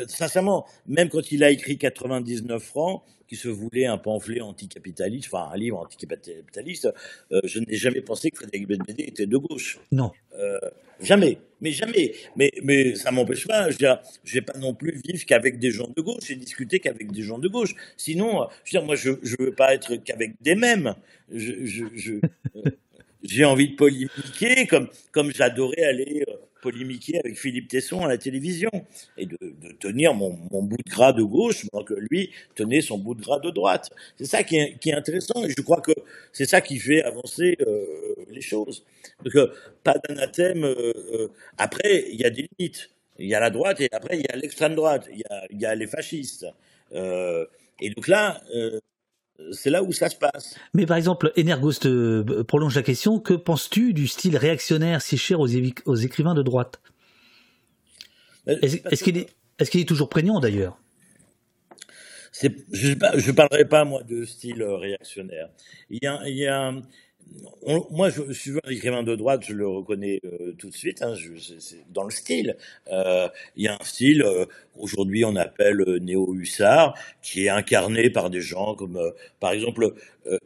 sincèrement, même quand il a écrit 99 francs, qui se voulait un pamphlet anticapitaliste, enfin un livre anticapitaliste, euh, je n'ai jamais pensé que Frédéric Benbédé était de gauche. Non. Euh, jamais, mais jamais. Mais, mais ça m'empêche pas. Je ne vais pas non plus vivre qu'avec des gens de gauche et discuter qu'avec des gens de gauche. Sinon, je veux dire, moi, je ne veux pas être qu'avec des mêmes. Je, je, j'ai envie de polémiquer comme, comme j'adorais aller polémiquer avec Philippe Tesson à la télévision et de, tenir mon, bout de gras de gauche, pendant que lui tenait son bout de gras de droite. C'est ça qui est, intéressant et je crois que c'est ça qui fait avancer euh, les choses. Donc, euh, pas d'anathème. Euh, après, il y a des limites. Il y a la droite et après, il y a l'extrême droite. Il y a, y a les fascistes. et donc là, c'est là où ça se passe. Mais par exemple, Energos te prolonge la question. Que penses-tu du style réactionnaire si cher aux, écrivains de droite? Euh, Est-ce qu'il est, toujours prégnant d'ailleurs? Je ne parlerai pas, moi, de style réactionnaire. Il y a, il y a moi, je, suis un écrivain de droite, je le reconnais euh, tout de suite. Hein, dans le style. Euh, il y a un style euh, aujourd'hui on appelle néo-hussard, qui est incarné par des gens comme, par exemple,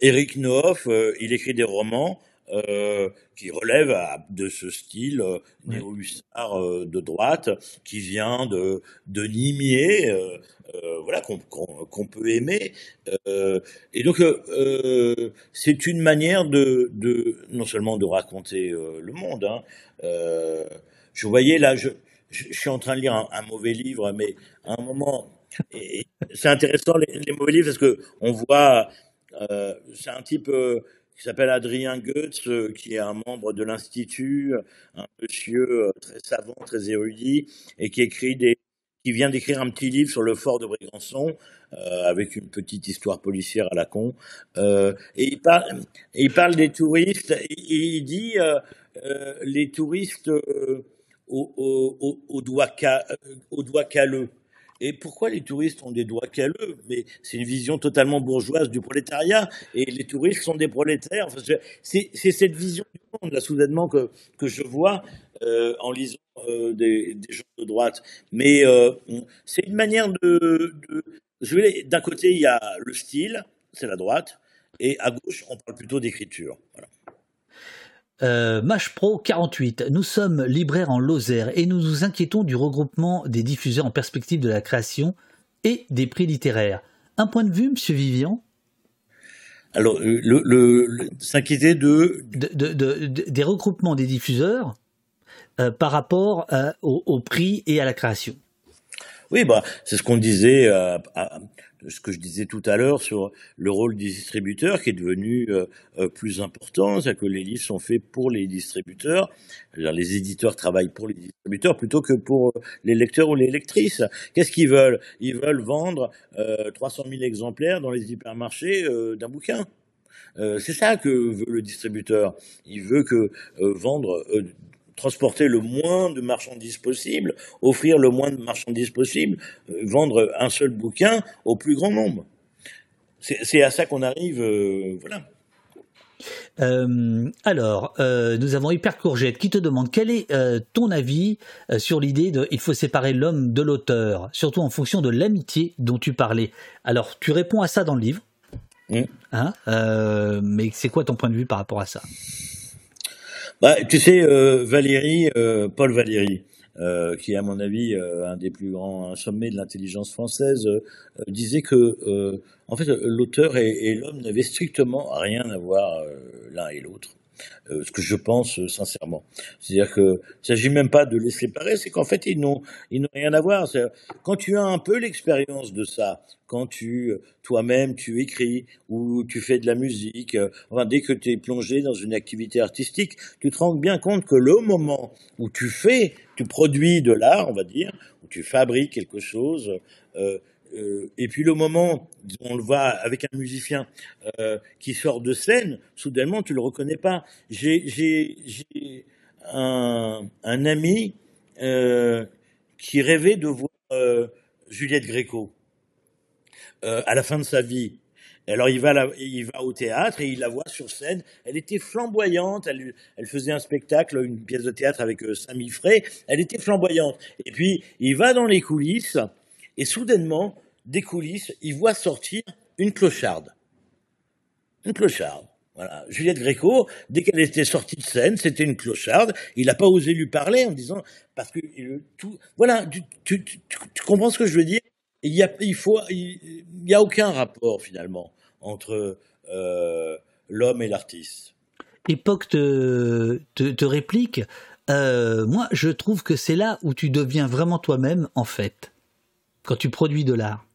Eric Noff. il écrit des romans euh, qui relève de ce style euh, néo-hussard euh, de droite qui vient de, de Nimier, euh, voilà qu'on peut aimer. et donc c'est une manière de, de, non seulement de raconter le monde. Hein, je voyais là, je, je, suis en train de lire un, mauvais livre, mais à un moment, c'est intéressant les, les, mauvais livres parce que on voit, c'est un type qui s'appelle Adrien Goetz, euh, qui est un membre de l'Institut, un monsieur euh, très savant, très érudit, et qui écrit des, qui vient d'écrire un petit livre sur le fort de Brégançon, euh, avec une petite histoire policière à la con. Euh, et il parle, il parle des touristes, et il dit euh, les touristes au, au, au, doigt, au doigt calleux. Et pourquoi les touristes ont des doigts calleux Mais c'est une vision totalement bourgeoise du prolétariat. Et les touristes sont des prolétaires. c'est cette vision du monde, là, soudainement, que, que je vois euh, en lisant euh, des, gens de droite. Mais euh, c'est une manière de... de D'un côté, il y a le style, c'est la droite. Et à gauche, on parle plutôt d'écriture. Euh, Pro 48, nous sommes libraires en Lozère et nous nous inquiétons du regroupement des diffuseurs en perspective de la création et des prix littéraires. Un point de vue, Monsieur Vivian? Alors, euh, le, s'inquiéter de... Des regroupements des diffuseurs euh, par rapport euh, au, prix et à la création. Oui, bah, c'est ce qu'on disait ce que je disais tout à l'heure sur le rôle des distributeurs qui est devenu euh, euh, plus important, c'est-à-dire que les livres sont faits pour les distributeurs, les éditeurs travaillent pour les distributeurs plutôt que pour les lecteurs ou les lectrices. Qu'est-ce qu'ils veulent? Ils veulent vendre euh, 300 000 exemplaires dans les hypermarchés euh, d'un bouquin. c'est ça que veut le distributeur. Il veut que vendre transporter le moins de marchandises possible, offrir le moins de marchandises possible, euh, vendre un seul bouquin au plus grand nombre. C'est à ça qu'on arrive, euh, voilà. Euh, alors, nous avons Hyper Courgette qui te demande quel est ton avis sur l'idée de il faut séparer l'homme de l'auteur, surtout en fonction de l'amitié dont tu parlais. Alors, tu réponds à ça dans le livre, mmh. hein, mais c'est quoi ton point de vue par rapport à ça? Bah, tu sais, euh, Valérie, euh, Paul Valéry, euh, qui est à mon avis un des plus grands sommets de l'intelligence française, disait que en fait l'auteur et l'homme n'avaient strictement rien à voir l'un et l'autre. Euh, ce que je pense euh, sincèrement. C'est-à-dire que ne s'agit même pas de les séparer, c'est qu'en fait ils n'ont ils n'ont rien à voir. Quand tu as un peu l'expérience de ça, quand tu toi-même tu écris ou tu fais de la musique, euh, enfin, dès que tu es plongé dans une activité artistique, tu te rends bien compte que le moment où tu fais, tu produis de l'art, on va dire, où tu fabriques quelque chose, euh, euh, et puis le moment, on le voit avec un musicien euh, qui sort de scène, soudainement tu le reconnais pas. J'ai un, ami euh, qui rêvait de voir Juliette Gréco à la fin de sa vie. alors il va, il va au théâtre et il la voit sur scène. Elle était flamboyante. Elle, faisait un spectacle, une pièce de théâtre avec Samy Frey. Elle était flamboyante. Et puis il va dans les coulisses et soudainement, des coulisses, il voit sortir une clocharde. Une clocharde. Voilà. Juliette Gréco, dès qu'elle était sortie de scène, c'était une clocharde. Il n'a pas osé lui parler en disant parce que tout. Voilà, tu, comprends ce que je veux dire? Il y a, il faut, il, y a aucun rapport finalement entre euh, l'homme et l'artiste. Époque te, te, réplique. Euh, moi, je trouve que c'est là où tu deviens vraiment toi-même, en fait, quand tu produis de l'art.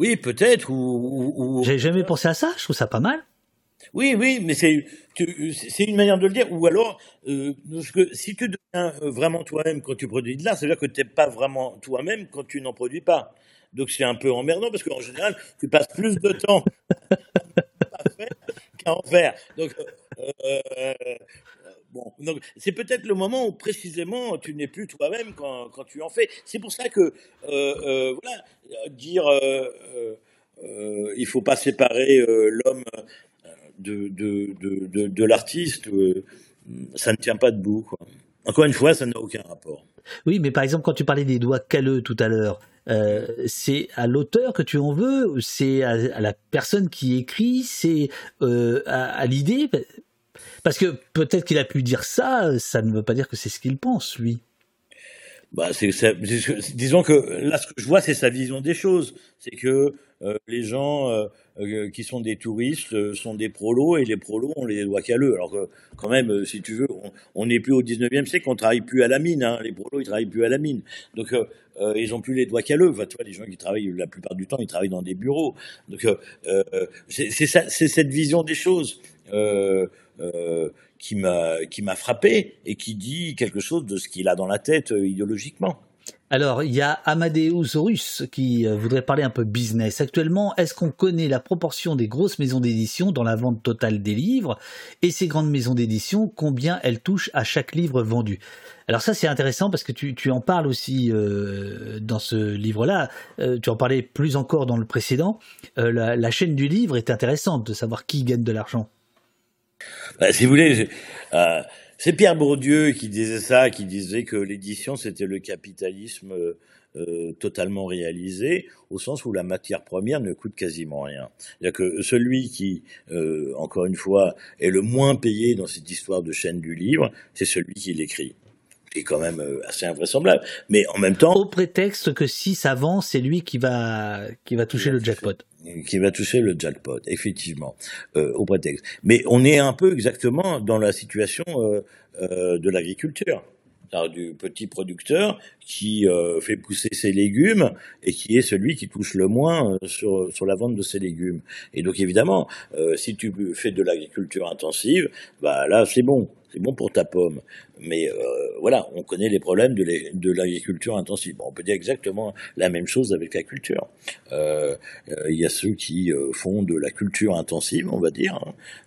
Oui, peut-être. Ou, ou... J'ai jamais pensé à ça. Je trouve ça pas mal. Oui, oui, mais c'est c'est une manière de le dire. Ou alors, euh, que si tu deviens euh, vraiment toi-même quand tu produis de l'art, ça veut dire que tu n'es pas vraiment toi-même quand tu n'en produis pas. Donc c'est un peu emmerdant parce qu'en général, tu passes plus de temps à faire qu'à en faire. Donc, euh, bon, donc c'est peut-être le moment où précisément tu n'es plus toi-même quand, quand, tu en fais. C'est pour ça que voilà, dire il faut pas séparer l'homme de, de, de, l'artiste, euh, ça ne tient pas debout. Encore une fois, ça n'a aucun rapport. Oui, mais par exemple, quand tu parlais des doigts calleux tout à l'heure, euh, c'est à l'auteur que tu en veux, c'est à, la personne qui écrit, c'est euh, à, l'idée? Parce que peut-être qu'il a pu dire ça, ça ne veut pas dire que c'est ce qu'il pense, lui. Bah, c'est, disons que là, ce que je vois, c'est sa vision des choses. C'est que les gens euh, qui sont des touristes euh, sont des prolos et les prolos on les doigts qu'à. Alors que quand même, euh, si tu veux, on n'est plus au 19e siècle, on travaille plus à la mine. Hein. Les prolos ils travaillent plus à la mine, donc ils ont plus les doigts qu'à eux. Enfin, tu vois, les gens qui travaillent la plupart du temps, ils travaillent dans des bureaux. Donc c'est cette vision des choses. M'a qui m'a frappé et qui dit quelque chose de ce qu'il a dans la tête idéologiquement. Alors, il y a Amadeus Horus qui euh, voudrait parler un peu business. Actuellement, est-ce qu'on connaît la proportion des grosses maisons d'édition dans la vente totale des livres Et ces grandes maisons d'édition, combien elles touchent à chaque livre vendu? Alors ça, c'est intéressant parce que tu, en parles aussi euh, dans ce livre-là. Euh, tu en parlais plus encore dans le précédent. la, chaîne du livre est intéressante de savoir qui gagne de l'argent. Bah, si vous voulez, c'est Pierre Bourdieu qui disait ça, qui disait que l'édition c'était le capitalisme euh, euh, totalement réalisé, au sens où la matière première ne coûte quasiment rien. C'est-à-dire que celui qui, euh, encore une fois, est le moins payé dans cette histoire de chaîne du livre, c'est celui qui l'écrit. C'est quand même assez invraisemblable. Mais en même temps, au prétexte que si ça vend, c'est lui qui va qui va toucher le jackpot qui va toucher le jackpot, effectivement, euh, au prétexte. Mais on est un peu exactement dans la situation euh, euh, de l'agriculture, du petit producteur qui euh, fait pousser ses légumes et qui est celui qui touche le moins euh, sur, sur la vente de ses légumes. Et donc évidemment, euh, si tu fais de l'agriculture intensive, bah là c'est bon c'est bon pour ta pomme. Mais euh, voilà, on connaît les problèmes de l'agriculture intensive. on peut dire exactement la même chose avec la culture. Euh, euh, il y a ceux qui font de la culture intensive, on va dire,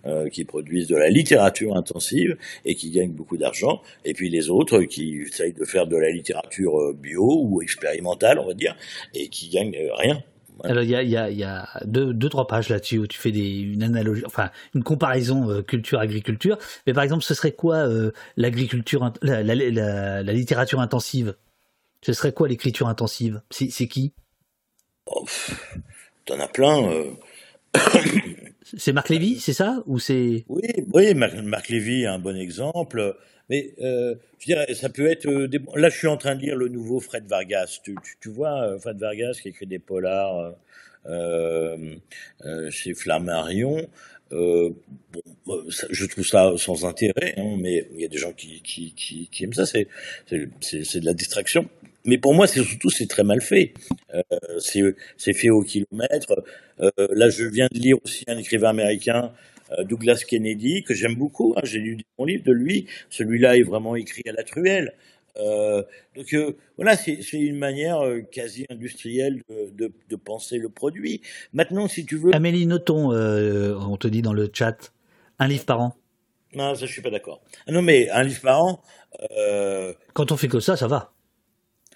hein, qui produisent de la littérature intensive et qui gagnent beaucoup d'argent. Et puis les autres qui essayent de faire de la littérature bio ou expérimentale, on va dire, et qui gagnent rien. Alors il y a, y, a, y a, deux, deux trois pages là-dessus où tu fais des, une analogie, enfin une comparaison euh, culture-agriculture. Mais par exemple, ce serait quoi euh, l'agriculture, la, la, la, la, littérature intensive? Ce serait quoi l'écriture intensive? C'est qui? Oh, T'en as plein. Euh. c'est Marc Lévy, c'est ça? Ou c'est Oui, oui, Marc, Marc Lévy est un bon exemple. Mais euh, je dirais, ça peut être. Euh. Là, je suis en train de lire le nouveau Fred Vargas. Tu, vois, euh, Fred Vargas qui écrit des polars euh, chez Flammarion. Je trouve ça sans intérêt, hein, mais il y a des gens qui, qui, qui, aiment ça. C'est de la distraction. Mais pour moi, c'est surtout c'est très mal fait. C'est fait au kilomètre. Là, je viens de lire aussi un écrivain américain Douglas Kennedy, que j'aime beaucoup. Hein, J'ai lu mon livre de lui. Celui-là est vraiment écrit à la truelle. Euh, donc euh, voilà, c'est une manière euh, quasi industrielle de, de, de, penser le produit. Maintenant, si tu veux... Amélie, notons, on te dit dans le chat, un livre par an. Non, ça je suis pas d'accord. Ah non, mais un livre par an... Quand on fait que ça, ça va.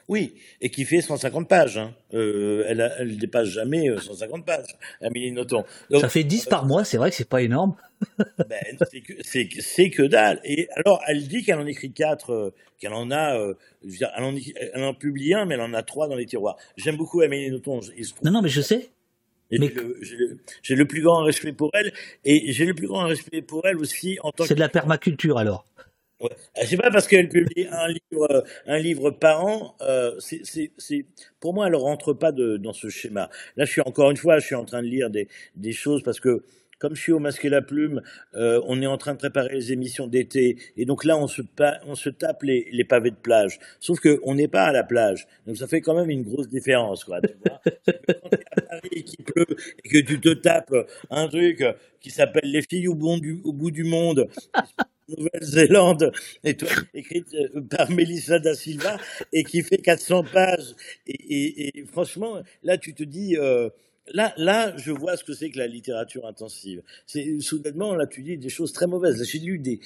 Oui, et qui fait 150 pages. Hein. Euh, elle, elle dépasse jamais 150 euh, pages, Amélie Nothomb. ça fait 10 par mois, c'est vrai que c'est pas énorme. ben, c'est que, que, dalle. Et alors, elle dit qu'elle en écrit 4, euh, qu'elle en a, euh, je veux dire, elle, en, publie un, mais elle en a 3 dans les tiroirs. J'aime beaucoup Amélie Nothomb. Non, non, mais je sais. J'ai le, plus grand respect pour elle et j'ai le plus grand respect pour elle aussi en tant que. C'est de la permaculture alors. Ouais. Ah, c'est pas parce qu'elle publie un livre, un livre par an. Euh, c'est, pour moi, elle rentre pas de, dans ce schéma. Là, je suis encore une fois, je suis en train de lire des, des choses parce que comme je suis au masque et la plume, euh, on est en train de préparer les émissions d'été, et donc là, on se, on se tape les, les, pavés de plage. Sauf qu'on n'est pas à la plage, donc ça fait quand même une grosse différence, quoi. Tu vois quand tu es à Paris et qu'il pleut et que tu te tapes un truc qui s'appelle Les filles au, bon du, au bout du monde. Nouvelle-Zélande, écrite euh, par Melissa da Silva, et qui fait 400 pages. Et, franchement, là, tu te dis, euh, Là, là, je vois ce que c'est que la littérature intensive. C'est soudainement là, tu dis des choses très mauvaises. J'ai lu des,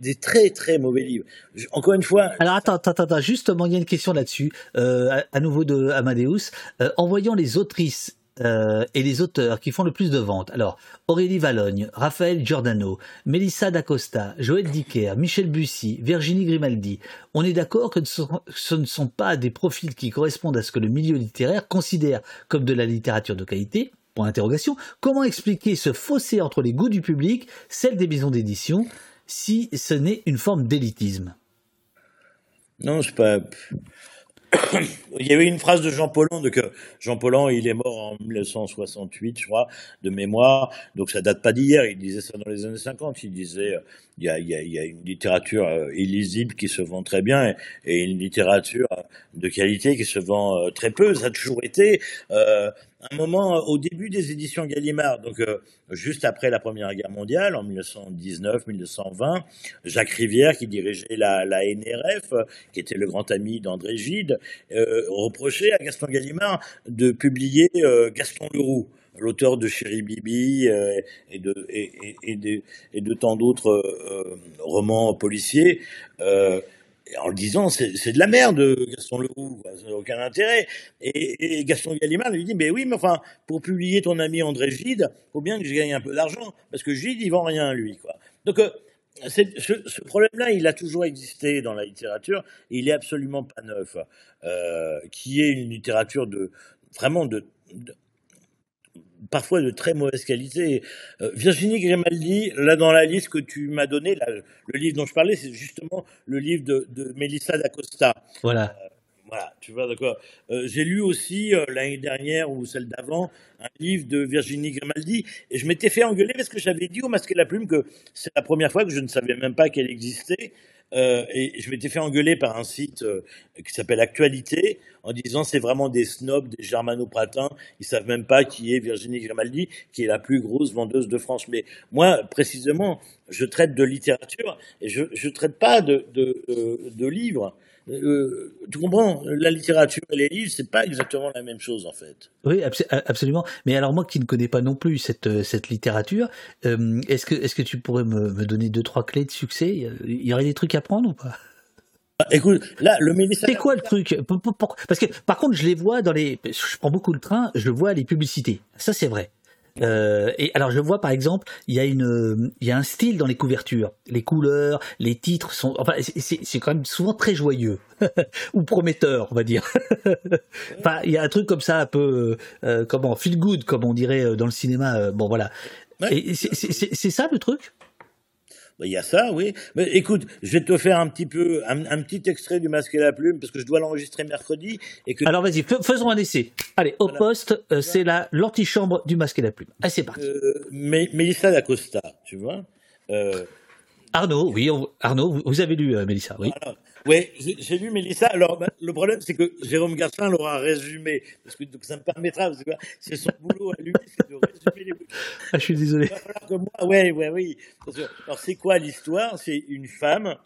des très très mauvais livres. encore une fois. Alors attends, attends, attends. Justement, il y a une question là-dessus. Euh, à, nouveau de Amadeus. En voyant les autrices euh, et les auteurs qui font le plus de ventes. Alors, Aurélie Valogne, Raphaël Giordano, Melissa D'Acosta, Joël Dicker, Michel Bussy, Virginie Grimaldi. On est d'accord que ce ne sont pas des profils qui correspondent à ce que le milieu littéraire considère comme de la littérature de qualité? Point d'interrogation. Comment expliquer ce fossé entre les goûts du public, celle des maisons d'édition, si ce n'est une forme d'élitisme? Non, c'est pas. il y avait une phrase de Jean Paulhan, donc Jean Paulhan, il est mort en 1968, je crois, de mémoire, donc ça date pas d'hier, il disait ça dans les années 50, il disait, il y a, il y a, une littérature euh, illisible qui se vend très bien et, une littérature de qualité qui se vend euh, très peu, ça a toujours été, euh, un moment au début des éditions Gallimard, donc euh, juste après la Première Guerre mondiale, en 1919-1920, Jacques Rivière, qui dirigeait la, NRF, qui était le grand ami d'André Gide, euh, reprochait à Gaston Gallimard de publier euh, Gaston Leroux l'auteur de Chéri Bibi et, de, tant d'autres romans policiers en le disant, c'est de la merde, Gaston Leroux, ça n'a aucun intérêt. Et, Gaston Gallimard lui dit, mais oui, mais enfin, pour publier ton ami André Gide, faut bien que je gagne un peu d'argent, parce que Gide, il vend rien, lui, quoi. Donc, euh, ce, problème-là, il a toujours existé dans la littérature, et il est absolument pas neuf, euh, qui est une littérature de, vraiment de parfois de très mauvaise qualité. Euh, Virginie Grimaldi, là dans la liste que tu m'as donnée, le livre dont je parlais, c'est justement le livre de, de Melissa d'Acosta. Voilà. Euh, voilà, tu vois, d'accord. Euh, j'ai lu aussi l'année dernière ou celle d'avant un livre de Virginie Grimaldi et je m'étais fait engueuler parce que j'avais dit au masque et la plume que c'est la première fois que je ne savais même pas qu'elle existait euh, et je m'étais fait engueuler par un site euh, qui s'appelle Actualité en disant c'est vraiment des snobs, des germanopratins, ils savent même pas qui est Virginie Grimaldi, qui est la plus grosse vendeuse de France. Mais moi, précisément, je traite de littérature et je ne traite pas de, euh, de livres. Euh, tu comprends La littérature et les livres, c'est pas exactement la même chose en fait. Oui, absolument. Mais alors moi qui ne connais pas non plus cette euh, cette littérature, euh, est-ce que est-ce que tu pourrais me, me, donner deux trois clés de succès? Il y aurait des trucs à prendre ou pas? Bah, Écoute, là, le C'est quoi le truc? Parce que, par contre, je les vois dans les. Je prends beaucoup le train, je vois les publicités. Ça, c'est vrai. Euh, et alors je vois par exemple, il y a une, il y a un style dans les couvertures, les couleurs, les titres sont, enfin c'est quand même souvent très joyeux ou prometteur, on va dire. enfin il y a un truc comme ça un peu, euh, comment feel good comme on dirait euh, dans le cinéma. Euh, bon voilà. Et c'est ça le truc? Bah, il y a ça, oui. Mais écoute, je vais te faire un petit peu, un, petit extrait du Masque et la Plume, parce que je dois l'enregistrer mercredi. Et que... Alors vas-y, faisons un essai. Allez, au poste, euh, c'est la l'antichambre du Masque et la Plume. Allez, c'est parti. Euh, Mélissa D'Acosta, tu vois. Euh, Arnaud, oui, Arnaud, vous avez lu euh, Mélissa, oui. Oui, j'ai lu Mélissa. Alors, bah, le problème, c'est que Jérôme Garcin l'aura résumé. Parce que ça me permettra, c'est son boulot à lui, c'est de résumer les bouquins. Ah, je suis désolé. Oui, oui, oui. Alors, c'est quoi l'histoire? C'est une femme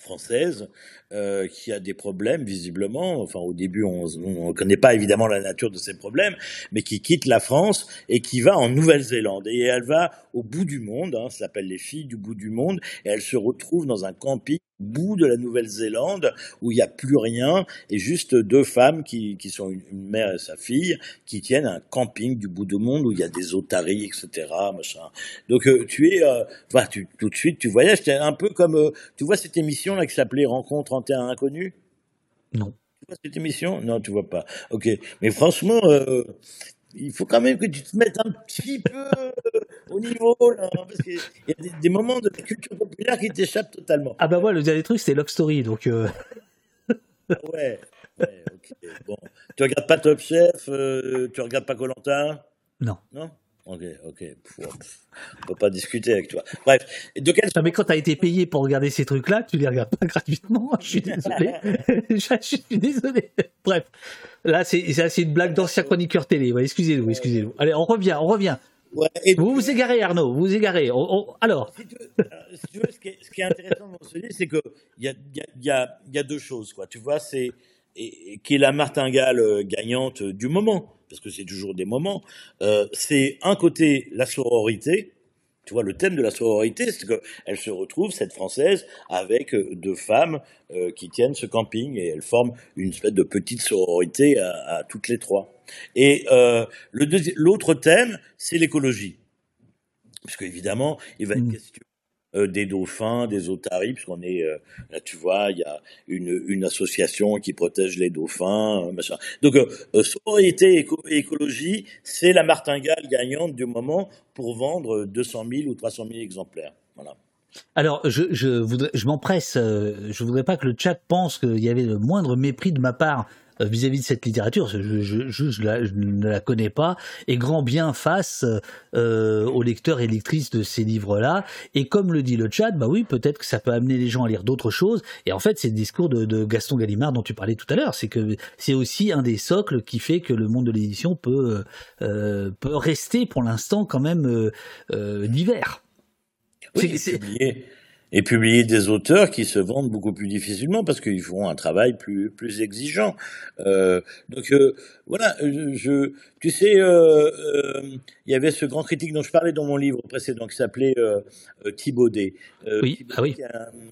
française euh, qui a des problèmes visiblement. Enfin, au début, on ne connaît pas évidemment la nature de ces problèmes, mais qui quitte la France et qui va en Nouvelle-Zélande. Et elle va au bout du monde, hein, ça s'appelle les filles du bout du monde, et elle se retrouve dans un camping bout de la Nouvelle-Zélande où il n'y a plus rien et juste deux femmes qui, qui sont une, mère et sa fille qui tiennent un camping du bout du monde où il y a des otaries, etc. Machin. Donc euh, tu es, euh, bah, tu, tout de suite tu voyages, es un peu comme, euh, tu vois cette émission là qui s'appelait Rencontre en terrain inconnu Non. Tu vois cette émission? Non, tu vois pas. Ok, mais franchement. Euh, il faut quand même que tu te mettes un petit peu au niveau, là, hein, parce qu'il y a des, moments de la culture populaire qui t'échappent totalement. Ah bah ouais, le dernier truc, c'est Love Story, donc... Euh... Ah ouais, ouais, ok. Bon. Tu regardes pas Top Chef, euh, tu regardes pas Colanta? Non. Non? Ok, ok. on peut pas discuter avec toi. Bref. De quel... Non, mais quand tu as été payé pour regarder ces trucs-là, tu les regardes pas gratuitement. Je suis désolé. je suis désolé. Bref. Là, c'est une blague d'ancien chroniqueur télé. excusez-nous, excusez-nous. Allez, on revient, on revient. Vous vous égarez, Arnaud, vous vous égarez. Alors. Si tu veux, ce, qui est, intéressant dans ce livre, c'est qu'il y a, y, a, y a deux choses. Quoi. Tu vois, c'est qui est la martingale euh, gagnante du moment parce que c'est toujours des moments, euh, c'est un côté la sororité, tu vois, le thème de la sororité, c'est qu'elle se retrouve, cette Française, avec euh, deux femmes euh, qui tiennent ce camping et elles forment une espèce de petite sororité à, toutes les trois. Et l'autre thème, c'est l'écologie. Parce qu'évidemment, il va être mmh. question euh, des dauphins, des otaries, puisqu'on est euh, là, tu vois, il y a une, une association qui protège les dauphins, euh, machin. Donc, euh, sororité et écologie, c'est la martingale gagnante du moment pour vendre 200 000 ou 300 000 exemplaires. Voilà. Alors, je, je, voudrais, je m'empresse, je voudrais pas que le chat pense qu'il y avait le moindre mépris de ma part euh, vis-à-vis de cette littérature, je, je, je, ne la connais pas, et grand bien face euh, aux lecteurs et lectrices de ces livres-là. Et comme le dit le chat, bah oui, peut-être que ça peut amener les gens à lire d'autres choses. Et en fait, c'est le discours de, Gaston Gallimard dont tu parlais tout à l'heure, c'est que c'est aussi un des socles qui fait que le monde de l'édition peut, euh, peut rester pour l'instant quand même divers. Oui, c'est et publier des auteurs qui se vendent beaucoup plus difficilement parce qu'ils font un travail plus plus exigeant. Euh, donc euh, voilà, je, tu sais, euh, euh, il y avait ce grand critique dont je parlais dans mon livre précédent qui s'appelait euh, Thibaudet. oui, ah oui.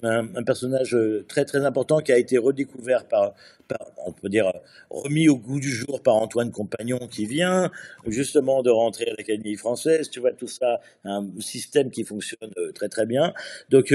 Un, un, personnage très très important qui a été redécouvert par, par, on peut dire, remis au goût du jour par Antoine Compagnon qui vient justement de rentrer à l'Académie française. Tu vois tout ça, un système qui fonctionne très très bien. Donc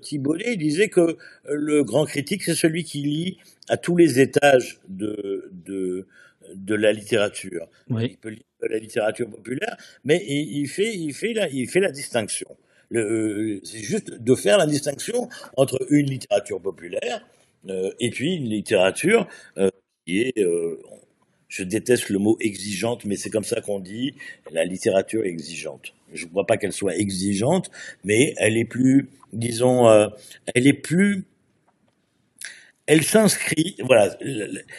Thibaudet disait que le grand critique c'est celui qui lit à tous les étages de, de de la littérature. Il peut lire de la littérature populaire, mais il, fait, il, fait, la, il fait la distinction. Euh, c'est juste de faire la distinction entre une littérature populaire euh, et puis une littérature euh, qui est, je déteste le mot exigeante, mais c'est comme ça qu'on dit, la littérature exigeante. Je ne crois pas qu'elle soit exigeante, mais elle est plus, disons, elle est plus elle s'inscrit, voilà,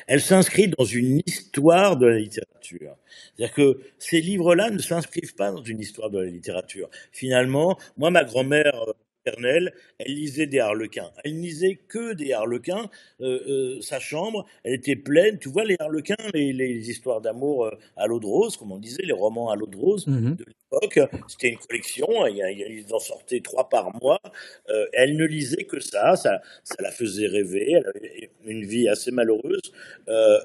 elle s'inscrit dans une histoire de la littérature. C'est-à-dire que ces livres-là ne s'inscrivent pas dans une histoire de la littérature. Finalement, moi, ma grand-mère elle lisait des harlequins. Elle lisait que des harlequins. Euh, euh, sa chambre, elle était pleine. Tu vois, les harlequins, les, les histoires d'amour euh, à l'eau de rose, comme on disait, les romans à l'eau de rose mhm. de l'époque. C'était une collection. Ils en sortaient trois par mois. Euh, elle ne lisait que ça. Ça, ça la faisait rêver. Elle avait une vie assez malheureuse.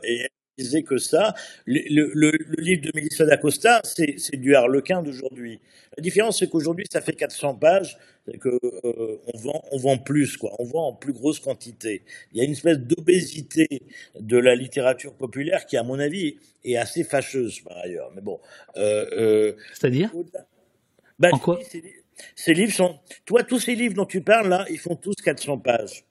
Et disait que ça. Le, le, le, livre de Mélissa d'Acosta, c'est du harlequin d'aujourd'hui. La différence, c'est qu'aujourd'hui, ça fait 400 pages, que euh, on vend, on vend plus, quoi. On vend en plus grosse quantité. Il y a une espèce d'obésité de la littérature populaire qui, à mon avis, est assez fâcheuse par ailleurs. Mais bon. Euh, euh, C'est-à-dire? bah, En quoi? ces, ces, livres sont. Toi, tous ces livres dont tu parles là, ils font tous 400 pages.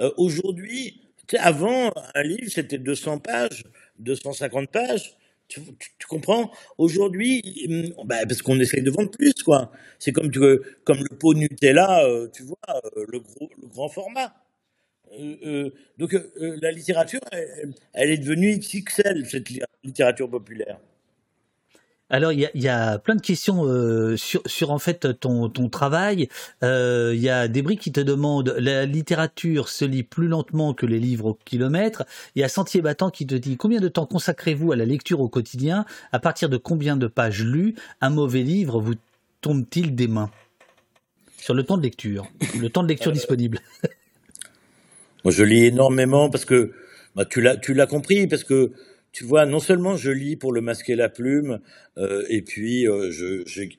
Euh, aujourd'hui, avant, un livre, c'était 200 pages, 250 pages. Tu, comprends? Aujourd'hui, mm, bah, parce qu'on essaye de vendre plus, quoi. C'est comme, le pot Nutella, euh, tu vois, euh, le, grand format. Euh, donc la littérature, elle, est devenue XXL, cette littérature populaire. Alors il y a, plein de questions euh, sur, en fait ton, ton travail. Euh, il y a Débris qui te demande la littérature se lit plus lentement que les livres au kilomètre. Il y a Sentier battant qui te dit combien de temps consacrez-vous à la lecture au quotidien? À partir de combien de pages lues? Un mauvais livre vous tombe-t-il des mains? Sur le temps de lecture, le temps de lecture euh, disponible. Moi je lis énormément parce que bah, tu l'as tu l'as compris parce que tu vois, non seulement je lis pour le masquer la plume, euh, et puis euh,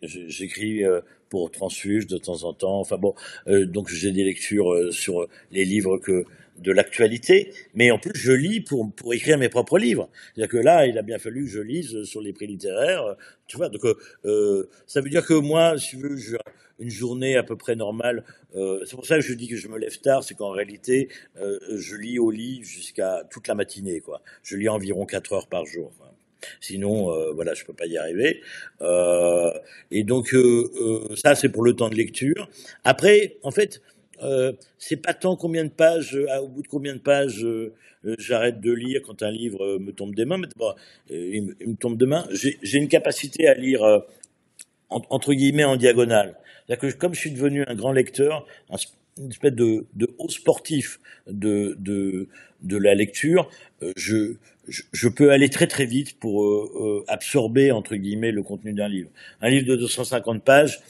j'écris euh, pour Transfuge de temps en temps. Enfin bon, donc j'ai des lectures sur les livres que de l'actualité, mais en plus je lis pour pour écrire mes propres livres. C'est-à-dire que là, il a bien fallu que je lise sur les prix littéraires, tu vois. Donc euh, ça veut dire que moi, si veux, je, une journée à peu près normale. Euh, c'est pour ça que je dis que je me lève tard, c'est qu'en réalité, euh, je lis au lit jusqu'à toute la matinée, quoi. Je lis environ 4 heures par jour. Sinon, euh, voilà, je peux pas y arriver. Euh, et donc, euh, ça, c'est pour le temps de lecture. Après, en fait, c'est pas tant combien de pages, au bout de combien de pages j'arrête de lire quand un livre me tombe des mains. Mais bon, il, me tombe des mains. J'ai une capacité à lire entre guillemets en diagonale. C'est-à-dire que comme je suis devenu un grand lecteur, une espèce de, de haut sportif de, de, de la lecture, je, je, peux aller très très vite pour euh, euh, absorber entre guillemets le contenu d'un livre. Un livre de 250 pages,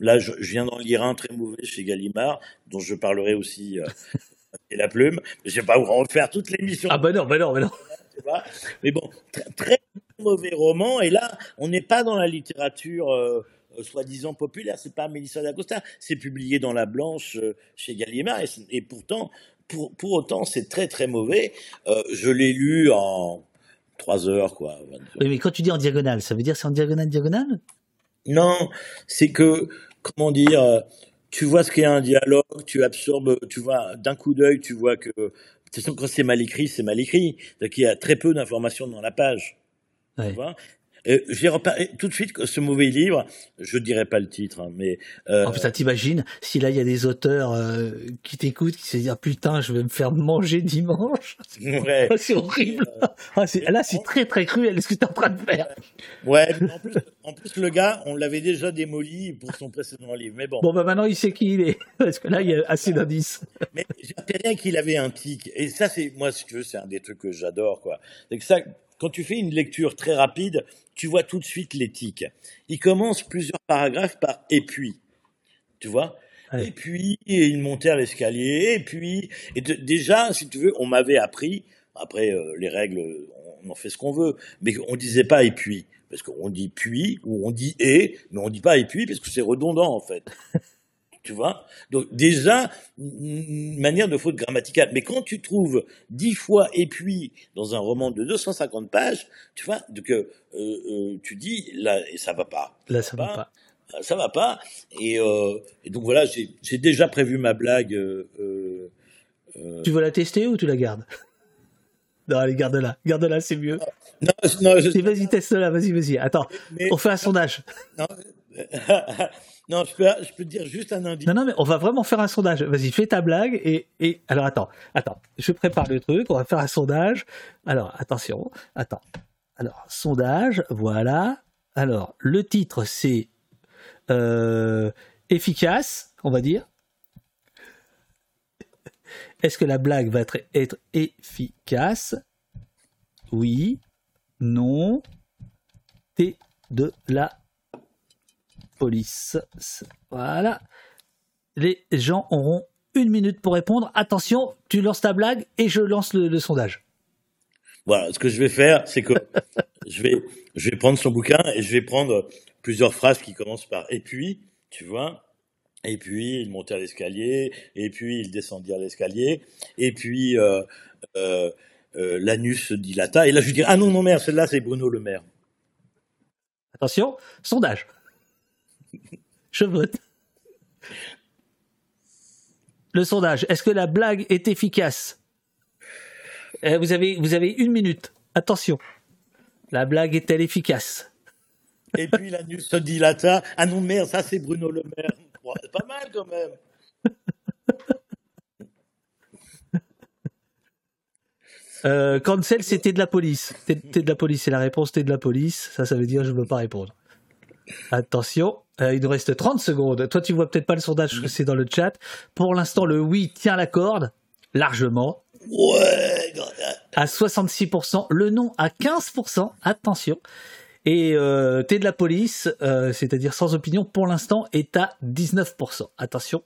là je, viens d'en lire un très mauvais chez Gallimard, dont je parlerai aussi euh, et la plume. Je vais pas vous refaire toute l'émission. Ah bah non, bah non, bah non. Mais bon, très, très, mauvais roman. Et là, on n'est pas dans la littérature. Euh, soi-disant populaire, c'est pas Mélissa d'Acosta, c'est publié dans La Blanche chez Gallimard, et pourtant pour, autant, c'est très très mauvais. Euh, je l'ai lu en trois heures, quoi. Oui, mais quand tu dis en diagonale, ça veut dire c'est en diagonale, diagonale? Non, c'est que, comment dire, euh, tu vois ce qu'est un dialogue, tu absorbes, tu vois, d'un coup d'œil, tu vois que, de toute façon, quand c'est mal écrit, c'est mal écrit. cest qu'il y a très peu d'informations dans la page. Tu vois? J'ai reparlé tout de suite ce mauvais livre, je dirais pas le titre, hein, mais. Euh... En fait, t'imagines si là il y a des auteurs euh, qui t'écoutent, qui se disent ah, putain, je vais me faire manger dimanche. Ouais. c'est horrible. Ah, là, c'est très très cruel. ce que t'es en train de faire. Ouais. en, plus, en plus, le gars, on l'avait déjà démoli pour son précédent livre. Mais bon. Bon, bah maintenant il sait qui il est, parce que là il y a assez d'indices. mais j'ai rien qu'il avait un tic. Et ça, c'est moi, si tu veux, c'est un des trucs que j'adore, quoi. C'est que ça, quand tu fais une lecture très rapide, tu vois tout de suite l'éthique. Il commence plusieurs paragraphes par et puis. Tu vois? Et puis, et il montait à l'escalier, et puis, et déjà, si tu veux, on m'avait appris, après euh, les règles, on en fait ce qu'on veut, mais on disait pas et puis, parce qu'on dit puis, ou on dit et, mais on dit pas et puis, parce que c'est redondant en fait. tu vois Donc déjà, une manière de faute grammaticale. Mais quand tu trouves dix fois et puis dans un roman de 250 pages, tu vois, donc euh, euh, tu dis là, ça va pas. Là, ça va pas. Euh, ça va pas. Et, euh, et donc voilà, j'ai déjà prévu ma blague. Euh, tu veux la tester ou tu la gardes? Non, allez, garde-la. Garde-la, c'est mieux. Non, non, je... Vas-y, teste-la, vas-y, vas-y. Attends, on fait un sondage. Non, non, je peux, te dire juste un indice. Non, non, mais on va vraiment faire un sondage. Vas-y, fais ta blague et, alors attends, attends, je prépare le truc, on va faire un sondage. Alors, attention, attends. Alors, sondage, voilà. Alors, le titre, c'est euh, efficace, on va dire. Est-ce que la blague va être, être efficace? Oui, non, T de la police. Voilà. Les gens auront une minute pour répondre. Attention, tu lances ta blague et je lance le, sondage. Voilà, ce que je vais faire, c'est que je vais, je vais prendre son bouquin et je vais prendre plusieurs phrases qui commencent par et puis, tu vois, et puis il montait à l'escalier, et puis il descendit à l'escalier, et puis euh, euh, euh, l'anus se dilata, et là je lui dis ah non non merde, celle-là c'est Bruno Le Maire. Attention, sondage. Je vote. Le sondage. Est-ce que la blague est efficace? Eh, vous, avez, vous avez une minute. Attention. La blague est-elle efficace? Et puis l'anus se dilata. Ah non, merde, ça c'est Bruno Le Maire. C'est pas mal quand même. Euh, cancel, c'était de la police. T'es de la police, c'est la réponse, t'es de la police. Ça, ça veut dire je ne veux pas répondre. Attention, euh, il nous reste 30 secondes. Toi, tu vois peut-être pas le sondage que c'est dans le chat. Pour l'instant, le oui tient la corde, largement. Ouais. À 66%. Le non à 15%. Attention. Et euh, t'es de la police, euh, c'est-à-dire sans opinion, pour l'instant, est à 19%. Attention.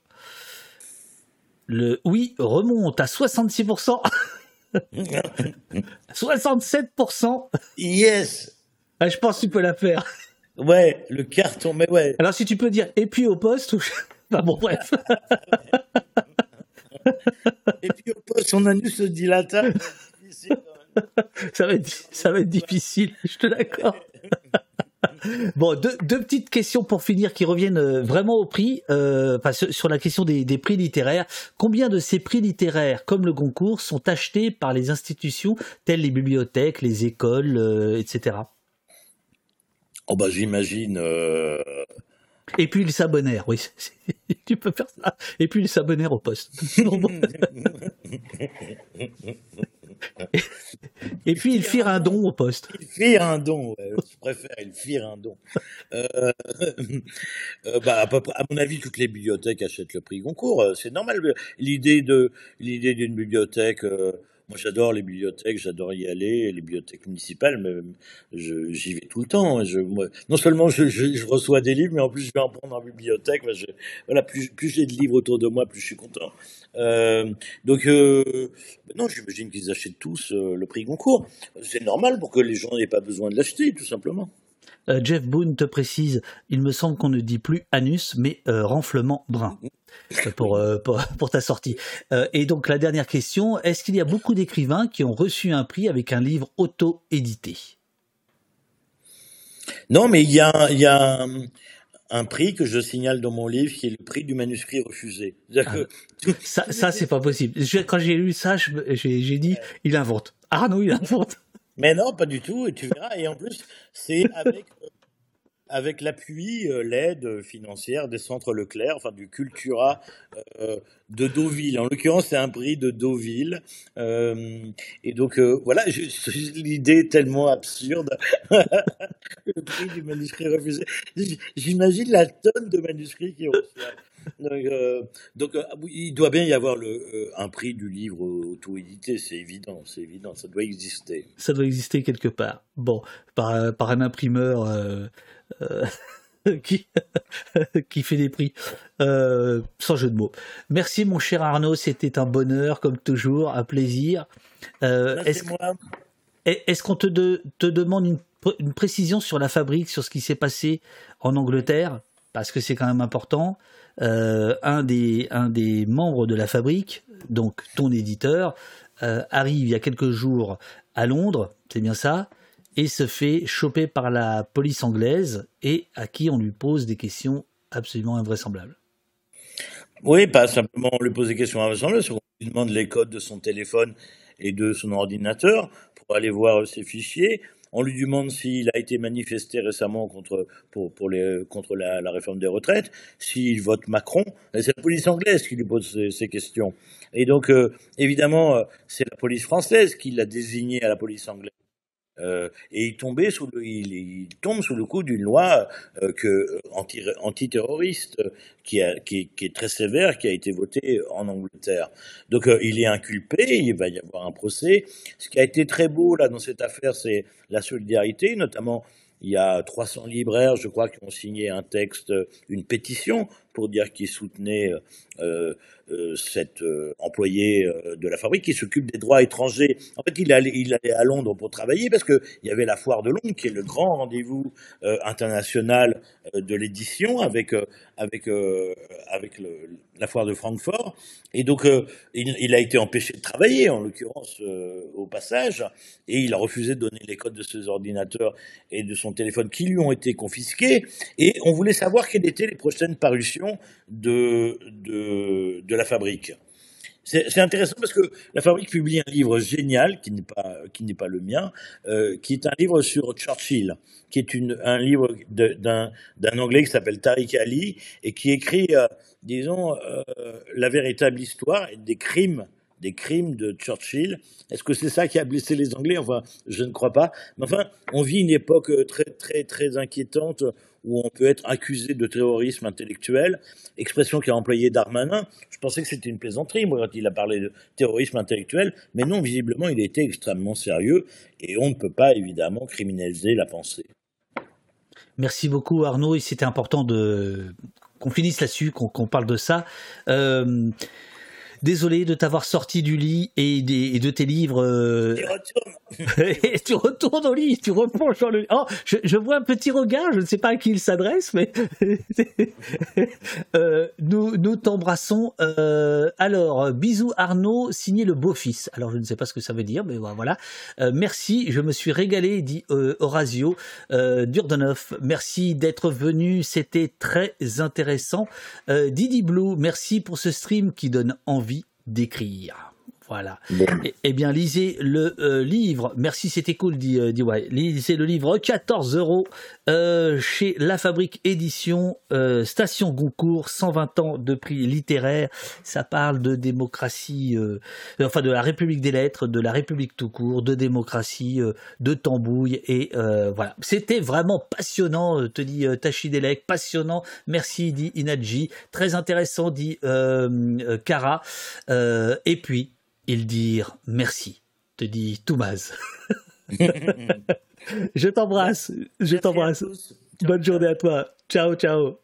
Le oui remonte à 66%. 67%. Yes. Ah, je pense que tu peux la faire. Ouais, le carton, mais ouais. Alors si tu peux dire et puis au poste ou. Enfin bon, bref. et puis au poste, son anus se dilata. ça, va être, ça va être difficile, je te l'accorde. Bon, deux, petites questions pour finir qui reviennent euh, vraiment au prix, euh, sur la question des, prix littéraires. Combien de ces prix littéraires, comme le concours, sont achetés par les institutions telles les bibliothèques, les écoles, euh, etc. Oh bah j'imagine. Et puis ils s'abonnèrent, oui, tu peux faire ça. Et puis ils s'abonnèrent au poste. Et puis ils firent un don au poste. Ils firent un don, je préfère, ils firent un don. Euh, euh, bah, à, peu près, à, mon avis, toutes les bibliothèques achètent le prix Goncourt. Euh, c'est normal. L'idée de l'idée d'une bibliothèque. Moi, j'adore les bibliothèques, j'adore y aller, les bibliothèques municipales, mais j'y vais tout le temps. Je, non seulement je, je, reçois des livres, mais en plus je vais en prendre en bibliothèque. voilà, plus, plus j'ai de livres autour de moi, plus je suis content. Euh, donc, euh, non, j'imagine qu'ils achètent tous euh, le prix Goncourt. C'est normal pour que les gens n'aient pas besoin de l'acheter, tout simplement. Euh, Jeff Boone te précise, il me semble qu'on ne dit plus anus, mais renflement brun. Pour, pour, pour, ta sortie. et donc la dernière question, est-ce qu'il y a beaucoup d'écrivains qui ont reçu un prix avec un livre auto-édité? Non, mais il y a, il y a un prix que je signale dans mon livre qui est le prix du manuscrit refusé. Ah. ça, ça c'est pas possible. quand j'ai lu ça, j'ai dit, il invente. Ah non, il invente. Mais non, pas du tout, et tu verras. Et en plus, c'est avec euh, avec l'appui, euh, l'aide financière des centres Leclerc, enfin du Cultura euh, de Deauville. En l'occurrence, c'est un prix de Deauville. Euh, et donc, voilà, l'idée tellement absurde. le prix du manuscrit refusé. J'imagine la tonne de manuscrits qui ont donc, il doit bien y avoir le, un prix du livre auto-édité, c'est évident, c'est évident, ça doit exister. Ça doit exister quelque part. Bon, par, par un imprimeur euh, qui, qui fait des prix, euh, sans jeu de mots. Merci mon cher Arnaud, c'était un bonheur comme toujours, un plaisir. Euh, est-ce qu'on te, te demande une, une, précision sur la fabrique, sur ce qui s'est passé en Angleterre? Parce que c'est quand même important. un, des, un des membres de la fabrique, donc ton éditeur, arrive il y a quelques jours à Londres, c'est bien ça? Et se fait choper par la police anglaise et à qui on lui pose des questions absolument invraisemblables. Oui, pas simplement on lui pose des questions invraisemblables, on lui demande les codes de son téléphone et de son ordinateur pour aller voir ses fichiers. On lui demande s'il a été manifesté récemment contre, pour, pour les, contre la, réforme des retraites, s'il vote Macron. C'est la police anglaise qui lui pose ces, questions. Et donc, euh, évidemment, euh, c'est la police française qui l'a désigné à la police anglaise. Euh, et il, tombait sous il, tombe sous le coup d'une loi euh, que, anti, antiterroriste qui, qui, qui, est très sévère, qui a été votée en Angleterre. Donc euh, il est inculpé, il va y avoir un procès. Ce qui a été très beau là dans cette affaire, c'est la solidarité, notamment il y a 300 libraires, je crois, qui ont signé un texte, une pétition pour dire qu'ils soutenaient euh, euh, cet euh, employé euh, de la fabrique qui s'occupe des droits étrangers. En fait, il allait, il allait à Londres pour travailler parce qu'il y avait la foire de Londres, qui est le grand rendez-vous international de l'édition avec, avec, avec la foire de Francfort. Et donc, il, a été empêché de travailler, en l'occurrence, au passage, et il a refusé de donner les codes de ses ordinateurs et de son téléphone qui lui ont été confisqués. Et on voulait savoir quelles étaient les prochaines parutions de, de, de la fabrique. C'est intéressant parce que la fabrique publie un livre génial qui n'est pas pas le mien, euh, qui est un livre sur Churchill, qui est une, un livre d'un d'un anglais qui s'appelle Tariq Ali et qui écrit, euh, disons, euh, la véritable histoire des crimes des crimes de Churchill. Est-ce que c'est ça qui a blessé les Anglais? Enfin, je ne crois pas. Mais enfin, on vit une époque très très très inquiétante où on peut être accusé de terrorisme intellectuel, expression qu'a employée Darmanin. Je pensais que c'était une plaisanterie, moi, quand il a parlé de terrorisme intellectuel, mais non, visiblement, il était extrêmement sérieux, et on ne peut pas, évidemment, criminaliser la pensée. Merci beaucoup, Arnaud, et c'était important qu'on finisse là-dessus, qu'on parle de ça. Euh, désolé de t'avoir sorti du lit et, de tes livres. Euh... et tu retournes au lit, tu replonges dans le lit. Oh, je, vois un petit regard, je ne sais pas à qui il s'adresse, mais euh, nous, nous t'embrassons. Euh, alors, bisous Arnaud, signé le beau-fils. Alors, je ne sais pas ce que ça veut dire, mais voilà. Merci, je me suis régalé, dit Horacio Durdenov. Merci d'être venu, c'était très intéressant. Didi Blue, merci pour ce stream qui donne envie d'écrire. Voilà. Eh, bien, lisez le euh, livre. Merci, c'était cool, dit, euh, dit ouais. Lisez le livre 14 euros euh, chez La Fabrique Édition, Station Goncourt, 120 ans de prix littéraire. Ça parle de démocratie, enfin de la République des lettres, de la République tout court, de démocratie, de tambouille et voilà. C'était vraiment passionnant, te dit Tachidelek, passionnant. Merci, dit Inadji. Très intéressant, dit Kara. et puis ils dirent merci, te dit Toumaz. je t'embrasse, je t'embrasse. Bonne journée à toi. Ciao, ciao.